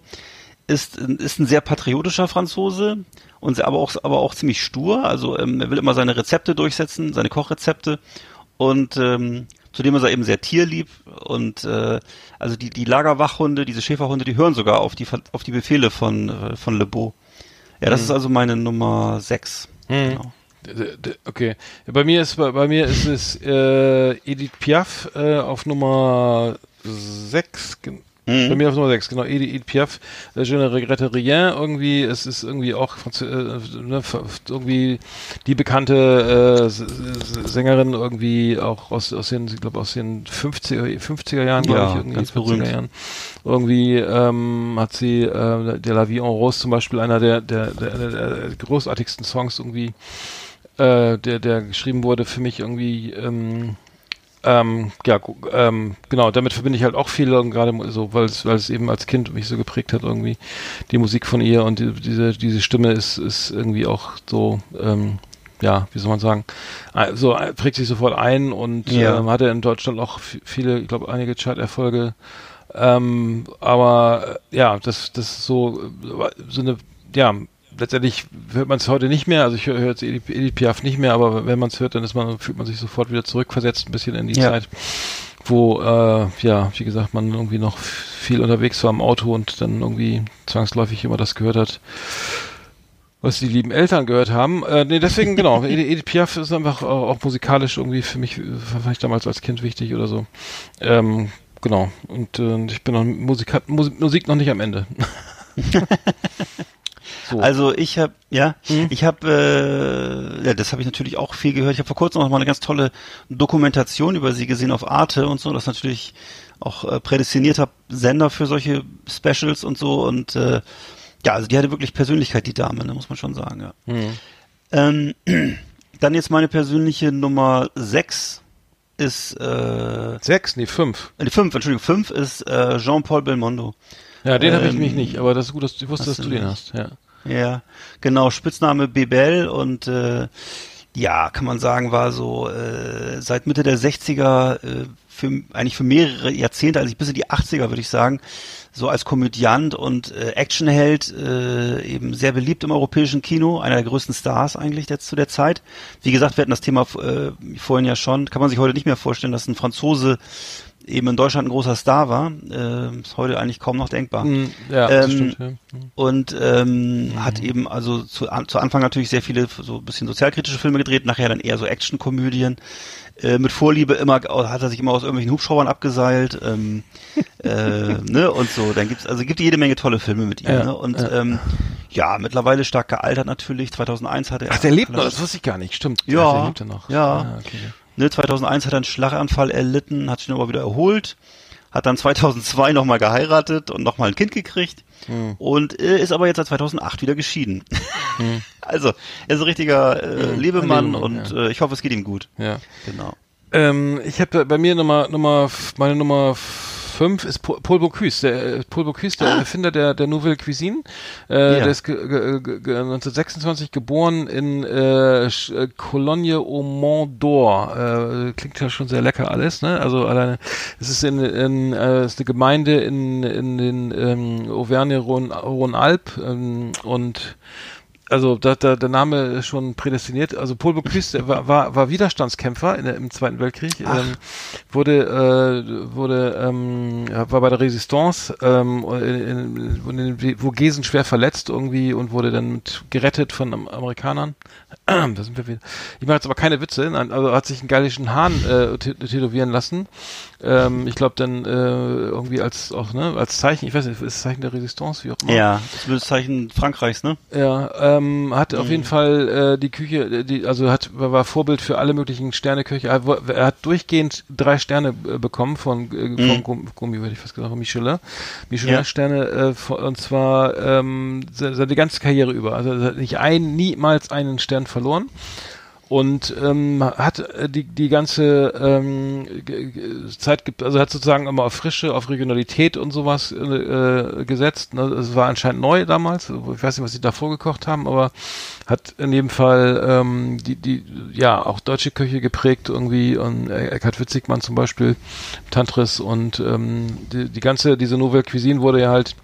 Ist, ist ein sehr patriotischer Franzose und aber auch, aber auch ziemlich stur. Also ähm, er will immer seine Rezepte durchsetzen, seine Kochrezepte und ähm, zudem ist er eben sehr tierlieb und äh, also die, die Lagerwachhunde, diese Schäferhunde, die hören sogar auf die auf die Befehle von äh, von Le Beau. Ja, das mhm. ist also meine Nummer 6. Mhm. Genau. Okay. Bei mir ist bei, bei mir ist es äh, Edith Piaf äh, auf Nummer 6. Mhm. Bei mir auf Nummer 6, genau, Edith, Piaf, äh, Je ne regrette rien, irgendwie, es ist irgendwie auch äh, ne, irgendwie die bekannte äh, Sängerin irgendwie auch aus, aus den, ich glaube aus den 50er, 50er Jahren, glaube ja, ich, irgendwie ganz 50er Jahren. Irgendwie ähm, hat sie äh, der La Vie en Rose zum Beispiel einer der, der, der, der großartigsten Songs irgendwie äh, der, der geschrieben wurde, für mich irgendwie, ähm, ähm, ja, ähm, genau, damit verbinde ich halt auch viel, gerade so, weil es, weil es eben als Kind mich so geprägt hat, irgendwie, die Musik von ihr und die, diese, diese Stimme ist, ist irgendwie auch so, ähm, ja, wie soll man sagen, so prägt sich sofort ein und ja. ähm, hatte in Deutschland auch viele, ich glaube, einige Chart-Erfolge. Ähm, aber äh, ja, das, das ist so, so eine, ja, letztendlich hört man es heute nicht mehr, also ich höre jetzt Edith, Edith Piaf nicht mehr, aber wenn man es hört, dann man, fühlt man sich sofort wieder zurückversetzt, ein bisschen in die ja. Zeit, wo, äh, ja, wie gesagt, man irgendwie noch viel unterwegs war im Auto und dann irgendwie zwangsläufig immer das gehört hat, was die lieben Eltern gehört haben. Äh, nee, deswegen, genau, Edith Piaf ist einfach auch, auch musikalisch irgendwie für mich, fand ich damals als Kind wichtig oder so. Ähm, genau, und äh, ich bin noch Musik, Musik noch nicht am Ende. So. Also ich habe, ja, mhm. ich habe, äh, ja, das habe ich natürlich auch viel gehört. Ich habe vor kurzem noch mal eine ganz tolle Dokumentation über sie gesehen auf Arte und so. Das ist natürlich auch äh, prädestinierter Sender für solche Specials und so. Und äh, ja, also die hatte wirklich Persönlichkeit, die Dame, ne, muss man schon sagen, ja. Mhm. Ähm, dann jetzt meine persönliche Nummer 6 ist äh, sechs, nee, fünf. Äh, fünf, Entschuldigung, fünf ist äh, Jean-Paul Belmondo. Ja, den ähm, habe ich mich nicht, aber das ist gut, dass du wusstest, dass du den hast, ja. Ja, genau, Spitzname Bebel und äh, ja, kann man sagen, war so äh, seit Mitte der 60er, äh, für, eigentlich für mehrere Jahrzehnte, also bis in die 80er würde ich sagen, so als Komödiant und äh, Actionheld äh, eben sehr beliebt im europäischen Kino, einer der größten Stars eigentlich jetzt zu der Zeit. Wie gesagt, wir hatten das Thema äh, vorhin ja schon, kann man sich heute nicht mehr vorstellen, dass ein Franzose eben in Deutschland ein großer Star war. Äh, ist heute eigentlich kaum noch denkbar. Mhm, ja, das Ähm, stimmt. Ja. Und ähm, Mhm. hat eben also zu, an, zu Anfang natürlich sehr viele so ein bisschen sozialkritische Filme gedreht, nachher dann eher so Actionkomödien. Äh, mit Vorliebe immer hat er sich immer aus irgendwelchen Hubschraubern abgeseilt ähm, äh, ne und so. Dann gibt's also gibt jede Menge tolle Filme mit ihm. Ja, ne? Und ja. ähm, ja, mittlerweile stark gealtert natürlich. 2001 hat er Ach, der lebt noch, das wusste ich gar nicht, stimmt. Ja, der lebt ja noch. ja. Ah, okay. Ne, 2001 hat er einen Schlaganfall erlitten, hat sich dann aber wieder erholt, hat dann 2002 nochmal geheiratet und nochmal ein Kind gekriegt Hm. und äh, ist aber jetzt seit 2008 wieder geschieden. Also, er ist ein richtiger äh, Hm, Lebemann, Lebemann, und ja. äh, ich hoffe, es geht ihm gut. ja. Genau. Ähm, ich habe bei mir Nummer, Nummer, f- meine Nummer 5 ist Paul Bocuse, der äh, Paul Bocuse, der Erfinder der, der Nouvelle Cuisine. Äh, Ah. Ja. Der ist ge, ge, ge, ge, 1926 geboren in äh, äh, Cologne au Mont d'Or. Äh, klingt ja schon sehr lecker alles, ne? Also alleine, es ist in, in äh, ist eine Gemeinde in, in den ähm, Auvergne-Rhône-Alpes ähm, und also da, da, der Name ist schon prädestiniert. Also Paul Bocuse der war, war, war Widerstandskämpfer in, im Zweiten Weltkrieg. Ähm, wurde äh, wurde ähm, war bei der Resistance, ähm, in, in, in, in Vogesen schwer verletzt irgendwie und wurde dann gerettet von Am- Amerikanern. da sind wir wieder. Ich mache jetzt aber keine Witze. Nein, also hat sich einen gallischen Hahn äh, tä- tätowieren lassen. Ähm, ich glaube dann äh, irgendwie als auch ne als Zeichen. Ich weiß nicht, ist das Zeichen der Resistance wie auch immer. Ja, das ist das Zeichen Frankreichs, ne? Ja, ähm, hat auf jeden Fall äh, die Küche, äh, die, also hat war Vorbild für alle möglichen Sterneköche. Er, hat- er hat durchgehend drei Sterne äh, bekommen von, äh, von Gum- Gummi, würde ich fast gesagt, von Michelin. Michelin-Sterne äh, von- und zwar ähm, se- seine ganze Karriere über. Also er hat nicht ein, niemals einen Stern verloren und ähm, hat äh, die die ganze ähm, Zeit also hat sozusagen immer auf Frische auf Regionalität und sowas äh, äh, gesetzt ne? es war anscheinend neu damals. Ich weiß nicht was sie da vorgekocht haben aber hat in jedem Fall ähm, die die ja auch deutsche Küche geprägt irgendwie. Und äh, Eckhard Witzigmann zum Beispiel Tantris und ähm, die, die ganze diese Nouvelle Cuisine wurde ja halt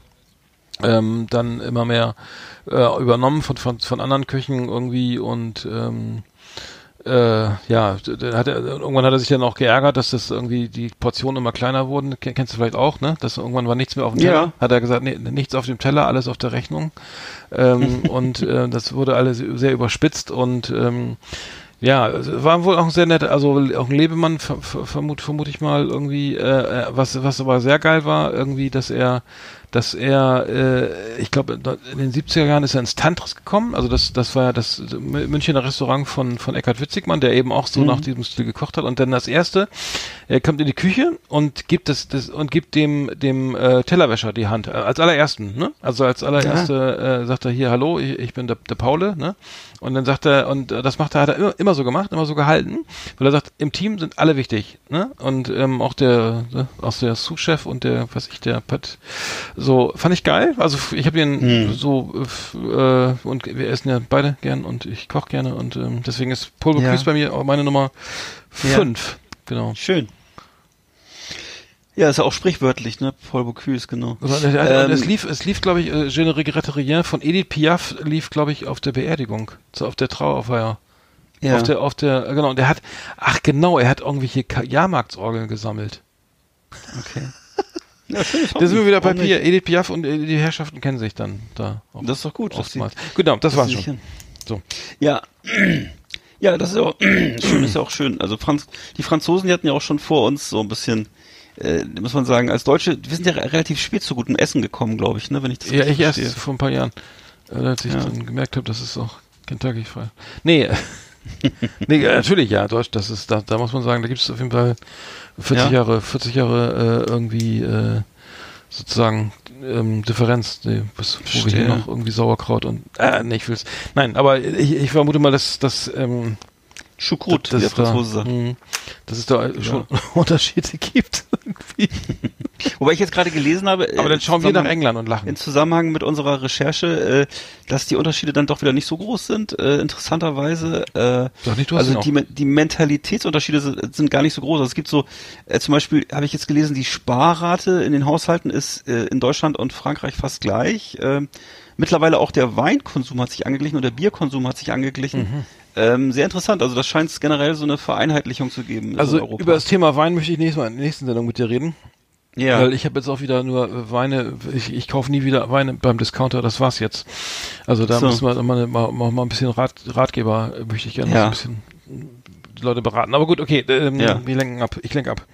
ähm, dann immer mehr äh, übernommen von, von, von anderen Küchen irgendwie und ähm, äh, ja, hat er, irgendwann hat er sich dann auch geärgert, dass das irgendwie die Portionen immer kleiner wurden. Ken- Kennst du vielleicht auch, ne? Dass irgendwann war nichts mehr auf dem Teller. Ja. Hat er gesagt, nee, nichts auf dem Teller, alles auf der Rechnung. Ähm, und äh, das wurde alles sehr überspitzt und ähm, ja, es war wohl auch ein sehr netter, also auch ein Lebemann, ver, ver, vermut, vermute ich mal irgendwie, äh, was, was aber sehr geil war, irgendwie, dass er, dass er, äh, ich glaube, in den 70er Jahren ist er ins Tantris gekommen, also das, das war ja das Münchner Restaurant von, von Eckhard Witzigmann, der eben auch so nach diesem Stil gekocht hat. Und dann das erste, er kommt in die Küche und gibt das, das und gibt dem, dem äh, Tellerwäscher die Hand, äh, als allerersten, ne? Also als allererste äh, sagt er hier, hallo, ich, ich bin der, der Paule, ne? Und dann sagt er, und äh, das macht er, hat er immer, immer so gemacht, immer so gehalten, weil er sagt, im Team sind alle wichtig, ne? Und ähm, auch der, ne, auch der Sous-Chef und der, was ich, der Pat, so, fand ich geil. Also ich habe ihn so, äh, und wir essen ja beide gern und ich koche gerne und ähm, deswegen ist Paul Ja. Bocuse bei mir auch meine Nummer Ja. fünf. Genau. Schön. Ja, ist ja auch sprichwörtlich, ne? Paul Bocuse, genau. Also, Ähm, es lief, es lief, glaube ich, äh, Je ne regrette rien von Edith Piaf lief, glaube ich, auf der Beerdigung, so auf der Trauerfeier. Ja. Auf der, auf der, genau, und der hat, ach genau, er hat irgendwelche Jahrmarktsorgeln gesammelt. okay. Ja, schön, Da sind wir wieder bei? Pia, Edith Piaf und äh, die Herrschaften kennen sich dann da. auch Das ist doch gut. sie-. Genau, das war's schon. hin- So. Ja. Ja, das ist ja auch schön, ist ja auch schön. Also Franz, die Franzosen, die hatten ja auch schon vor uns so ein bisschen, äh, muss man sagen, als Deutsche, wir sind ja re- relativ spät zu gutem Essen gekommen, glaube ich, ne, wenn ich das Ja, ich erst verstehe. vor ein paar Jahren, äh, als ich Ja. dann gemerkt habe, dass es auch Kentucky frei. Nee, nee, äh, natürlich, ja, Deutsch, das ist, da, da muss man sagen, da gibt es auf jeden Fall 40 Ja. Jahre, 40 Jahre äh, irgendwie äh, sozusagen ähm, Differenz, nee, was, wo wir hier noch irgendwie Sauerkraut und äh, nee, ich will's. Nein, aber ich, ich vermute mal, dass, dass ähm, Choucroute, dass wie der es da, Franzose sagt. mh, dass es da schon Unterschiede gibt. Wobei ich jetzt gerade gelesen habe, äh, Aber dann schauen wir nach England und lachen. in Zusammenhang mit unserer Recherche, äh, dass die Unterschiede dann doch wieder nicht so groß sind, äh, interessanterweise. Äh, Sag nicht, du hast also die, die Mentalitätsunterschiede sind, sind gar nicht so groß. Also es gibt so, äh, zum Beispiel habe ich jetzt gelesen, die Sparrate in den Haushalten ist äh, in Deutschland und Frankreich fast gleich. Äh, mittlerweile auch der Weinkonsum hat sich angeglichen und der Bierkonsum hat sich angeglichen. Ähm, sehr interessant. Also das scheint es generell so eine Vereinheitlichung zu geben. Also über das Thema Wein möchte ich nächstes Mal in der nächsten Sendung mit dir reden. ja. Weil ich habe jetzt auch wieder nur Weine, ich, ich kaufe nie wieder Weine beim Discounter, das war's jetzt. Also da So. müssen wir mal, mal, mal, ein bisschen Rat, Ratgeber, möchte ich gerne Ja. ein bisschen die Leute beraten. Aber gut, okay, ähm, Ja. wir lenken ab. Ich lenke ab.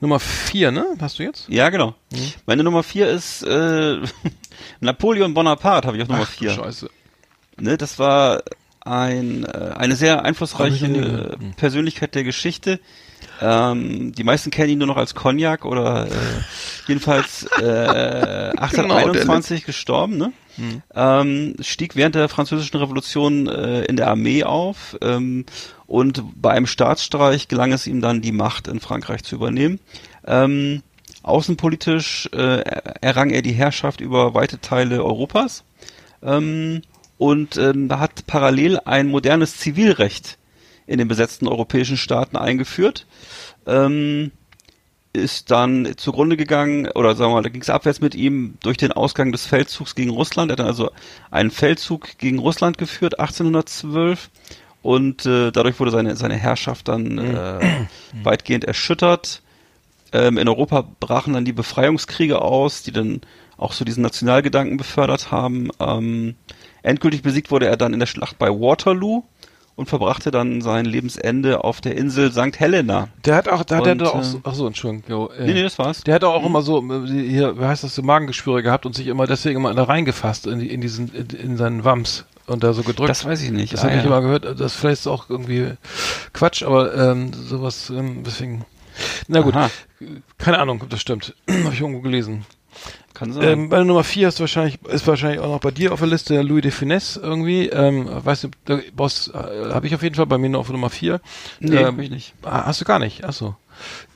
Nummer vier, ne? Hast du jetzt? ja, genau. Mhm. Meine Nummer vier ist äh, Napoleon Bonaparte, habe ich auf Nummer Ach, vier. Scheiße. Ne, das war ein, äh, eine sehr einflussreiche ich noch nie äh, gehört. Hm. Persönlichkeit der Geschichte. Ähm, die meisten kennen ihn nur noch als Cognac oder äh, jedenfalls Genau, äh, 1821 gestorben. Ne? Hm. Ähm, stieg während der französischen Revolution äh, in der Armee auf ähm, und bei einem Staatsstreich gelang es ihm dann, die Macht in Frankreich zu übernehmen. Ähm, außenpolitisch äh, errang er die Herrschaft über weite Teile Europas ähm, und ähm, hat parallel ein modernes Zivilrecht in den besetzten europäischen Staaten eingeführt. Ähm, ist dann zugrunde gegangen, oder sagen wir mal, da ging es abwärts mit ihm durch den Ausgang des Feldzugs gegen Russland. Er hat dann also einen Feldzug gegen Russland geführt, 1812. Und äh, dadurch wurde seine, seine Herrschaft dann äh, weitgehend erschüttert. Ähm, in Europa brachen dann die Befreiungskriege aus, die dann auch so diesen Nationalgedanken befördert haben. Ähm, endgültig besiegt wurde er dann in der Schlacht bei Waterloo und verbrachte dann sein Lebensende auf der Insel St. Helena. Der hat auch, da hat er doch auch, äh, so, ach so, Entschuldigung. Jo, äh, Nee, nee, das war's. Der hat auch immer so, äh, hier, wie heißt das, so Magengeschwüre gehabt und sich immer deswegen immer da reingefasst in, in diesen, in, in seinen Wams und da so gedrückt. Das weiß ich nicht. Das Ah, habe ich ja. immer gehört. Das vielleicht ist auch irgendwie Quatsch, aber ähm, sowas, ähm, deswegen. Na gut, Aha. keine Ahnung, ob das stimmt. habe ich irgendwo gelesen. Kann sein. Ähm, bei der Nummer 4 ist wahrscheinlich, ist wahrscheinlich auch noch bei dir auf der Liste Louis de Funès irgendwie. Ähm, weißt du, Boss, äh, habe ich auf jeden Fall bei mir noch auf Nummer 4. nee, ähm, hab ich nicht. Ah, hast du gar nicht? Achso.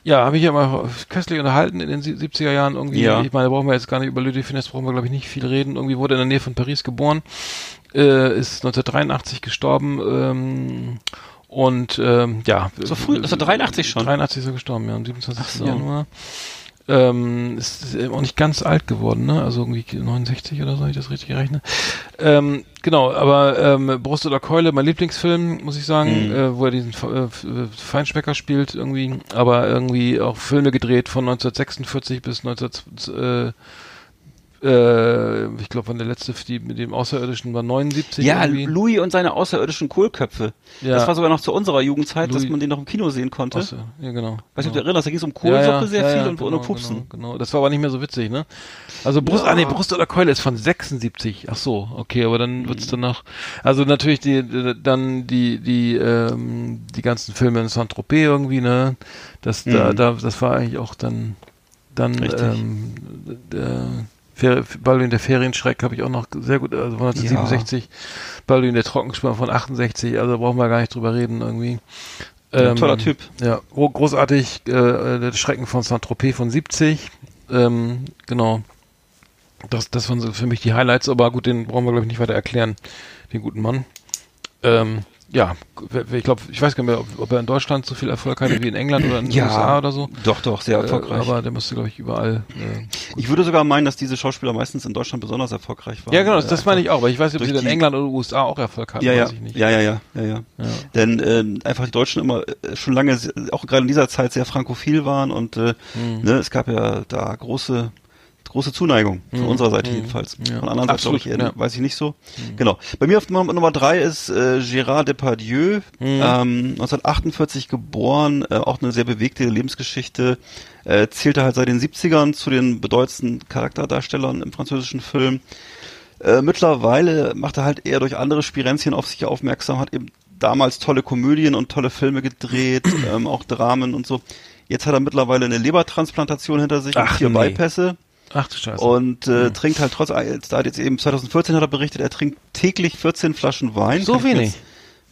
Ja, habe ich ja mal köstlich unterhalten in den sie- 70er Jahren irgendwie. Ja. Ich meine, da brauchen wir jetzt gar nicht über Louis de Funès, brauchen wir glaube ich nicht viel reden. Irgendwie wurde in der Nähe von Paris geboren, äh, ist 1983 gestorben ähm, und ähm, ja. So früh? 1983 schon? 83 ist er gestorben, ja, am 27. Ach so. Januar. Ähm, ist, ist auch nicht ganz alt geworden, ne? Also irgendwie 69 oder so, habe ich das richtig gerechnet. Ähm, genau, aber ähm, Brust oder Keule, mein Lieblingsfilm, muss ich sagen, Mhm. äh, wo er diesen Fe- äh, Feinschmecker spielt irgendwie, aber irgendwie auch Filme gedreht von 1946 bis 19 äh, äh, ich glaube, der letzte, die mit dem Außerirdischen war 79 Ja, irgendwie. Louis und seine außerirdischen Kohlköpfe. Ja. Das war sogar noch zu unserer Jugendzeit, dass Louis- man den noch im Kino sehen konnte. Außer, ja, genau. Weißt du, genau. du erinnerst, da ging es um Kohlsuppe sehr viel und genau, ohne Pupsen. Genau, genau. Das war aber nicht mehr so witzig, ne? Also Brust, Ja. ah nee, Brust oder Keule ist von 76. Ach so, okay, aber dann wird's dann noch, also natürlich die, dann die die ähm, die ganzen Filme in Saint-Tropez irgendwie, ne? Das da, Mhm. da das war eigentlich auch dann dann Richtig. ähm, der Fer Baldwin der Ferienschreck habe ich auch noch sehr gut, also von 1967, Baldwin der Trockenspann von 68, also brauchen wir gar nicht drüber reden irgendwie. Ja, Ähm, toller Typ. Ja, gro- großartig, äh, der Schrecken von Saint-Tropez von 70. Ähm, genau. Das, das waren so für mich die Highlights, aber gut, den brauchen wir, glaube ich, nicht weiter erklären, den guten Mann. Ähm, ja, ich glaube, ich weiß gar nicht mehr, ob, ob er in Deutschland so viel Erfolg hatte wie in England oder in den Ja, USA oder so. Doch, doch, sehr Äh, erfolgreich. aber der müsste, glaube ich, überall. Äh, ich würde sogar meinen, dass diese Schauspieler meistens in Deutschland besonders erfolgreich waren. ja, genau, das, Äh, das meine ich auch, aber ich weiß nicht, ob sie in England oder USA auch Erfolg hatten, Ja, ja, weiß ich nicht. ja, ja, ja, ja, ja. Ja. Denn äh, einfach die Deutschen immer äh, schon lange, auch gerade in dieser Zeit sehr frankophil waren und äh, Mhm. ne, es gab ja da große große Zuneigung von Mhm. unserer Seite Mhm. jedenfalls. Ja. Von anderen Seite glaube Absolut, ich eher, ja. Mhm. weiß ich nicht so. Genau. Bei mir auf Nummer, Nummer drei ist äh, Gérard Depardieu, Mhm. ähm, 1948 geboren, äh, auch eine sehr bewegte Lebensgeschichte, äh, zählte halt seit den 70ern zu den bedeutendsten Charakterdarstellern im französischen Film. Äh, mittlerweile macht er halt eher durch andere Spirenzchen auf sich aufmerksam, hat eben damals tolle Komödien und tolle Filme gedreht, ähm, auch Dramen und so. Jetzt hat er mittlerweile eine Lebertransplantation hinter sich Ach, und vier nee. Bypässe Ach du Scheiße. und äh, trinkt halt trotz, da hat jetzt eben 2014 hat er berichtet, er trinkt täglich 14 Flaschen Wein. so mir wenig.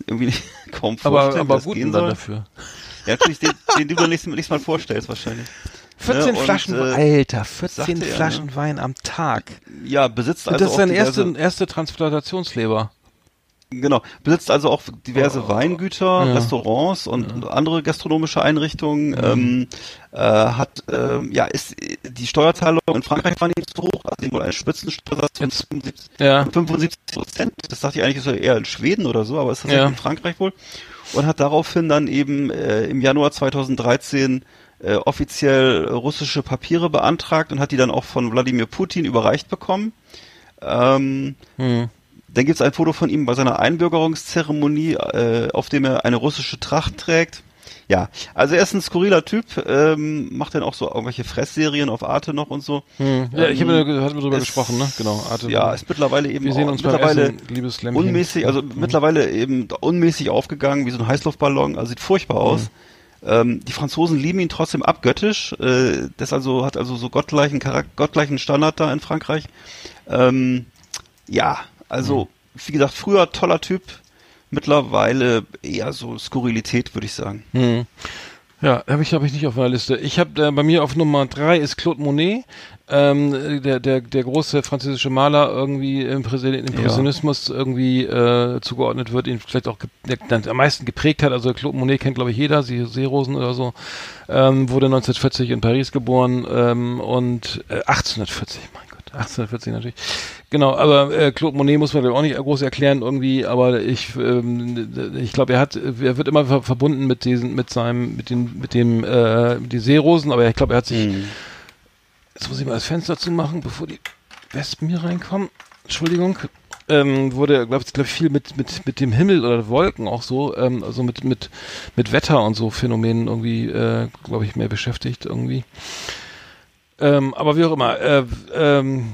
Irgendwie nicht, kaum Aber, vorstellen, aber das gut gehen dann soll. dafür. Ja, natürlich, den, den du dir nächstes, nächstes Mal vorstellst wahrscheinlich. 14 und, Flaschen, äh, Alter, 14 sagte er, Flaschen ne? Wein am Tag. Ja, besitzt Und also das ist diverse- erste, erste Transplantationsleber. Genau, besitzt also auch diverse Oh. Weingüter, Ja. Restaurants und andere gastronomische Einrichtungen. Ähm, äh, hat, ähm, ja, ist die Steuerzahlung in Frankreich war nicht so hoch, also wohl ein Spitzensteuersatz von 75 Ja. 75 Prozent. Das dachte ich eigentlich, ist ja eher in Schweden oder so, aber ist das Ja. in Frankreich wohl. Und hat daraufhin dann eben äh, im Januar 2013 äh, offiziell russische Papiere beantragt und hat die dann auch von Wladimir Putin überreicht bekommen. Ähm, Hm. Dann gibt es ein Foto von ihm bei seiner Einbürgerungszeremonie, äh, auf dem er eine russische Tracht trägt. Ja, also er ist ein skurriler Typ, ähm, macht dann auch so irgendwelche Fressserien auf Arte noch und so. Hm. Ja, ich habe Ähm, hatten wir drüber gesprochen, ne? Genau. Arte, Ja, ist mittlerweile eben wir sehen uns mittlerweile Essen, liebes Lämmchen. unmäßig, also Mhm. mittlerweile eben unmäßig aufgegangen, wie so ein Heißluftballon, also sieht furchtbar aus. Mhm. Ähm, die Franzosen lieben ihn trotzdem abgöttisch, äh, das also hat also so gottgleichen Charak gottgleichen Standard da in Frankreich. Ähm, ja, also wie gesagt, früher toller Typ, mittlerweile eher so Skurrilität, würde ich sagen. Hm. Ja, habe ich, hab ich nicht auf meiner Liste. Ich habe äh, bei mir auf Nummer drei ist Claude Monet, ähm, der, der, der große französische Maler irgendwie im Impressionismus irgendwie äh, zugeordnet wird, ihn vielleicht auch ge der, der am meisten geprägt hat. Also Claude Monet kennt, glaube ich, jeder, Sie Seerosen oder so. Ähm, wurde 1940 in Paris geboren ähm, und äh, 1840, mein Gott. 1840 natürlich. Genau, aber äh, Claude Monet muss man auch nicht groß erklären irgendwie, aber ich ähm, ich glaube, er hat er wird immer ver verbunden mit diesen mit seinem mit den mit dem äh, mit den Seerosen, aber ich glaube, er hat sich Mhm. jetzt muss ich mal das Fenster zumachen, bevor die Wespen hier reinkommen. Entschuldigung. Ähm, wurde, glaube ich, glaub viel mit, mit, mit dem Himmel oder Wolken auch so, ähm, also mit, mit, mit Wetter und so Phänomenen irgendwie, äh, glaube ich, mehr beschäftigt irgendwie. Ähm, aber wie auch immer, äh, ähm,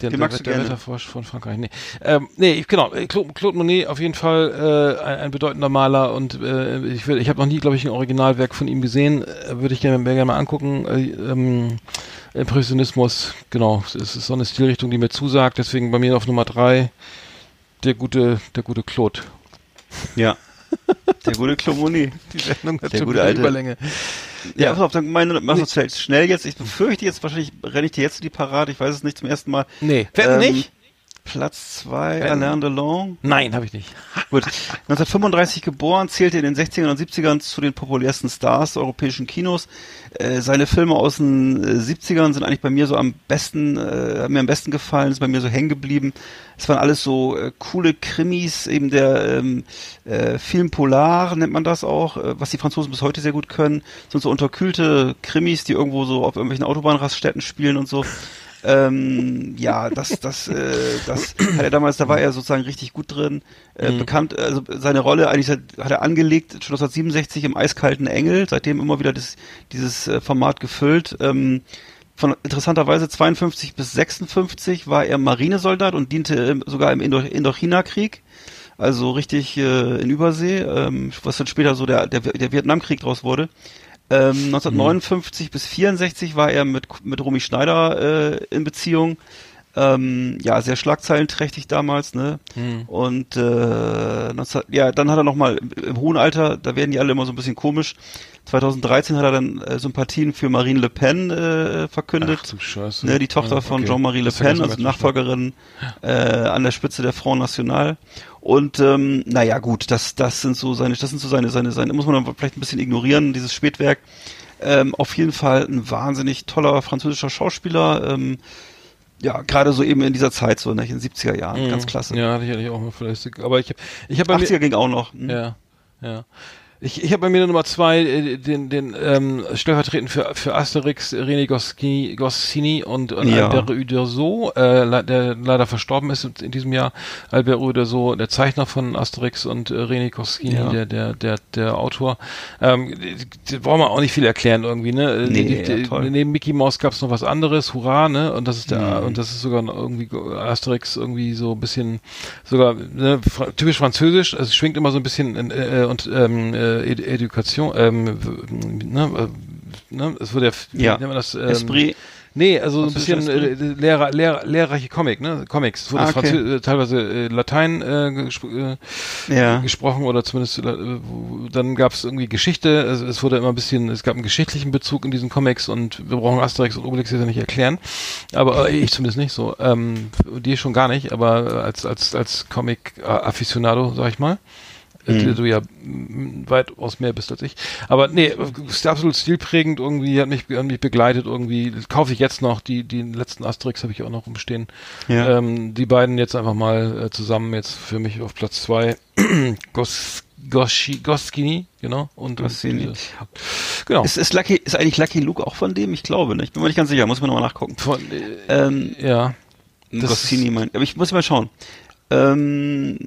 der, Den der, magst du der gerne. Wetterforsch von Frankreich, nee. Ähm, nee, genau, Claude, Claude Monet auf jeden Fall äh, ein, ein bedeutender Maler und äh, ich, will- ich habe noch nie, glaube ich, ein Originalwerk von ihm gesehen, äh, würde ich gerne, gerne mal angucken. Äh, ähm, Impressionismus, genau, es ist so eine Stilrichtung, die mir zusagt, deswegen bei mir auf Nummer drei der gute, der gute Claude. Ja. Der gute Claude Monet. Die Sendung hat Der schon gute alte- Überlänge. Ja, pass auf, dann meine, mach das schnell- jetzt. Ich befürchte jetzt, wahrscheinlich renne ich dir jetzt in die Parade, ich weiß es nicht zum ersten Mal. Nee, wetten Ähm, nicht? Platz zwei Wetten. Alain Delon. Nein, habe ich nicht. Gut. 1935 geboren, zählte in den 60ern und 70ern zu den populärsten Stars des europäischen Kinos. Äh, seine Filme aus den äh, 70ern sind eigentlich bei mir so am besten, äh, haben mir am besten gefallen, ist bei mir so hängen geblieben. Es waren alles so äh, coole Krimis, eben der ähm, äh, Film Polar nennt man das auch, äh, was die Franzosen bis heute sehr gut können. Sind so unterkühlte Krimis, die irgendwo so auf irgendwelchen Autobahnraststätten spielen und so. Ähm, ja, das, das, äh, das hat er damals, da war er sozusagen richtig gut drin. Äh, Mhm. Bekannt, also seine Rolle eigentlich hat, hat er angelegt, schon 1967 im Eiskalten Engel, seitdem immer wieder das, dieses äh, Format gefüllt. Ähm, von interessanterweise 52 bis 56 war er Marinesoldat und diente ähm, sogar im Indo Indochina-Krieg. Also richtig äh, in Übersee, ähm, was dann später so der, der, der Vietnamkrieg draus wurde. Ähm, 1959 bis 64 war er mit, mit Romy Schneider äh, in Beziehung. Ähm, ja, sehr schlagzeilenträchtig damals, ne? Hm. Und äh, 19, ja, dann hat er nochmal im, im hohen Alter, da werden die alle immer so ein bisschen komisch. 2013 hat er dann äh, Sympathien für Marine Le Pen äh, verkündet. Ach du Scheiße. Ne, die Tochter Ja, von okay. Jean-Marie Le Pen, also. Nachfolgerin äh, an der Spitze der Front National. Und ähm, naja, gut, das, das sind so seine, das sind so seine, seine, seine, muss man dann vielleicht ein bisschen ignorieren, dieses Spätwerk. Ähm, auf jeden Fall ein wahnsinnig toller französischer Schauspieler. Ähm, ja, gerade so eben in dieser Zeit, so in den 70er Jahren, Mhm. ganz klasse. Ja, hatte ich, hatte ich auch mal vielleicht. Aber ich habe ich hab bei mir, 80er ging auch noch. hm. Ja, ja. Ich, ich habe bei mir Nummer zwei äh, den, den ähm, stellvertretend für, für Asterix René Goscinny, Goscinny und, und Ja. Albert Uderzo, äh, der leider verstorben ist in diesem Jahr. Albert Uderzo, der Zeichner von Asterix und äh, René Goscinny, Ja. der, der, der, der Autor. Ähm, die, brauchen wir auch nicht viel erklären irgendwie, ne? Äh, Nee, die, ja, die, toll. neben Mickey Mouse gab's noch was anderes, Hurra, ne? Und das ist der, Mhm. und das ist sogar irgendwie Asterix irgendwie so ein bisschen, sogar ne, typisch französisch, also es schwingt immer so ein bisschen äh, und ähm, äh, Ed Education, ähm, ne, äh, ne, es wird ja, wie Ja. nennt man das, ähm, Esprit, Nee, also ein bisschen äh, lehr, lehr, lehrreiche Comic, ne? Comics. Es wurde ah, okay. Äh, teilweise äh, Latein äh, gespr äh, ja. gesprochen oder zumindest äh, dann gab es irgendwie Geschichte. Es, es, wurde immer ein bisschen, es gab einen geschichtlichen Bezug in diesen Comics und wir brauchen Asterix und Obelix jetzt ja nicht erklären. Aber äh, ich zumindest nicht so. Ähm, die schon gar nicht, aber als als als Comic-Afficionado, sag ich mal mhm. du ja weitaus mehr bist als ich. Aber nee, ist absolut stilprägend irgendwie, hat mich, hat mich begleitet irgendwie. Kaufe ich jetzt noch, die, die letzten Asterix habe ich auch noch umstehen. Ja. Ähm, die beiden jetzt einfach mal äh, zusammen jetzt für mich auf Platz zwei. Gos, Goshi, Goskini, genau. Und, Goskini. Und, genau. Ist, ist, Lucky, ist eigentlich Lucky Luke auch von dem? Ich glaube nicht. Bin mir nicht ganz sicher, muss man nochmal nachgucken. Von, äh, ähm, ja. Goscini meint. Aber ich muss mal schauen. Ähm,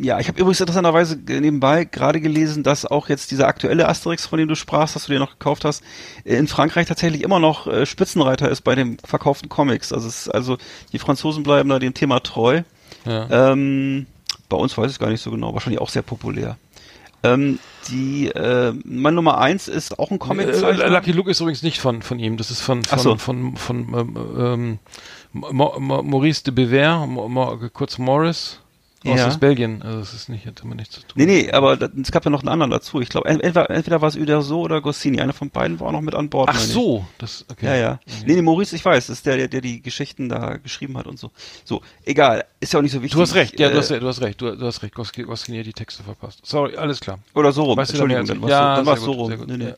ja, ich habe übrigens interessanterweise nebenbei gerade gelesen, dass auch jetzt dieser aktuelle Asterix, von dem du sprachst, dass du dir noch gekauft hast, in Frankreich tatsächlich immer noch äh, Spitzenreiter ist bei den verkauften Comics. Also, es, also die Franzosen bleiben da dem Thema treu. Ja. Ähm, bei uns weiß ich gar nicht so genau, wahrscheinlich auch sehr populär. Ähm, die äh, mein Nummer eins ist auch ein Comic. Äh, Lucky Luke ist übrigens nicht von von ihm. Das ist von von so. von, von, von ähm, ähm Maurice de Bever, kurz Morris. Aus, ja. aus Belgien, also es ist nicht, hat immer nichts zu tun. Nee, nee, aber es gab ja noch einen anderen dazu. Ich glaube, entweder, entweder war es Uderso oder Goscini. Einer von beiden war auch noch mit an Bord. Ach so, das, okay. Ja, ja. Okay. Nee, nee, Maurice, ich weiß, das ist der, der, der die Geschichten da geschrieben hat und so. So, egal, ist ja auch nicht so wichtig. Du hast recht, ja, du, hast, du hast recht, du, du hast recht, Goscini hat die Texte verpasst. Sorry, alles klar. Oder so rum, weißt Entschuldigung, dann war ja, so, so rum. Nee, nee.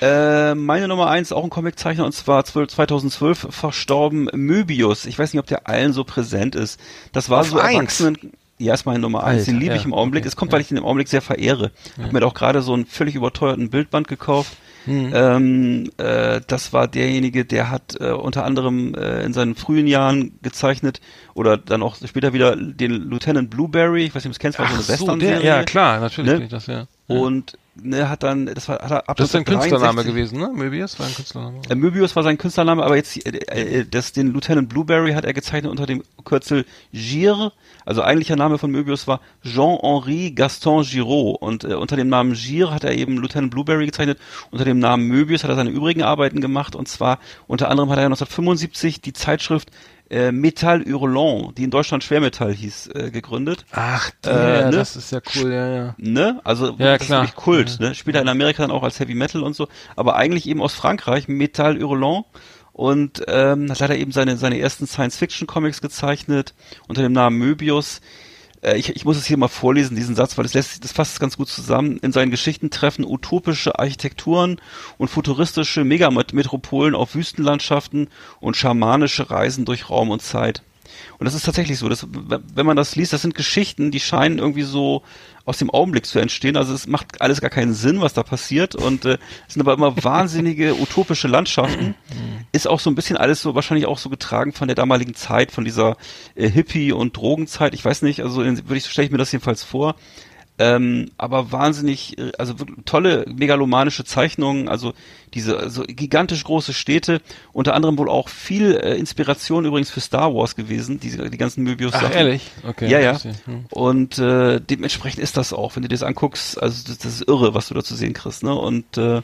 Ja, äh, meine Nummer eins, auch ein Comiczeichner, und zwar 2012 verstorben Möbius. Ich weiß nicht, ob der allen so präsent ist. Das war Auf so Erwachsenen... Ja, ist meine Nummer eins. Den liebe ja, ich im Augenblick. Okay, es kommt, ja. weil ich den im Augenblick sehr verehre. Ja. Hab mir auch gerade so einen völlig überteuerten Bildband gekauft. Mhm. Ähm, äh, das war derjenige, der hat äh, unter anderem äh, in seinen frühen Jahren gezeichnet oder dann auch später wieder den Lieutenant Blueberry. Ich weiß nicht, ob du es kennst, war so eine Western-Serie. Ja, klar, natürlich ne? das, ja. Und ne, hat dann, das war, hat er ab Das ist sein Künstlername gewesen, ne? Möbius war ein Künstlername. Äh, Möbius war sein Künstlername, aber jetzt, äh, äh, das, den Lieutenant Blueberry hat er gezeichnet unter dem Kürzel Gire. Also eigentlicher Name von Möbius war Jean-Henri Gaston Giraud. Und äh, unter dem Namen Gire hat er eben Lieutenant Blueberry gezeichnet. Unter dem Namen Möbius hat er seine übrigen Arbeiten gemacht. Und zwar unter anderem hat er 1975 die Zeitschrift äh, Metall Hurlant, die in Deutschland Schwermetall hieß, äh, gegründet. Ach, der, äh, ne? das ist ja cool, ja, ja. Ne? Also ja, das klar. ist Kult, ja. ne? Spielt er in Amerika dann auch als Heavy Metal und so, aber eigentlich eben aus Frankreich, Metall Hurlant und ähm, hat leider eben seine seine ersten Science-Fiction-Comics gezeichnet unter dem Namen Möbius. Äh, ich, ich muss es hier mal vorlesen, diesen Satz, weil das lässt das fasst es ganz gut zusammen. In seinen Geschichten treffen utopische Architekturen und futuristische Megametropolen auf Wüstenlandschaften und schamanische Reisen durch Raum und Zeit. Und das ist tatsächlich so, dass, wenn man das liest, das sind Geschichten, die scheinen irgendwie so aus dem Augenblick zu entstehen. Also es macht alles gar keinen Sinn, was da passiert. Und äh, es sind aber immer wahnsinnige utopische Landschaften. Ist auch so ein bisschen alles so wahrscheinlich auch so getragen von der damaligen Zeit, von dieser äh, Hippie- und Drogenzeit. Ich weiß nicht, also würde ich stelle ich mir das jedenfalls vor. Ähm, aber wahnsinnig, äh, also tolle megalomanische Zeichnungen, also diese also gigantisch große Städte, unter anderem wohl auch viel äh, Inspiration übrigens für Star Wars gewesen, die, die ganzen Möbius-Sachen. Ach, ehrlich? Okay. Ja, ja. Hm. Und äh, dementsprechend ist das auch, wenn du dir das anguckst, also das, das ist irre, was du da zu sehen kriegst, ne? Und äh,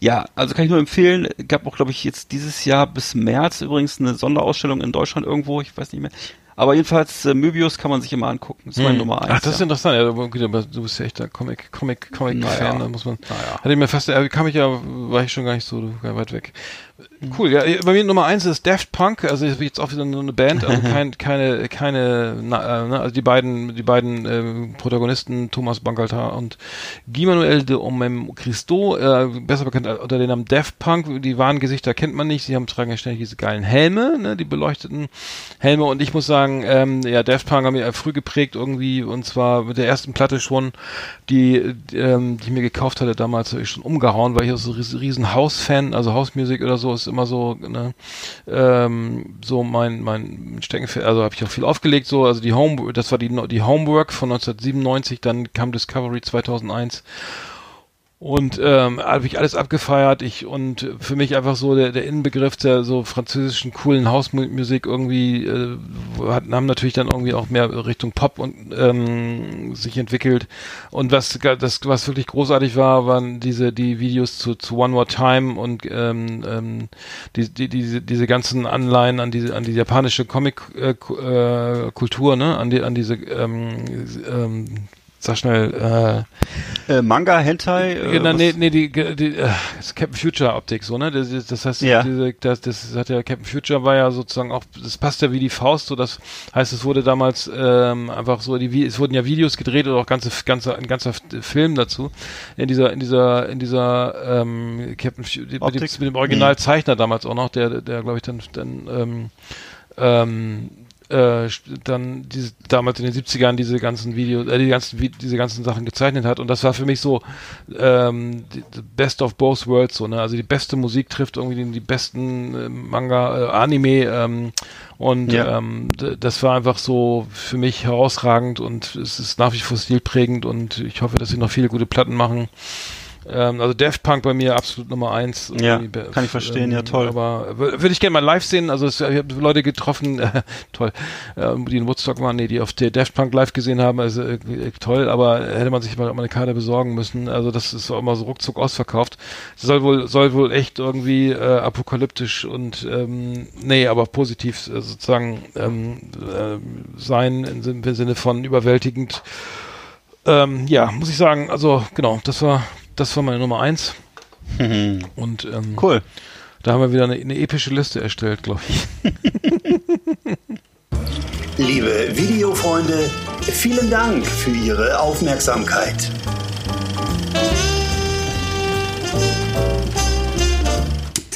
ja, also kann ich nur empfehlen, gab auch, glaube ich, jetzt dieses Jahr bis März übrigens eine Sonderausstellung in Deutschland irgendwo, ich weiß nicht mehr, aber jedenfalls, äh, Möbius kann man sich immer angucken. Das ist meine hm. Nummer eins. Ach, das ist interessant. Ja, du bist ja echt der Comic, Comic, Comic-Fan. Naja. Da muss man, naja. hatte ich mir fast, äh, kam ich ja, war ich schon gar nicht so weit weg. Cool, ja, bei mir Nummer eins ist Daft Punk, also jetzt auch wieder so eine Band, also kein, keine, keine, na, äh, ne, also die beiden, die beiden äh, Protagonisten, Thomas Bangalter und Guy Manuel de Omem Christo, äh, besser bekannt unter dem Namen Daft Punk, die wahren Gesichter kennt man nicht, sie haben tragen ja ständig diese geilen Helme, ne, die beleuchteten Helme. Und ich muss sagen, ähm, ja, Daft Punk haben mich früh geprägt irgendwie und zwar mit der ersten Platte schon, die, ähm, die ich mir gekauft hatte damals, habe ich schon umgehauen, weil ich auch so riesen House-Fan, also House-Music oder so ist immer so, ne, ähm, so mein, mein Steckenpferd, also habe ich auch viel aufgelegt, so, also die Home, das war die, die Homework von 1997, dann kam Discovery 2001 Und ähm, habe ich alles abgefeiert. Ich und für mich einfach so der, der Inbegriff der so französischen coolen Hausmusik irgendwie äh, hat, haben natürlich dann irgendwie auch mehr Richtung Pop und ähm, sich entwickelt. Und was das was wirklich großartig war, waren diese die Videos zu, zu One More Time und ähm, ähm, die, die, diese diese ganzen Anleihen an diese an die japanische Comic äh, äh, Kultur, ne, an die an diese ähm, ähm, sag schnell, äh, äh Manga, Hentai? Äh, genau, nee, nee, die, die äh, Captain Future Optik, so, ne? Das, das heißt, ja. diese, das, das hat ja, Captain Future war ja sozusagen auch, das passt ja wie die Faust, so das heißt, es wurde damals ähm, einfach so, die, es wurden ja Videos gedreht oder auch ganze, ganze, ein ganzer Film dazu, in dieser, in dieser, in dieser, ähm, Captain Future, mit, dem, mit dem Originalzeichner damals auch noch, der, der, glaube ich, dann, dann, ähm, ähm, äh, dann diese, damals in den 70ern diese ganzen Videos, äh, die ganzen, diese ganzen Sachen gezeichnet hat. Und das war für mich so ähm, die, die Best of both worlds, so, ne? Also die beste Musik trifft irgendwie die, die besten äh, Manga, äh, Anime, ähm, und ja. ähm, das war einfach so für mich herausragend und es ist nach wie vor stilprägend und ich hoffe, dass sie noch viele gute Platten machen. Ähm, also Daft Punk bei mir absolut Nummer eins. Ja, kann ich verstehen, ähm, ja toll. Aber würde ich gerne mal live sehen. Also es, ich habe Leute getroffen, äh, toll, äh, die in Woodstock waren, nee, die auf der Daft Punk live gesehen haben, also äh, toll, aber hätte man sich mal eine Karte besorgen müssen. Also das ist auch immer so ruckzuck ausverkauft. Das soll wohl, soll wohl echt irgendwie äh, apokalyptisch und ähm, nee, aber positiv äh, sozusagen ähm, äh, sein im Sinne von überwältigend. Ähm, ja, muss ich sagen, also genau, das war das war meine Nummer eins. Und ähm, cool. Da haben wir wieder eine, eine epische Liste erstellt, glaube ich. Liebe Videofreunde, vielen Dank für Ihre Aufmerksamkeit.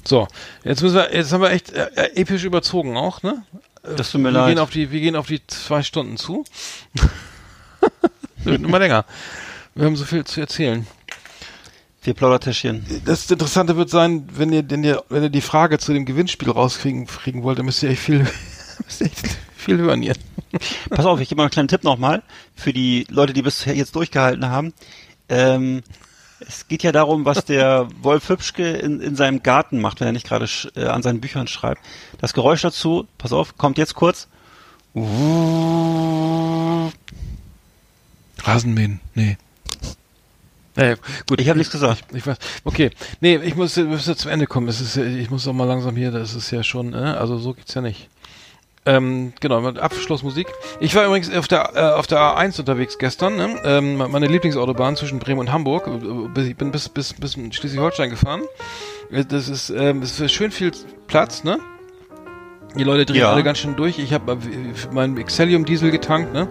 So, jetzt müssen wir, jetzt haben wir echt äh, äh episch überzogen auch, ne? Das tut mir wir leid. Gehen auf die, wir gehen auf die zwei Stunden zu. wird immer länger. Wir haben so viel zu erzählen. Wir Plaudertäschchen. Das Interessante wird sein, wenn ihr, wenn ihr, wenn ihr die Frage zu dem Gewinnspiel rauskriegen kriegen wollt, dann müsst ihr echt viel, müsst ihr echt viel hören hier. Pass auf, ich gebe mal einen kleinen Tipp nochmal für die Leute, die bisher jetzt durchgehalten haben. Ähm, es geht ja darum, was der Wolf Hübschke in, in seinem Garten macht, wenn er nicht gerade äh, an seinen Büchern schreibt. Das Geräusch dazu, pass auf, kommt jetzt kurz. Rasenmähen, nee. Naja, gut. Ich habe nichts gesagt. Ich, ich, weiß. Okay. Nee, ich muss, muss jetzt zum Ende kommen. Es ist, ich muss auch mal langsam hier, das ist ja schon, äh, also so geht's ja nicht. Ähm, genau, Abschlussmusik. Ich war übrigens auf der äh, auf der A1 unterwegs gestern, ne? ähm, meine Lieblingsautobahn zwischen Bremen und Hamburg. Ich bin bis bis bis Schleswig-Holstein gefahren. Äh, das ist ähm, das ist schön viel Platz, ne? Die Leute drehen ja. alle ganz schön durch. Ich habe mein Excellium Diesel getankt, ne?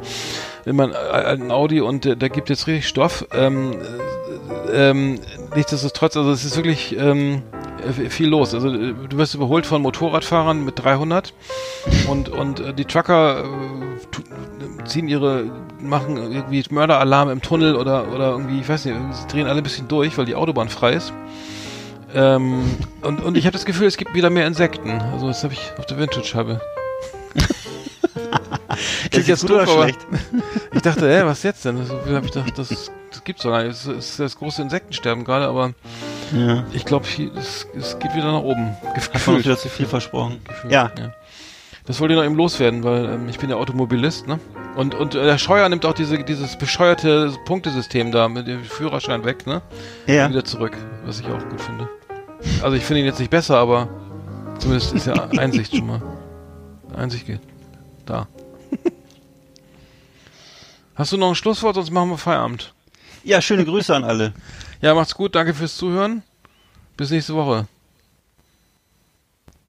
In meinem alten Audi und äh, da gibt jetzt richtig Stoff. Ähm, äh, ähm, nichtsdestotrotz, also es ist wirklich ähm, viel los. Also äh, du wirst überholt von Motorradfahrern mit 300 und und äh, die Trucker äh, ziehen ihre machen irgendwie Mörderalarm im Tunnel oder oder irgendwie ich weiß nicht, sie drehen alle ein bisschen durch, weil die Autobahn frei ist. Ähm, und, und ich habe das Gefühl, es gibt wieder mehr Insekten. Also das habe ich auf der Vintage-Scheibe. Klingt jetzt gut oder schlecht? ich dachte, hä, was jetzt denn? So viel habe ich gedacht, das, das gibt's doch gar nicht. Es ist das große Insektensterben gerade, aber ja. ich glaube, es, es geht wieder nach oben. Gef Hat man wieder zu viel versprochen. Gefühlt, ja. ja. Das wollte ich noch eben loswerden, weil ähm, ich bin ja Automobilist, ne? Und, und äh, der Scheuer nimmt auch diese, dieses bescheuerte Punktesystem da mit dem Führerschein weg, ne? Ja. Und wieder zurück, was ich auch gut finde. Also ich finde ihn jetzt nicht besser, aber zumindest ist ja Einsicht schon mal. Einsicht geht. Da. Hast du noch ein Schlusswort, sonst machen wir Feierabend. Ja, schöne Grüße an alle. Ja, macht's gut, danke fürs Zuhören. Bis nächste Woche.